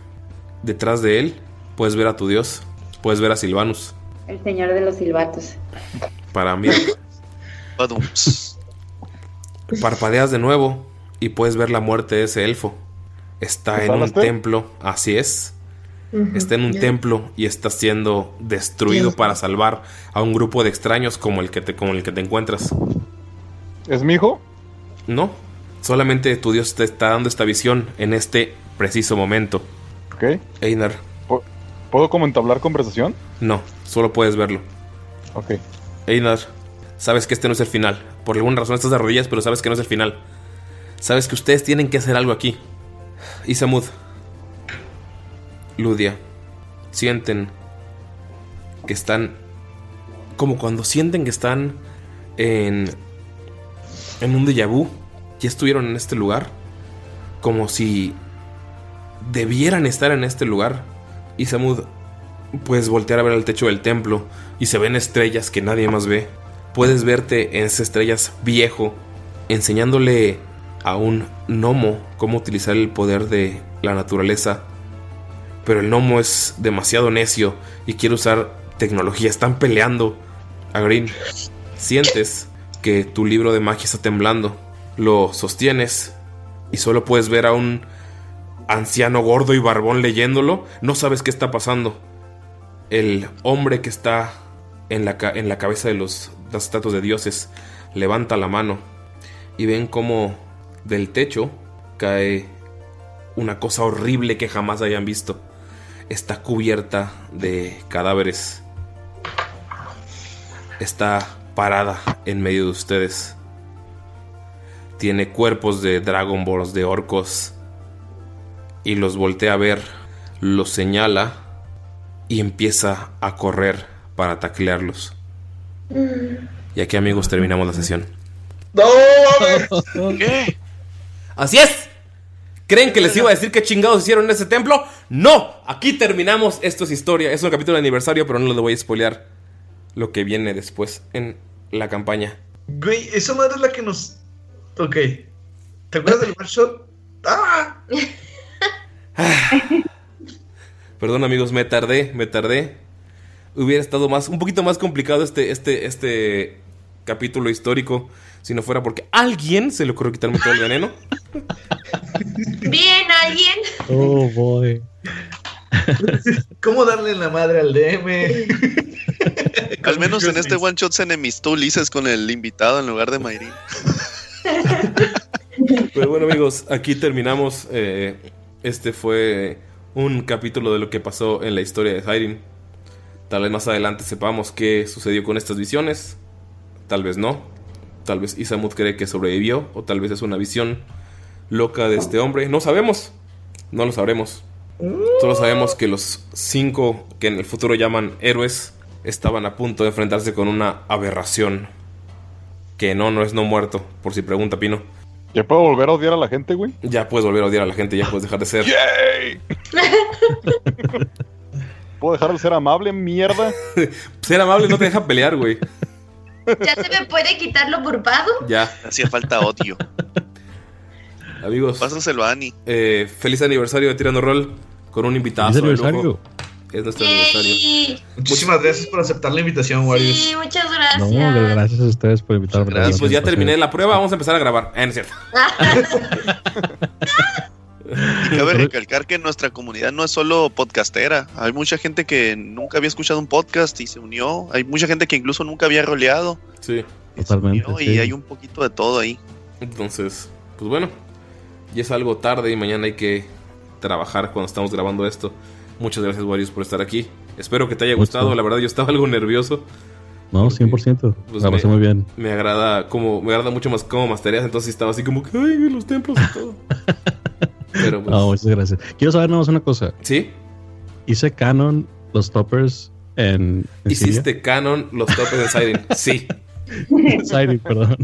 [SPEAKER 1] Detrás de él puedes ver a tu dios, puedes ver a Silvanus.
[SPEAKER 6] El señor de los silbatos.
[SPEAKER 1] Para mí, parpadeas de nuevo y puedes ver la muerte de ese elfo. Está en un templo, así es. Está en un templo y está siendo destruido para salvar a un grupo de extraños como el que te, como el que te encuentras.
[SPEAKER 3] ¿Es mi hijo?
[SPEAKER 1] No, solamente tu Dios te está dando esta visión en este preciso momento.
[SPEAKER 3] Ok.
[SPEAKER 1] Einar,
[SPEAKER 3] ¿Puedo como entablar conversación?
[SPEAKER 1] no, solo puedes verlo.
[SPEAKER 3] Ok.
[SPEAKER 1] Einar, sabes que este no es el final. Por alguna razón estás de rodillas, pero sabes que no es el final. Sabes que ustedes tienen que hacer algo aquí. Isamud, Ludia, sienten que están como cuando sienten que están en en un déjà vu, ya estuvieron en este lugar, como si debieran estar en este lugar. Y Samud puedes voltear a ver al techo del templo y se ven estrellas que nadie más ve. Puedes verte en esas estrellas viejo, enseñándole a un gnomo cómo utilizar el poder de la naturaleza. Pero el gnomo es demasiado necio y quiere usar tecnología. Están peleando. A Green, sientes que tu libro de magia está temblando. Lo sostienes y solo puedes ver a un anciano gordo y barbón leyéndolo. No sabes qué está pasando. El hombre que está en la, en la cabeza de los, las estatuas de dioses levanta la mano y ven como del techo cae una cosa horrible que jamás hayan visto. Está cubierta de cadáveres. Está parada en medio de ustedes. Tiene cuerpos de Dragon Balls, de orcos. Y los voltea a ver, los señala y empieza a correr para taclearlos. Y aquí amigos terminamos la sesión.
[SPEAKER 2] ¡No!
[SPEAKER 5] ¿Qué?
[SPEAKER 1] Así es. ¿Creen que les iba a decir qué chingados hicieron en ese templo? No, aquí terminamos. Esto es historia. Es un capítulo de aniversario, pero no les voy a spoilear lo que viene después en la campaña.
[SPEAKER 2] Güey, esa madre es la que nos. Ok. ¿Te acuerdas del one shot? ¡Ah!
[SPEAKER 1] Perdón amigos, me tardé, me tardé. Hubiera estado más, un poquito más complicado este, este, este capítulo histórico si no fuera porque alguien se le ocurrió quitarme todo el veneno.
[SPEAKER 4] Bien, alguien.
[SPEAKER 7] Oh, boy.
[SPEAKER 2] ¿Cómo darle la madre al DM?
[SPEAKER 5] Al menos en este one shot se enemistó Ulises con el invitado en lugar de Mayrin.
[SPEAKER 1] Pero bueno amigos, aquí terminamos. eh, este fue un capítulo de lo que pasó en la historia de Siren. Tal vez más adelante sepamos qué sucedió con estas visiones. Tal vez no. Tal vez Isamut cree que sobrevivió. O tal vez es una visión loca de este hombre. No sabemos. No lo sabremos. Solo sabemos que los cinco que en el futuro llaman héroes estaban a punto de enfrentarse con una aberración. Que no, no es no muerto, por si pregunta Pino.
[SPEAKER 3] ¿Ya puedo volver a odiar a la gente, güey?
[SPEAKER 1] Ya puedes volver a odiar a la gente, ya puedes dejar de ser.
[SPEAKER 3] ¡Yay! ¿Puedo dejar de ser amable, mierda?
[SPEAKER 1] Ser amable no te deja pelear, güey.
[SPEAKER 4] Ya se me puede quitar lo burbado.
[SPEAKER 1] Ya,
[SPEAKER 5] Hacía falta odio.
[SPEAKER 1] amigos.
[SPEAKER 5] Pásaselo a Ani.
[SPEAKER 1] eh, feliz aniversario de Tirando Roll con un invitado.
[SPEAKER 7] ¿Es aniversario?
[SPEAKER 1] Es nuestro aniversario.
[SPEAKER 2] Muchísimas gracias por aceptar la invitación, Warriors.
[SPEAKER 4] Sí, muchas
[SPEAKER 7] No,
[SPEAKER 4] gracias.
[SPEAKER 7] gracias a ustedes por invitarme.
[SPEAKER 5] Gracias.
[SPEAKER 1] Y pues ya terminé la prueba, vamos a empezar a grabar. Eh, no es cierto.
[SPEAKER 5] Cabe recalcar que nuestra comunidad no es solo podcastera. Hay mucha gente que nunca había escuchado un podcast y se unió. Hay mucha gente que incluso nunca había roleado.
[SPEAKER 1] Sí.
[SPEAKER 5] y se
[SPEAKER 7] Totalmente,
[SPEAKER 5] unió,
[SPEAKER 7] sí.
[SPEAKER 5] Y hay un poquito de todo ahí.
[SPEAKER 1] Entonces, pues bueno. Ya es algo tarde y mañana hay que trabajar cuando estamos grabando esto. Muchas gracias, Warriors, por estar aquí. Espero que te haya gustado. La verdad, yo estaba algo nervioso.
[SPEAKER 7] No, 100%.
[SPEAKER 1] Pues
[SPEAKER 7] la pasé
[SPEAKER 1] me-
[SPEAKER 7] muy bien.
[SPEAKER 1] Me agrada como me agrada mucho más cómo mastereas, entonces estaba así como que ay, los templos y todo. Pero pues,
[SPEAKER 7] No, muchas gracias. Quiero saber nada más una cosa.
[SPEAKER 1] ¿sí?
[SPEAKER 7] ¿Hice canon los toppers en, en Siria?
[SPEAKER 1] ¿Hiciste canon los topes de Siren? Sí.
[SPEAKER 7] Siren, perdón.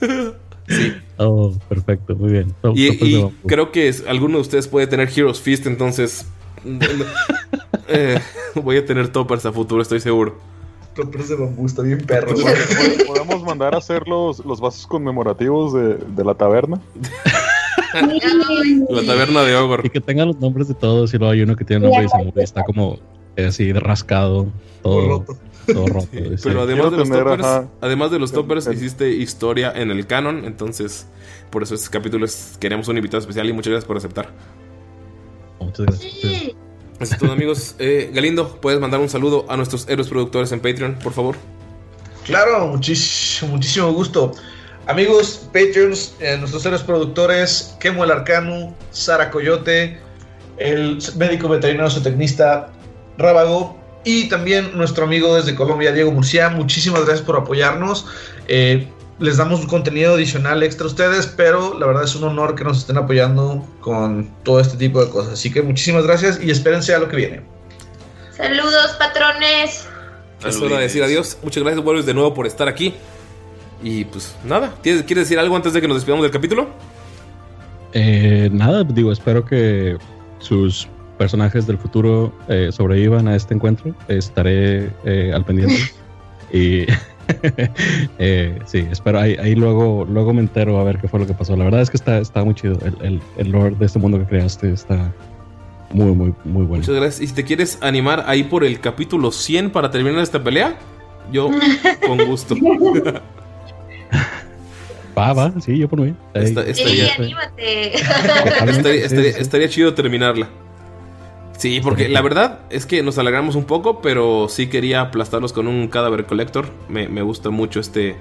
[SPEAKER 1] Sí.
[SPEAKER 7] Oh, perfecto, muy bien. Top-
[SPEAKER 1] Y,
[SPEAKER 7] toppers
[SPEAKER 1] creo que es- alguno de ustedes puede tener Heroes Fist, entonces eh, voy a tener toppers a futuro, estoy seguro.
[SPEAKER 2] Toppers de bambú, está bien perro. güey.
[SPEAKER 3] ¿Pod- ¿Podemos mandar a hacer los, los vasos conmemorativos de, de la taberna?
[SPEAKER 1] La taberna de
[SPEAKER 7] Y
[SPEAKER 1] Ogor.
[SPEAKER 7] que tengan los nombres de todos. Y luego hay uno que tiene nombre y está como eh, así rascado, todo,
[SPEAKER 2] roto.
[SPEAKER 7] todo roto. sí.
[SPEAKER 1] Pero además de los
[SPEAKER 3] tener,
[SPEAKER 1] toppers,
[SPEAKER 3] ajá.
[SPEAKER 1] además de los toppers,
[SPEAKER 3] El-
[SPEAKER 1] hiciste historia en el canon, entonces por eso este capítulo es, queremos un invitado especial y muchas gracias por aceptar.
[SPEAKER 7] Muchas gracias.
[SPEAKER 4] Sí.
[SPEAKER 1] Eso es todo, amigos. Eh, Galindo, puedes mandar un saludo a nuestros héroes productores en Patreon, por favor.
[SPEAKER 2] Claro, muchísimo, muchísimo gusto. Amigos, Patreons, eh, nuestros héroes productores, Kemo el Arcano, Sara Coyote, el médico veterinario zootecnista Rábago y también nuestro amigo desde Colombia, Diego Murcia. Muchísimas gracias por apoyarnos. Eh, les damos un contenido adicional extra a ustedes, pero la verdad es un honor que nos estén apoyando con todo este tipo de cosas. Así que muchísimas gracias y espérense a lo que viene.
[SPEAKER 4] Saludos, patrones.
[SPEAKER 1] Es hora de decir adiós. Muchas gracias, Warriors, de nuevo por estar aquí. Y pues nada, ¿quieres, ¿quieres decir algo antes de que nos despidamos del capítulo?
[SPEAKER 7] Eh, nada, digo, espero que sus personajes del futuro eh, sobrevivan a este encuentro. Estaré eh, al pendiente. y eh, sí, espero ahí, ahí luego, luego me entero a ver qué fue lo que pasó. La verdad es que está, está muy chido. El, el, el lore de este mundo que creaste está muy, muy, muy bueno.
[SPEAKER 1] Muchas gracias. Y si te quieres animar ahí por el capítulo 100 para terminar esta pelea, yo con gusto.
[SPEAKER 7] Va, va, sí, yo por mí. Ahí.
[SPEAKER 1] Esta-
[SPEAKER 4] Sí,
[SPEAKER 1] estaría,
[SPEAKER 4] anímate.
[SPEAKER 1] estaría- estaría- estaría chido terminarla. Sí, porque la verdad es que nos alegramos un poco, pero sí quería aplastarlos con un cadáver collector. Me, me gusta mucho este.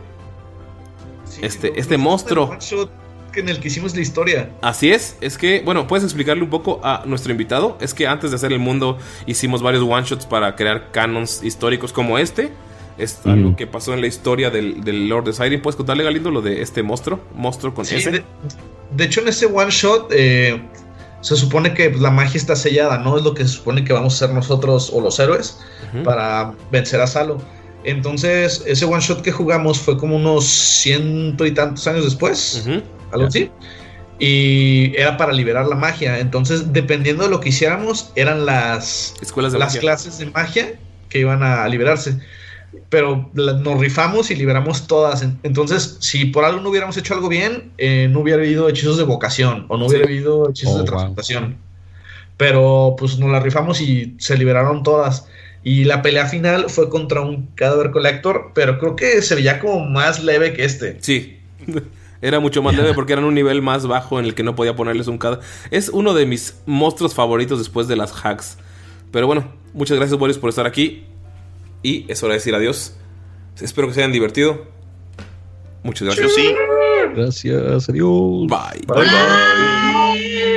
[SPEAKER 1] Este, este monstruo.
[SPEAKER 2] One shot en el que hicimos la historia.
[SPEAKER 1] Así es, es que, bueno, puedes explicarle un poco a nuestro invitado. Es que antes de hacer el mundo hicimos varios one shots para crear canons históricos como este. Es
[SPEAKER 7] Mm.
[SPEAKER 1] algo que pasó en la historia del, del Lord de Siren. ¿Puedes contarle, Galindo, lo de este monstruo? Monstruo con
[SPEAKER 2] Sí,
[SPEAKER 1] S.
[SPEAKER 2] de, de hecho, en ese one shot eh, se supone que pues, la magia está sellada, ¿no? Es lo que se supone que vamos a hacer nosotros o los héroes para vencer a Salo. Entonces, ese one shot que jugamos fue como unos ciento y tantos años después, algo así. Y era para liberar la magia. Entonces, dependiendo de lo que hiciéramos, eran las,
[SPEAKER 1] Escuelas de
[SPEAKER 2] las
[SPEAKER 1] magia.
[SPEAKER 2] clases de magia que iban a liberarse. Pero la- nos rifamos y liberamos todas. En- Entonces, si por algo no hubiéramos hecho algo bien, eh, no hubiera habido hechizos de vocación o no hubiera
[SPEAKER 1] Sí.
[SPEAKER 2] habido hechizos
[SPEAKER 7] Oh,
[SPEAKER 2] de
[SPEAKER 7] wow.
[SPEAKER 2] transmutación. Pero pues nos la rifamos y se liberaron todas. Y la pelea final fue contra un cadáver collector, pero creo que se veía como más leve que este.
[SPEAKER 1] Sí. Era mucho más leve porque eran un nivel más bajo en el que no podía ponerles un cada. Es uno de mis monstruos favoritos después de las hacks. Pero bueno, muchas gracias, Boris, por estar aquí. Y es hora de decir adiós. Espero que se hayan divertido. Muchas gracias.
[SPEAKER 5] Yo sí.
[SPEAKER 7] Gracias, adiós.
[SPEAKER 1] Bye.
[SPEAKER 2] Bye, bye.